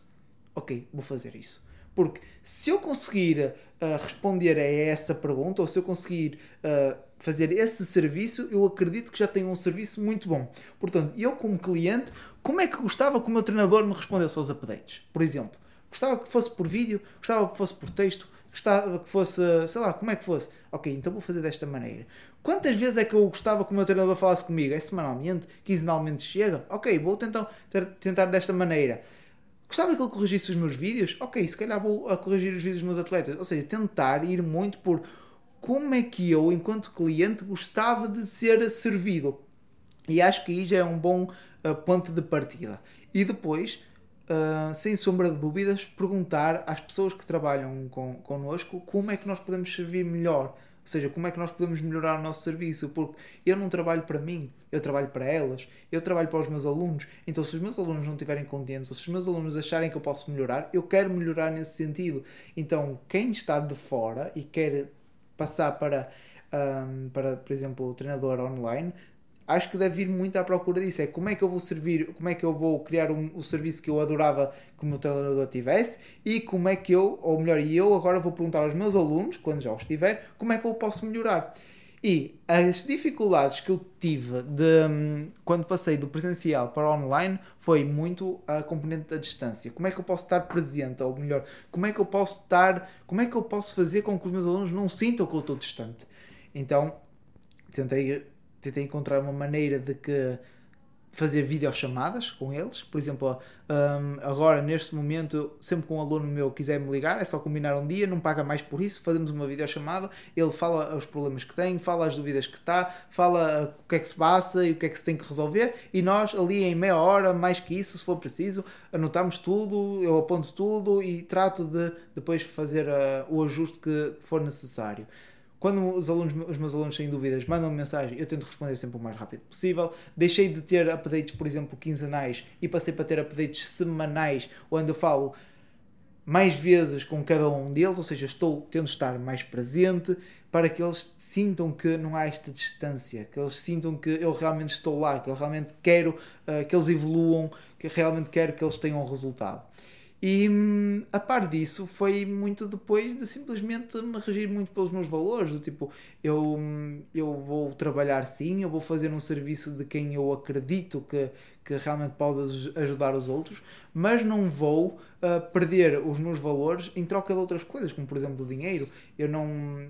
Ok, vou fazer isso. Porque se eu conseguir uh, responder a essa pergunta, ou se eu conseguir uh, fazer esse serviço, eu acredito que já tenho um serviço muito bom. Portanto, eu como cliente, como é que gostava que o meu treinador me respondesse aos updates? Por exemplo, gostava que fosse por vídeo, gostava que fosse por texto, gostava que fosse, sei lá, como é que fosse. Ok, então vou fazer desta maneira. Quantas vezes é que eu gostava que o meu treinador falasse comigo? É semanalmente? Quinzenalmente chega? Ok, vou tentar, tentar desta maneira. Gostava que ele corrigisse os meus vídeos? Ok, se calhar vou a corrigir os vídeos dos meus atletas. Ou seja, tentar ir muito por como é que eu, enquanto cliente, gostava de ser servido. E acho que aí já é um bom ponto de partida. E depois, uh, sem sombra de dúvidas, perguntar às pessoas que trabalham com, connosco como é que nós podemos servir melhor. Ou seja, como é que nós podemos melhorar o nosso serviço? Porque eu não trabalho para mim, eu trabalho para elas, eu trabalho para os meus alunos. Então, se os meus alunos não estiverem contentes, ou se os meus alunos acharem que eu posso melhorar, eu quero melhorar nesse sentido. Então, quem está de fora e quer passar para, um, para por exemplo, o treinador online, acho que deve ir muito à procura disso. É como é que eu vou servir, como é que eu vou criar um, o serviço que eu adorava que o meu treinador tivesse e como é que eu, ou melhor, eu agora vou perguntar aos meus alunos, quando já os tiver, como é que eu posso melhorar. E as dificuldades que eu tive de hum, quando passei do presencial para online foi muito a componente da distância. Como é que eu posso estar presente, ou melhor, como é que eu posso estar, como é que eu posso fazer com que os meus alunos não sintam que eu estou distante. Então, tentei tentei encontrar uma maneira de que fazer videochamadas com eles. Por exemplo, um, agora neste momento, sempre que um aluno meu quiser me ligar, é só combinar um dia, não paga mais por isso, fazemos uma videochamada, ele fala os problemas que tem, fala as dúvidas que está, fala o que é que se passa e o que é que se tem que resolver, e nós ali em meia hora, mais que isso, se for preciso, anotamos tudo, eu aponto tudo e trato de depois fazer uh, o ajuste que for necessário. Quando os, alunos, os meus alunos têm dúvidas, mandam -me mensagem, eu tento responder sempre o mais rápido possível. Deixei de ter updates, por exemplo, quinzenais e passei para ter updates semanais, onde eu falo mais vezes com cada um deles, ou seja, estou tendo estar mais presente para que eles sintam que não há esta distância, que eles sintam que eu realmente estou lá, que eu realmente quero uh, que eles evoluam, que realmente quero que eles tenham resultado. E hum, a par disso foi muito depois de simplesmente me regir muito pelos meus valores, do tipo, eu, hum, eu vou trabalhar sim, eu vou fazer um serviço de quem eu acredito que, que realmente pode ajudar os outros, mas não vou uh, perder os meus valores em troca de outras coisas, como por exemplo o dinheiro. Eu não,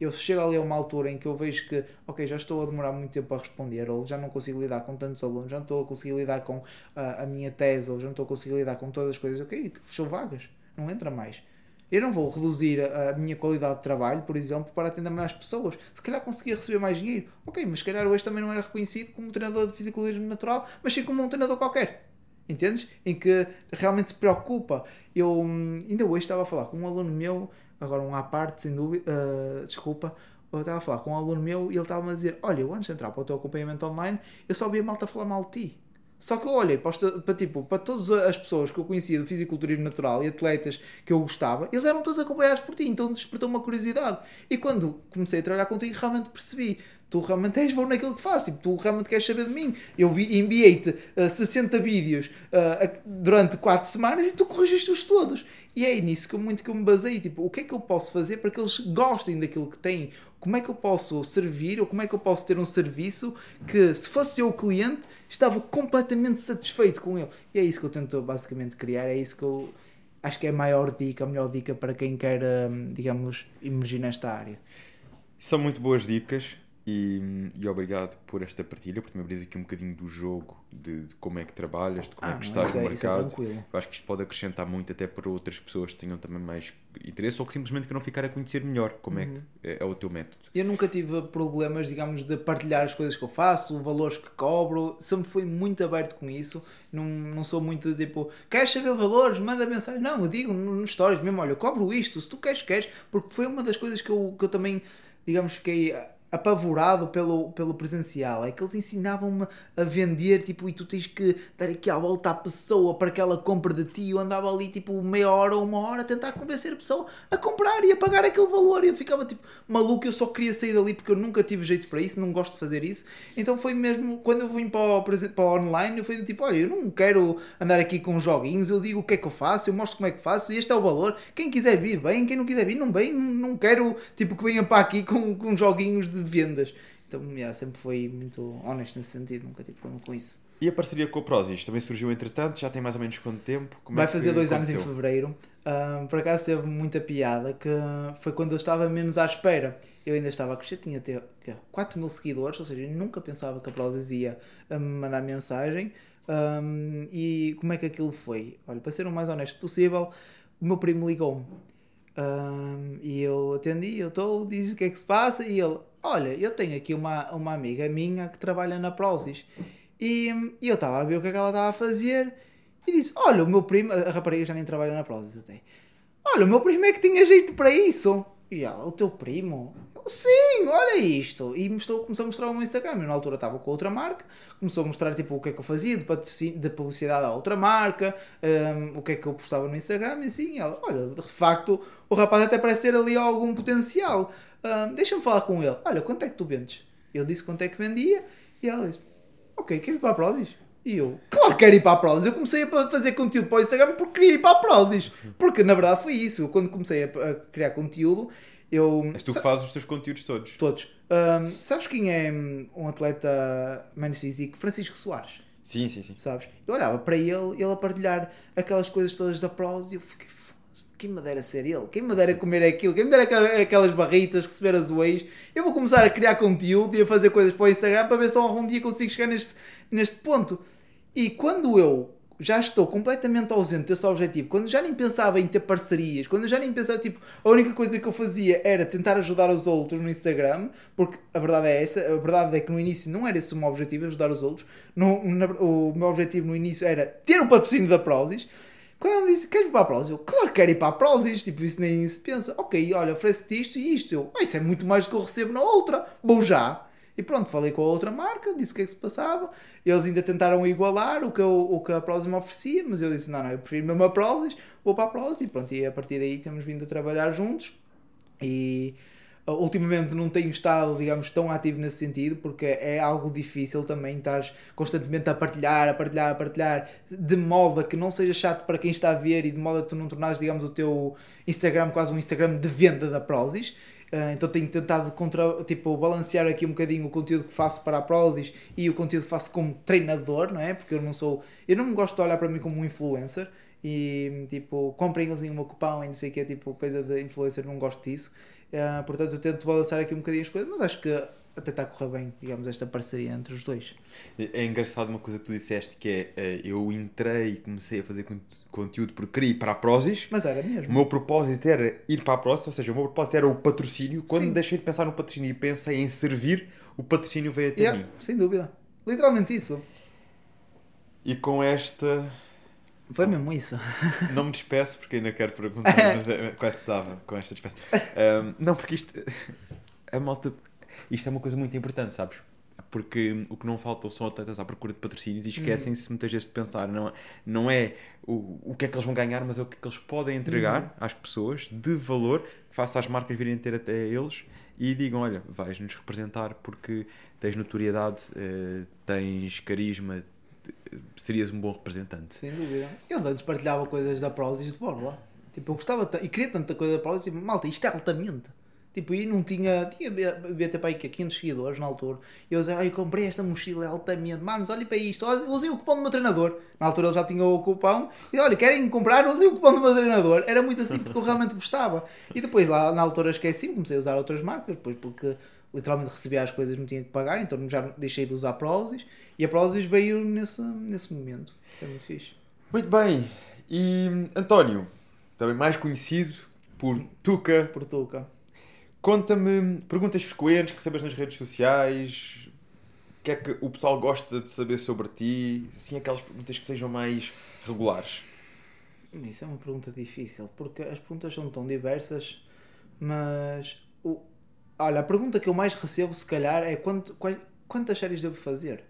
eu chego ali a uma altura em que eu vejo que, ok, já estou a demorar muito tempo a responder, ou já não consigo lidar com tantos alunos, já não estou a conseguir lidar com uh, a minha tese, ou já não estou a conseguir lidar com todas as coisas, ok, fechou vagas, não entra mais. Eu não vou reduzir a, minha qualidade de trabalho, por exemplo, para atender mais pessoas. Se calhar conseguia receber mais dinheiro, ok, mas se calhar hoje também não era reconhecido como treinador de fisiculturismo natural, mas sim como um treinador qualquer. Entendes? Em que realmente se preocupa. Eu hum, ainda hoje estava a falar com um aluno meu agora um à parte, sem dúvida, uh, desculpa, eu estava a falar com um aluno meu e ele estava-me a dizer: Olha, eu antes de entrar para o teu acompanhamento online, eu só via malta falar mal de ti. Só que eu olhei para, para, tipo, para todas as pessoas que eu conhecia do fisiculturismo natural e atletas que eu gostava, eles eram todos acompanhados por ti, então despertou uma curiosidade. E quando comecei a trabalhar contigo, realmente percebi: tu realmente és bom naquilo que fazes, tipo, tu realmente queres saber de mim. Eu enviei-te uh, 60 vídeos uh, durante 4 semanas e tu corrigiste-os todos. E é nisso que, muito que eu me baseei. Tipo, o que é que eu posso fazer para que eles gostem daquilo que têm? Como é que eu posso servir ou como é que eu posso ter um serviço que, se fosse eu o cliente, estava completamente satisfeito com ele? E é isso que eu tento basicamente criar. É isso que eu acho que é a maior dica, a melhor dica para quem quer, hum, digamos, emergir nesta área. São muito boas dicas. E, e, obrigado por esta partilha, porque me abris aqui um bocadinho do jogo, de, de, como é que trabalhas, de como ah, é que estás no é, é mercado. É Eu acho que isto pode acrescentar muito até para outras pessoas que tenham também mais interesse ou que simplesmente queiram ficar a conhecer melhor como uhum. é que uhum. é, é, o teu método. Eu nunca tive problemas, digamos, de partilhar as coisas que eu faço, valores que cobro, sempre fui muito aberto com isso. Não, não sou muito de tipo, queres saber valores? Manda mensagem. Não, eu digo nos stories mesmo, olha, eu cobro isto, se tu queres, queres, porque foi uma das coisas que eu, que eu também, digamos, fiquei apavorado pelo, pelo presencial. É que eles ensinavam-me a vender, tipo, e tu tens que dar aqui a volta à pessoa para que ela compre de ti. Eu andava ali, tipo, meia hora ou uma hora a tentar convencer a pessoa a comprar e a pagar aquele valor. E eu ficava, tipo, maluco. Eu só queria sair dali porque eu nunca tive jeito para isso, não gosto de fazer isso. Então foi mesmo, quando eu vim para o, para o online, eu fui tipo, olha, eu não quero andar aqui com joguinhos. Eu digo o que é que eu faço, eu mostro como é que faço. Este é o valor. Quem quiser vir, bem. Quem não quiser vir, não bem. Não quero, tipo, que venham para aqui com, com joguinhos de de vendas. Então, yeah, sempre foi muito honesto nesse sentido, nunca tive problema com isso. E a parceria com o Prozis também surgiu entretanto, já tem mais ou menos quanto tempo? Como Vai é fazer dois aconteceu? anos em fevereiro. Uh, por acaso teve muita piada que foi quando eu estava menos à espera. Eu ainda estava a crescer, tinha até 4 mil seguidores, ou seja, eu nunca pensava que a Prozis ia me mandar mensagem. Um, e como é que aquilo foi? Olha, para ser o mais honesto possível, o meu primo ligou-me. Um, e eu atendi, eu estou, diz o que é que se passa, e ele, olha, eu tenho aqui uma, uma amiga minha que trabalha na Prozis e, e eu estava a ver o que é que ela estava a fazer e disse, olha, o meu primo, a rapariga já nem trabalha na Prozis até, olha, o meu primo é que tinha jeito para isso. E ela, o teu primo? Sim, olha isto. E mostrou, começou a mostrar o meu Instagram. Eu na altura estava com outra marca, começou a mostrar tipo, o que é que eu fazia de, de publicidade a outra marca, um, o que é que eu postava no Instagram. E assim, ela, olha, de facto, o rapaz até parece ter ali algum potencial. Um, Deixa-me falar com ele. Olha, quanto é que tu vendes? Eu disse quanto é que vendia e ela disse: Ok, quer ir para a Prodis? E eu, claro que quero ir para a Prozis. Eu comecei a fazer conteúdo para o Instagram porque queria ir para a Prozis. Porque na verdade foi isso. Eu, quando comecei a, criar conteúdo, eu. És tu que fazes os teus conteúdos todos? Todos. Um, sabes quem é um atleta menos físico? Francisco Soares. Sim, sim, sim. Sabes? Eu olhava para ele, ele a partilhar aquelas coisas todas da Prozis e eu fiquei quem me dera ser ele? Quem me dera comer aquilo? Quem me dera aquelas barritas, receber as ways? Eu vou começar a criar conteúdo e a fazer coisas para o Instagram para ver se algum dia consigo chegar neste, neste ponto. E quando eu já estou completamente ausente desse objetivo, quando já nem pensava em ter parcerias, quando já nem pensava, tipo, a única coisa que eu fazia era tentar ajudar os outros no Instagram, porque a verdade é essa, a verdade é que no início não era esse o meu objetivo, ajudar os outros, no, o meu objetivo no início era ter o patrocínio da Prozis, quando ele me disse, queres ir para a Prozis? Eu, claro que quero ir para a Prozis, tipo, isso nem se pensa. Ok, olha, oferece-te isto e isto. Eu, ah, isso é muito mais do que eu recebo na outra. Vou já. E pronto, falei com a outra marca, disse o que é que se passava. Eles ainda tentaram igualar o que, eu, o que a Prozis me oferecia, mas eu disse, não, não, eu prefiro mesmo a Prozis, vou para a Prozis. E pronto, e a partir daí temos vindo a trabalhar juntos. E ultimamente não tenho estado, digamos, tão ativo nesse sentido, porque é algo difícil também estar constantemente a partilhar, a partilhar, a partilhar, de modo a que não seja chato para quem está a ver e de modo a tu não tornares, digamos, o teu Instagram quase um Instagram de venda da Prozis. Uh, então tenho tentado contra, tipo, balancear aqui um bocadinho o conteúdo que faço para a Prozis e o conteúdo que faço como treinador, não é? Porque eu não sou, eu não gosto de olhar para mim como um influencer e tipo, comprem em uma cupão e não sei o que é tipo coisa de influencer, não gosto disso. Uh, portanto, eu tento balançar aqui um bocadinho as coisas, mas acho que até está a correr bem, digamos, esta parceria entre os dois. É engraçado uma coisa que tu disseste que é eh, eu entrei e comecei a fazer conteúdo porque queria ir para a Prozis. Mas era mesmo. O meu propósito era ir para a Prozis, ou seja, o meu propósito era o patrocínio. Quando Sim. deixei de pensar no patrocínio e pensei em servir, o patrocínio veio até yeah, mim. Sem dúvida. Literalmente isso. E com esta foi mesmo isso. Não me despeço porque ainda quero perguntar, mas é, quase que estava com esta despeço. Um, não, porque isto. A malta. Isto é uma coisa muito importante, sabes? Porque o que não falta são atletas à procura de patrocínios e esquecem-se uhum. muitas vezes de pensar. Não, não é o, o que é que eles vão ganhar, mas é o que é que eles podem entregar uhum. às pessoas de valor, faça as marcas virem ter até eles e digam: olha, vais-nos representar porque tens notoriedade, uh, tens carisma, serias um bom representante. Sem dúvida. Eu antes partilhava coisas da Prozis de Borla. Tipo, eu gostava e queria tanta coisa da Prozis, tipo, malta, isto é altamente. Tipo, e não tinha, tinha BT para aí 500 seguidores na altura. E eu dizia, ai, comprei esta mochila é altamente, manos, olhem para isto, usem o cupom do meu treinador. Na altura ele já tinha o cupom, e olha, querem comprar, usem o cupom do meu treinador. Era muito assim porque eu realmente gostava. E depois lá na altura esqueci, comecei a usar outras marcas, depois porque literalmente recebia as coisas, não tinha que pagar, então já deixei de usar Prozis e a Prozis veio nesse, nesse momento. Foi muito fixe. Muito bem. E António, também mais conhecido por Tuca. Por Tuca. Conta-me perguntas frequentes que recebes nas redes sociais. O que é que o pessoal gosta de saber sobre ti? Assim, aquelas perguntas que sejam mais regulares. Isso é uma pergunta difícil, porque as perguntas são tão diversas, mas o, Olha, a pergunta que eu mais recebo, se calhar, é quanto, qual- quantas séries devo fazer?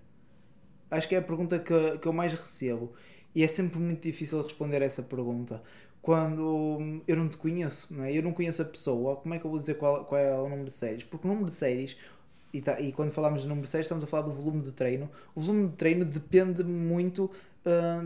Acho que é a pergunta que, que eu mais recebo. E é sempre muito difícil responder essa pergunta. Quando eu não te conheço, não é? Eu não conheço a pessoa, como é que eu vou dizer qual, qual é o número de séries? Porque o número de séries, e, tá- e quando falamos de número de séries, estamos a falar do volume de treino. O volume de treino depende muito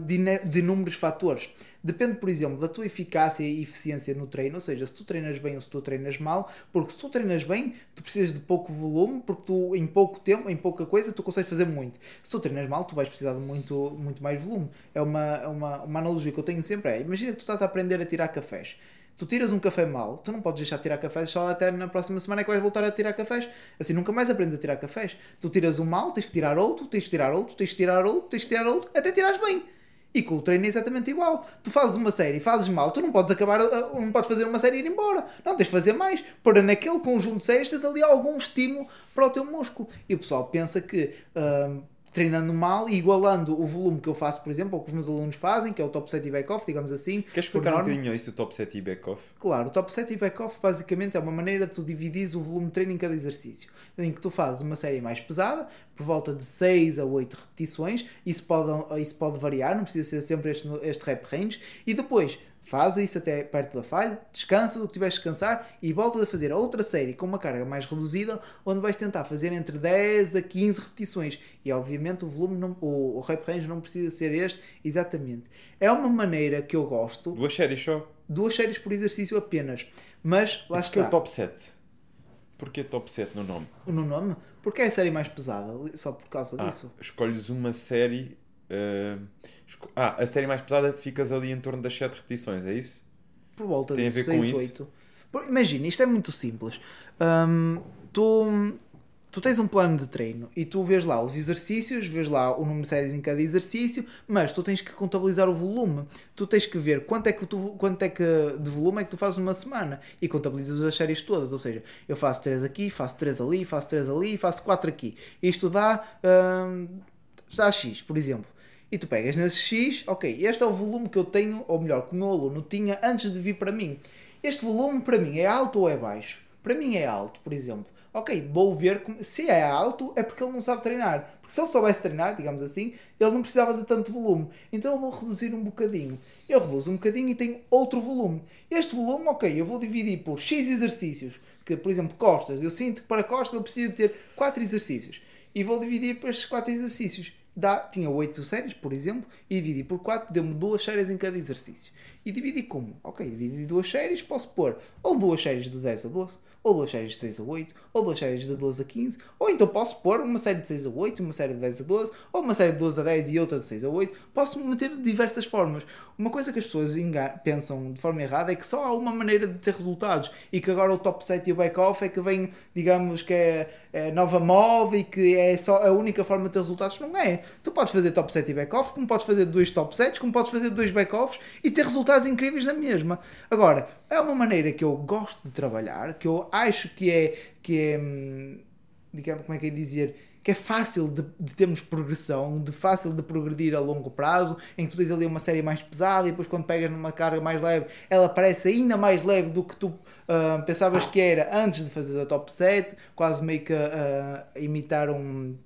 de, ine- de inúmeros fatores. Depende, por exemplo, da tua eficácia e eficiência no treino, ou seja, se tu treinas bem ou se tu treinas mal, porque se tu treinas bem, tu precisas de pouco volume, porque tu em pouco tempo, em pouca coisa, tu consegues fazer muito. Se tu treinas mal, tu vais precisar de muito, muito mais volume. É uma, é uma, uma analogia que eu tenho sempre, é, imagina que tu estás a aprender a tirar cafés. Tu tiras um café mal, tu não podes deixar de tirar cafés só até na próxima semana é que vais voltar a tirar cafés. Assim nunca mais aprendes a tirar cafés. Tu tiras um mal, tens que tirar outro, tens que tirar outro, tens que tirar outro, tens que tirar outro, até tirares bem. E com o treino é exatamente igual. Tu fazes uma série, fazes mal, tu não podes acabar, uh, não podes fazer uma série e ir embora. Não, tens de fazer mais. Para naquele conjunto de séries tens ali algum estímulo para o teu músculo. E o pessoal pensa que hum, treinando mal e igualando o volume que eu faço, por exemplo, ou que os meus alunos fazem, que é o top set e back-off, digamos assim. Queres explicar um bocadinho isso do top set e back-off? Claro, o top set e back-off basicamente é uma maneira de tu dividires o volume de treino em cada exercício. Em que tu fazes uma série mais pesada, por volta de 6 a 8 repetições, isso pode, isso pode variar, não precisa ser sempre este, este rep range, e depois faz isso até perto da falha, descansa do que tiveres de descansar e voltas a fazer a outra série com uma carga mais reduzida, onde vais tentar fazer entre 10 a 15 repetições. E obviamente o volume, não, o, o rep range não precisa ser este exatamente. É uma maneira que eu gosto, Duas séries só. duas séries por exercício apenas. Mas lá Porquê o está, top set? Porquê top set no nome? no nome, porque é a série mais pesada, só por causa Ah, disso. escolhes uma série. Esco- ah, a série mais pesada ficas ali em torno das 7 repetições, é isso? Por volta Tem a de ver 6, com isso? 8. Por- Imagina, isto é muito simples. Hum, tu, tu tens um plano de treino e tu vês lá os exercícios, vês lá o número de séries em cada exercício, mas tu tens que contabilizar o volume. Tu tens que ver quanto é que, tu, quanto é que de volume é que tu fazes numa semana e contabilizas as séries todas. Ou seja, eu faço 3 aqui, faço 3 ali, faço 3 ali, faço 4 aqui. Isto dá, hum, dá X, por exemplo. E tu pegas nesse X, ok, este é o volume que eu tenho, ou melhor, que o meu aluno tinha antes de vir para mim. Este volume para mim é alto ou é baixo? Para mim é alto, por exemplo. Ok, vou ver como- se é alto é porque ele não sabe treinar. Porque se ele soubesse treinar, digamos assim, ele não precisava de tanto volume. Então eu vou reduzir um bocadinho. Eu reduzo um bocadinho e tenho outro volume. Este volume, ok, eu vou dividir por X exercícios. Que, por exemplo, costas. Eu sinto que para costas eu preciso ter 4 exercícios. E vou dividir por estes 4 exercícios. Dá, tinha 8 séries, por exemplo, e dividi por 4, deu-me duas séries em cada exercício. E dividi como? Ok, dividi duas séries, posso pôr ou duas séries de 10 a 12, ou duas séries de 6 a 8, ou duas séries de 12 a 15, ou então posso pôr uma série de 6 a 8, uma série de 10 a 12, ou uma série de 12 a 10 e outra de 6 a 8. Posso meter de diversas formas. Uma coisa que as pessoas pensam de forma errada é que só há uma maneira de ter resultados e que agora o top set e o back-off é que vem, digamos, que é, é nova moda e que é só a única forma de ter resultados. Não é. Tu podes fazer top set e back-off, como podes fazer dois top sets, como podes fazer dois back-offs e ter resultados incríveis na mesma. Agora, é uma maneira que eu gosto de trabalhar, que eu acho que é, que é hum, digamos, como é que é dizer, que é fácil de, de termos progressão, de fácil de progredir a longo prazo, em que tu tens ali uma série mais pesada e depois quando pegas numa carga mais leve, ela parece ainda mais leve do que tu ah, pensavas que era antes de fazer a top set, quase meio que a imitar um,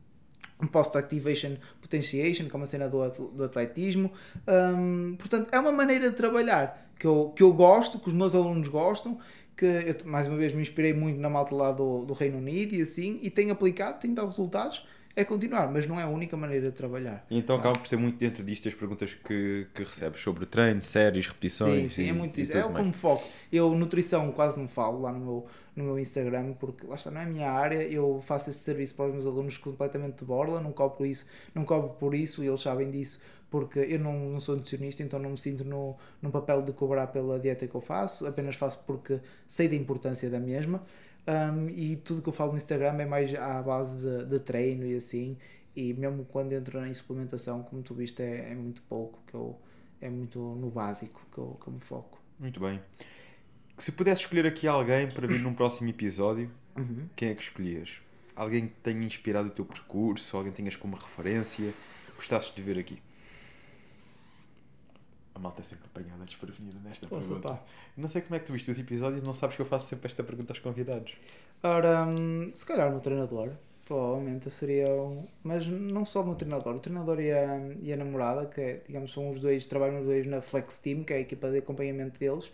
um post-activation potentiation, que é uma cena do, do atletismo. Hum, portanto, é uma maneira de trabalhar que eu, que eu gosto, que os meus alunos gostam, que eu, mais uma vez me inspirei muito na malta lá do, do Reino Unido e assim, e tenho aplicado, tenho dado resultados, é continuar, mas não é a única maneira de trabalhar. E então acaba por ser muito dentro disto as perguntas que, que recebes sobre treino, séries, repetições. Sim, sim, e, é muito isso. É o como foco. Eu, nutrição, quase não falo lá no meu, no meu Instagram, porque lá está, não é a minha área. Eu faço esse serviço para os meus alunos completamente de borla, não cobro isso, não cobro por isso, e eles sabem disso, porque eu não, não sou nutricionista, então não me sinto no, no papel de cobrar pela dieta que eu faço, apenas faço porque sei da importância da mesma. Um, e tudo que eu falo no Instagram é mais à base de, de treino e assim. E mesmo quando entro em suplementação, como tu viste, é, é muito pouco, que eu, é muito no básico que eu, que eu me foco. Muito bem. Se pudesse escolher aqui alguém para vir num próximo episódio, Uhum. quem é que escolhias? Alguém que tenha inspirado o teu percurso, alguém que tenhas como referência, gostasses de ver aqui? A malta é sempre apanhada desprevenida nesta Poxa, pergunta. pá. Não sei como é que tu viste os episódios, não sabes que eu faço sempre esta pergunta aos convidados. Ora, hum, se calhar o meu treinador, provavelmente seria um... Mas não só o meu treinador, o treinador e a, e a namorada, que é, digamos, são os dois, trabalham os dois na Flex Team, que é a equipa de acompanhamento deles,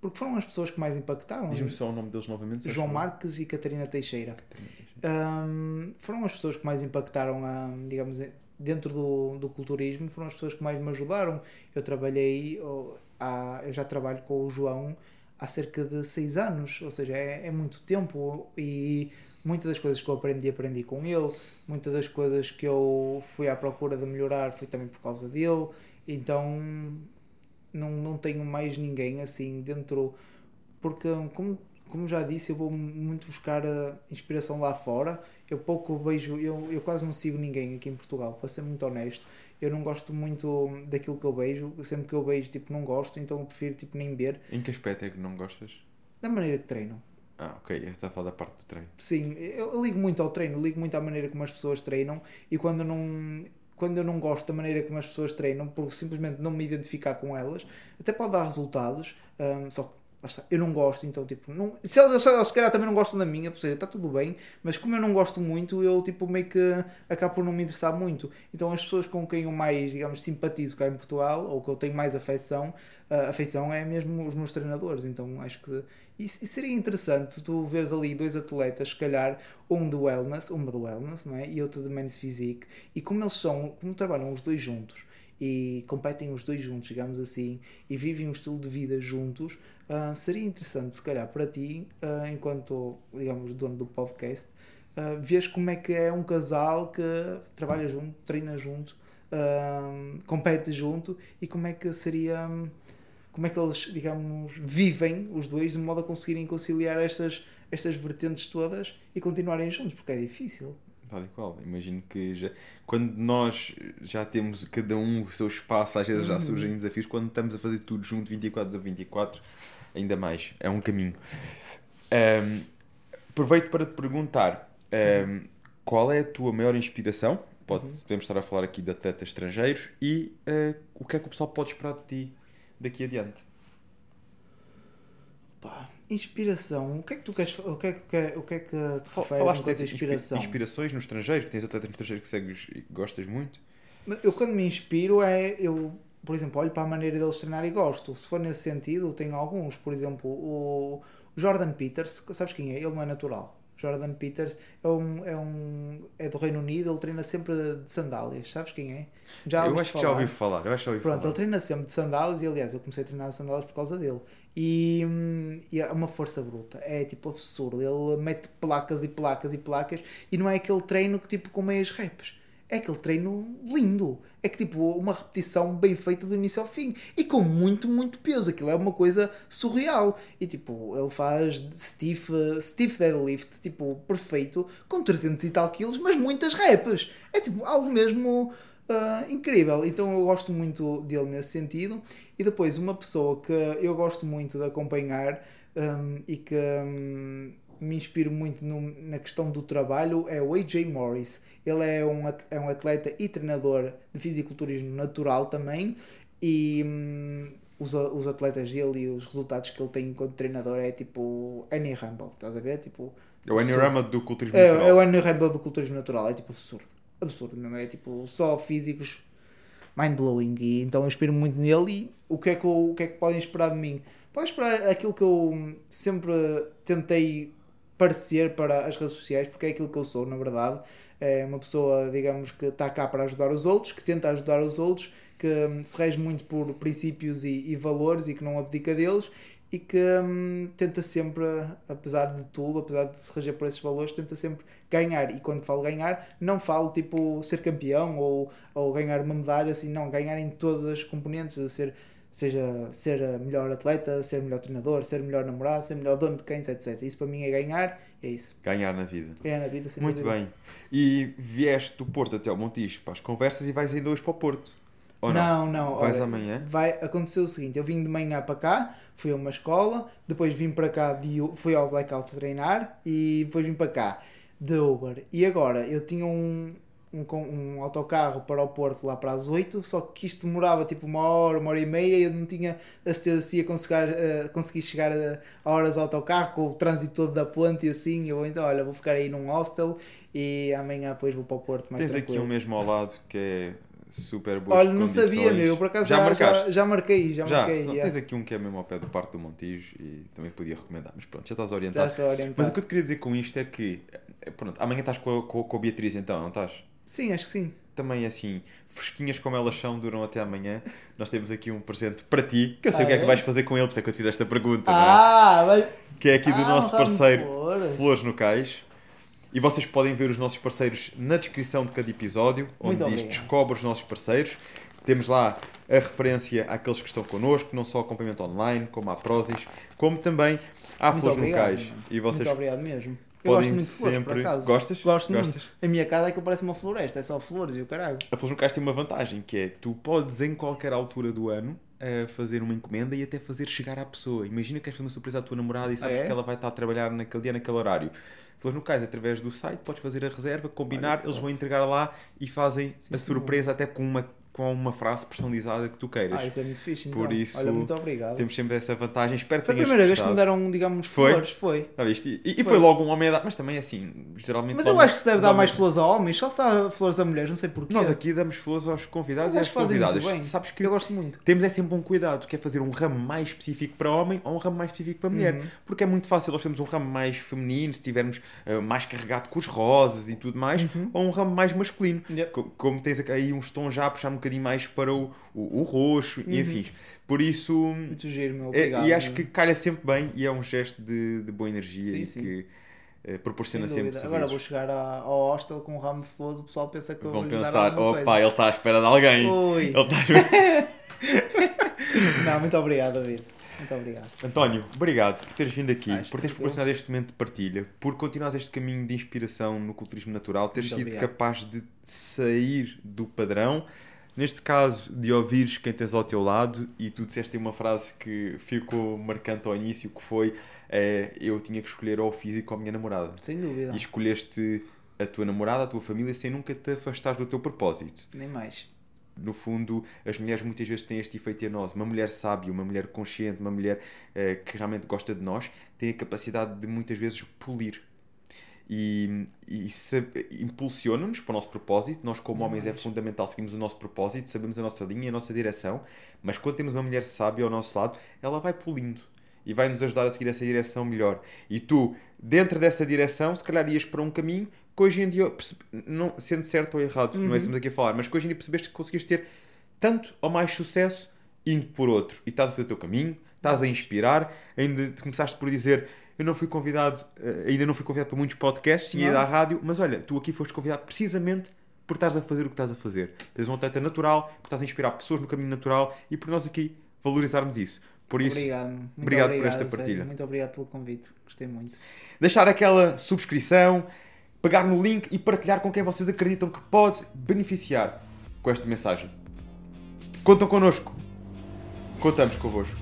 porque foram as pessoas que mais impactaram. Diz-me só o nome deles novamente. João. Marques e Catarina Teixeira. Hum, foram as pessoas que mais impactaram, a, digamos, dentro do, do culturismo, foram as pessoas que mais me ajudaram. Eu trabalhei, oh, há, eu já trabalho com o João há cerca de seis anos, ou seja, é, é muito tempo e muitas das coisas que eu aprendi, aprendi com ele, muitas das coisas que eu fui à procura de melhorar foi também por causa dele, então não, não tenho mais ninguém assim dentro, porque como, como já disse, eu vou muito buscar a inspiração lá fora, eu pouco vejo, eu, eu quase não sigo ninguém aqui em Portugal, para ser muito honesto. Eu não gosto muito daquilo que eu vejo, sempre que eu vejo, tipo, não gosto, então eu prefiro, tipo, nem ver, Em que aspecto é que não gostas? da maneira que treinam. Ah, ok. Está a falar da parte do treino. Sim, eu, ligo muito ao treino, ligo muito à maneira como as pessoas treinam e quando eu não, quando eu não gosto da maneira como as pessoas treinam, por simplesmente não me identificar com elas, até pode dar resultados, hum, só que está, eu não gosto, então tipo, não, se elas se calhar também não gostam da minha, ou seja, está tudo bem, mas como eu não gosto muito, eu tipo meio que acabo por não me interessar muito. Então as pessoas com quem eu mais, digamos, simpatizo cá em Portugal, ou que eu tenho mais afeição, a afeição é mesmo os meus treinadores, então acho que isso, isso seria interessante tu veres ali dois atletas, se calhar um de wellness, uma de wellness, não é? E outro de men's physique, e como eles são, como trabalham os dois juntos e competem os dois juntos, digamos assim, e vivem um estilo de vida juntos, ah, seria interessante, se calhar, para ti, ah, enquanto, digamos, dono do podcast, uh, vês como é que é um casal que trabalha junto, treina junto, ah, compete junto e como é que seria. Como é que eles, digamos, vivem os dois de modo a conseguirem conciliar estas, estas vertentes todas e continuarem juntos, porque é difícil. Tal e qual. Imagino que já, quando nós já temos cada um o seu espaço, às vezes já Uhum. surgem desafios. Quando estamos a fazer tudo junto, 24 a 24, ainda mais. É um caminho. Ahm, aproveito para te perguntar ahm, qual é a tua maior inspiração? Pode, Uhum. Podemos estar a falar aqui de atletas estrangeiros e ah, o que é que o pessoal pode esperar de ti daqui adiante? Pá, inspiração. O que é que tu queres. O que é que, o que, é que te referes enquanto inspiração? inspirações no estrangeiro, que tens atletas no estrangeiro que segues e que gostas muito. Eu quando me inspiro é. Eu, por exemplo, olho para a maneira deles treinar e gosto. Se for nesse sentido, tenho alguns. Por exemplo, o Jordan Peters, sabes quem é? Ele não é natural. Jordan Peters é um, é um é do Reino Unido, ele treina sempre de sandálias, sabes quem é? Já eu acho que já ouvi falar. Eu acho que já ouvi Pronto, ele falar. treina sempre de sandálias e aliás eu comecei a treinar de sandálias por causa dele. E, e é uma força bruta, é tipo absurdo. Ele mete placas e placas e placas e não é aquele treino que tipo com meias reps. É aquele treino lindo. É que tipo uma repetição bem feita do início ao fim e com muito, muito peso. Aquilo é uma coisa surreal. E tipo, ele faz stiff, stiff deadlift, tipo, perfeito, com 300 e tal quilos, mas muitas reps. É tipo algo mesmo ah, incrível. Então eu gosto muito dele nesse sentido. E depois, uma pessoa que eu gosto muito de acompanhar hum, e que hum, me inspiro muito no- na questão do trabalho é o AJ Morris. Ele é um, é um atleta e treinador de fisiculturismo natural também. E hum, os, os atletas dele e os resultados que ele tem enquanto treinador é tipo Annie Rumble, estás a ver? Tipo, É o absurdo. Ennearama do culturismo É, natural. é o Annie Rumble do culturismo natural, é tipo absurdo. Absurdo mesmo, é tipo só físicos mind-blowing. E então eu inspiro muito nele e o que, é que eu- o que é que podem esperar de mim? Podem esperar aquilo que eu sempre tentei parecer para as redes sociais, porque é aquilo que eu sou, na verdade. É uma pessoa, digamos, que está cá para ajudar os outros, que tenta ajudar os outros, que se rege muito por princípios e, e valores e que não abdica deles e que hum, tenta sempre, apesar de tudo, apesar de se reger por esses valores, tenta sempre ganhar. E quando falo ganhar, não falo tipo ser campeão ou, ou ganhar uma medalha, assim, não, ganhar em todas as componentes, a ser, seja ser melhor atleta, ser melhor treinador, ser melhor namorado, ser melhor dono de cães, etc. Isso para mim é ganhar, é isso. Ganhar na vida. Ganhar na vida, sem Muito dúvida. bem. E vieste do Porto até ao Montijo para as conversas e vais ainda hoje para o Porto. Ou não? Não, não. Vais olha, amanhã? Vai acontecer o seguinte: eu vim de manhã para cá, fui a uma escola, depois vim para cá, de, fui ao Blackout treinar e depois vim para cá de Uber. E agora eu tinha um, um, um autocarro para o Porto lá para as 8, só que isto demorava tipo uma hora, uma hora e meia e eu não tinha a certeza se ia conseguir, eh, conseguir chegar a, a horas de autocarro com o trânsito todo da ponte e assim. Eu então, olha, vou ficar aí num hostel e amanhã depois vou para o Porto mais Tens aqui tranquilo. um mesmo ao lado que é super boas Olha, não sabia, meu. Eu por acaso já, já, já, marcaste? já marquei, já, Já, marquei. Não, já. tens aqui um que é mesmo ao pé do Parque do Montijo e também podia recomendar, mas pronto, já estás Já orientado. estou orientado. Mas o que eu te queria dizer com isto é que, eh, pronto, amanhã estás com a, com, com a Beatriz então, não estás? Sim, acho que sim. Também assim, fresquinhas como elas são, duram até amanhã. Nós temos aqui um presente para ti, que eu sei Ah, o que é que é? vais fazer com ele, por isso é que eu te fiz esta pergunta, não é? Ah, mas... que é aqui do Ah, nosso parceiro flores. Flores no Cais. E vocês podem ver os nossos parceiros na descrição de cada episódio, onde Muito diz obrigado. descobre os nossos parceiros. Temos lá a referência àqueles que estão connosco, não só ao acompanhamento online, como à Prozis, como também à Muito Flores no obrigado, Cais. mano. E vocês Muito obrigado mesmo. Eu podem gosto muito de flores, por sempre. acaso. Gostas? Gosto muito. Gostas? A minha casa é que parece uma floresta, é só flores e o caralho. A Flores no Cais tem uma vantagem, que é tu podes em qualquer altura do ano eh, fazer uma encomenda e até fazer chegar à pessoa. Imagina que queres fazer uma surpresa à tua namorada e sabes Ah, é? que ela vai estar a trabalhar naquele dia, naquele horário. Flores no Cais, através do site, podes fazer a reserva, combinar, Olha eles vão entregar lá e fazem a sim, surpresa até com uma, com uma frase personalizada que tu queiras. Ah, isso é muito fixe, então. Por isso, Olha, muito obrigado. Temos sempre essa vantagem. Espero que Foi a primeira vez que me gostado. deram, digamos, Foi? flores, foi. Ah, viste? E, e foi. Foi. logo um homem a dar, mas também assim, geralmente. Mas eu acho que se deve dar mais flores a homens, só se dá flores a mulheres, não sei porquê. Nós aqui damos flores aos convidados Mas e às convidadas. bem. Sabes que Eu gosto muito. temos é sempre um cuidado, que é fazer um ramo mais específico para homem ou um ramo mais específico para mulher. Uhum. Porque é muito fácil, nós temos um ramo mais feminino, se tivermos eh, mais carregado com os rosas e tudo mais, Uhum. ou um ramo mais masculino. Yep. Co- Como tens aí uns tons já a puxar bocadinho mais para o, o, o roxo e Uhum. afins. Por isso, Muito giro, meu. é- Obrigado. e acho meu. que calha sempre bem e é um gesto de, de boa energia Sim, e sim. que eh, proporciona Sem sempre. Agora vou chegar a- ao hostel com um ramo de flores, o pessoal pensa que eu Vão vou pensar, opa, coisa. ele está à espera de alguém. Ui. Ele está à espera- Não, muito obrigado, David. Muito obrigado. António, obrigado por teres vindo aqui, Ah, por teres proporcionado este momento de partilha, por continuares este caminho de inspiração no culturismo natural, teres Muito sido obrigado. capaz de sair do padrão, neste caso de ouvires quem tens ao teu lado, e tu disseste uma frase que ficou marcante ao início, que foi eh, eu tinha que escolher ou o físico ou a minha namorada. Sem dúvida. E escolheste a tua namorada, a tua família, sem nunca te afastares do teu propósito. Nem mais. no fundo, as mulheres muitas vezes têm este efeito em nós. Uma mulher sábia, uma mulher consciente, uma mulher eh, que realmente gosta de nós, tem a capacidade de muitas vezes polir. E, e se- impulsiona-nos para o nosso propósito. Nós, como Não homens, é fundamental seguirmos o nosso propósito, sabemos a nossa linha e a nossa direção. Mas quando temos uma mulher sábia ao nosso lado, ela vai polindo e vai nos ajudar a seguir essa direção melhor. E tu, dentro dessa direção, se calhar ias para um caminho que hoje em dia, não, sendo certo ou errado, não é Uhum. estamos aqui a falar, mas que hoje em dia percebeste que conseguiste ter tanto ou mais sucesso indo por outro. E estás a fazer o teu caminho, estás a inspirar, ainda te começaste por dizer. Eu não fui convidado, eh, ainda não fui convidado para muitos podcasts, tinha ido à rádio, mas olha, tu aqui foste convidado precisamente por estás a fazer o que estás a fazer. Tens um atleta natural, por estás a inspirar pessoas no caminho natural e por nós aqui valorizarmos isso. Por isso, obrigado. Muito obrigado por esta sério. partilha. Muito obrigado pelo convite. Gostei muito. deixar aquela subscrição, pegar no link e partilhar com quem vocês acreditam que pode beneficiar com esta mensagem. Contam connosco. Contamos convosco.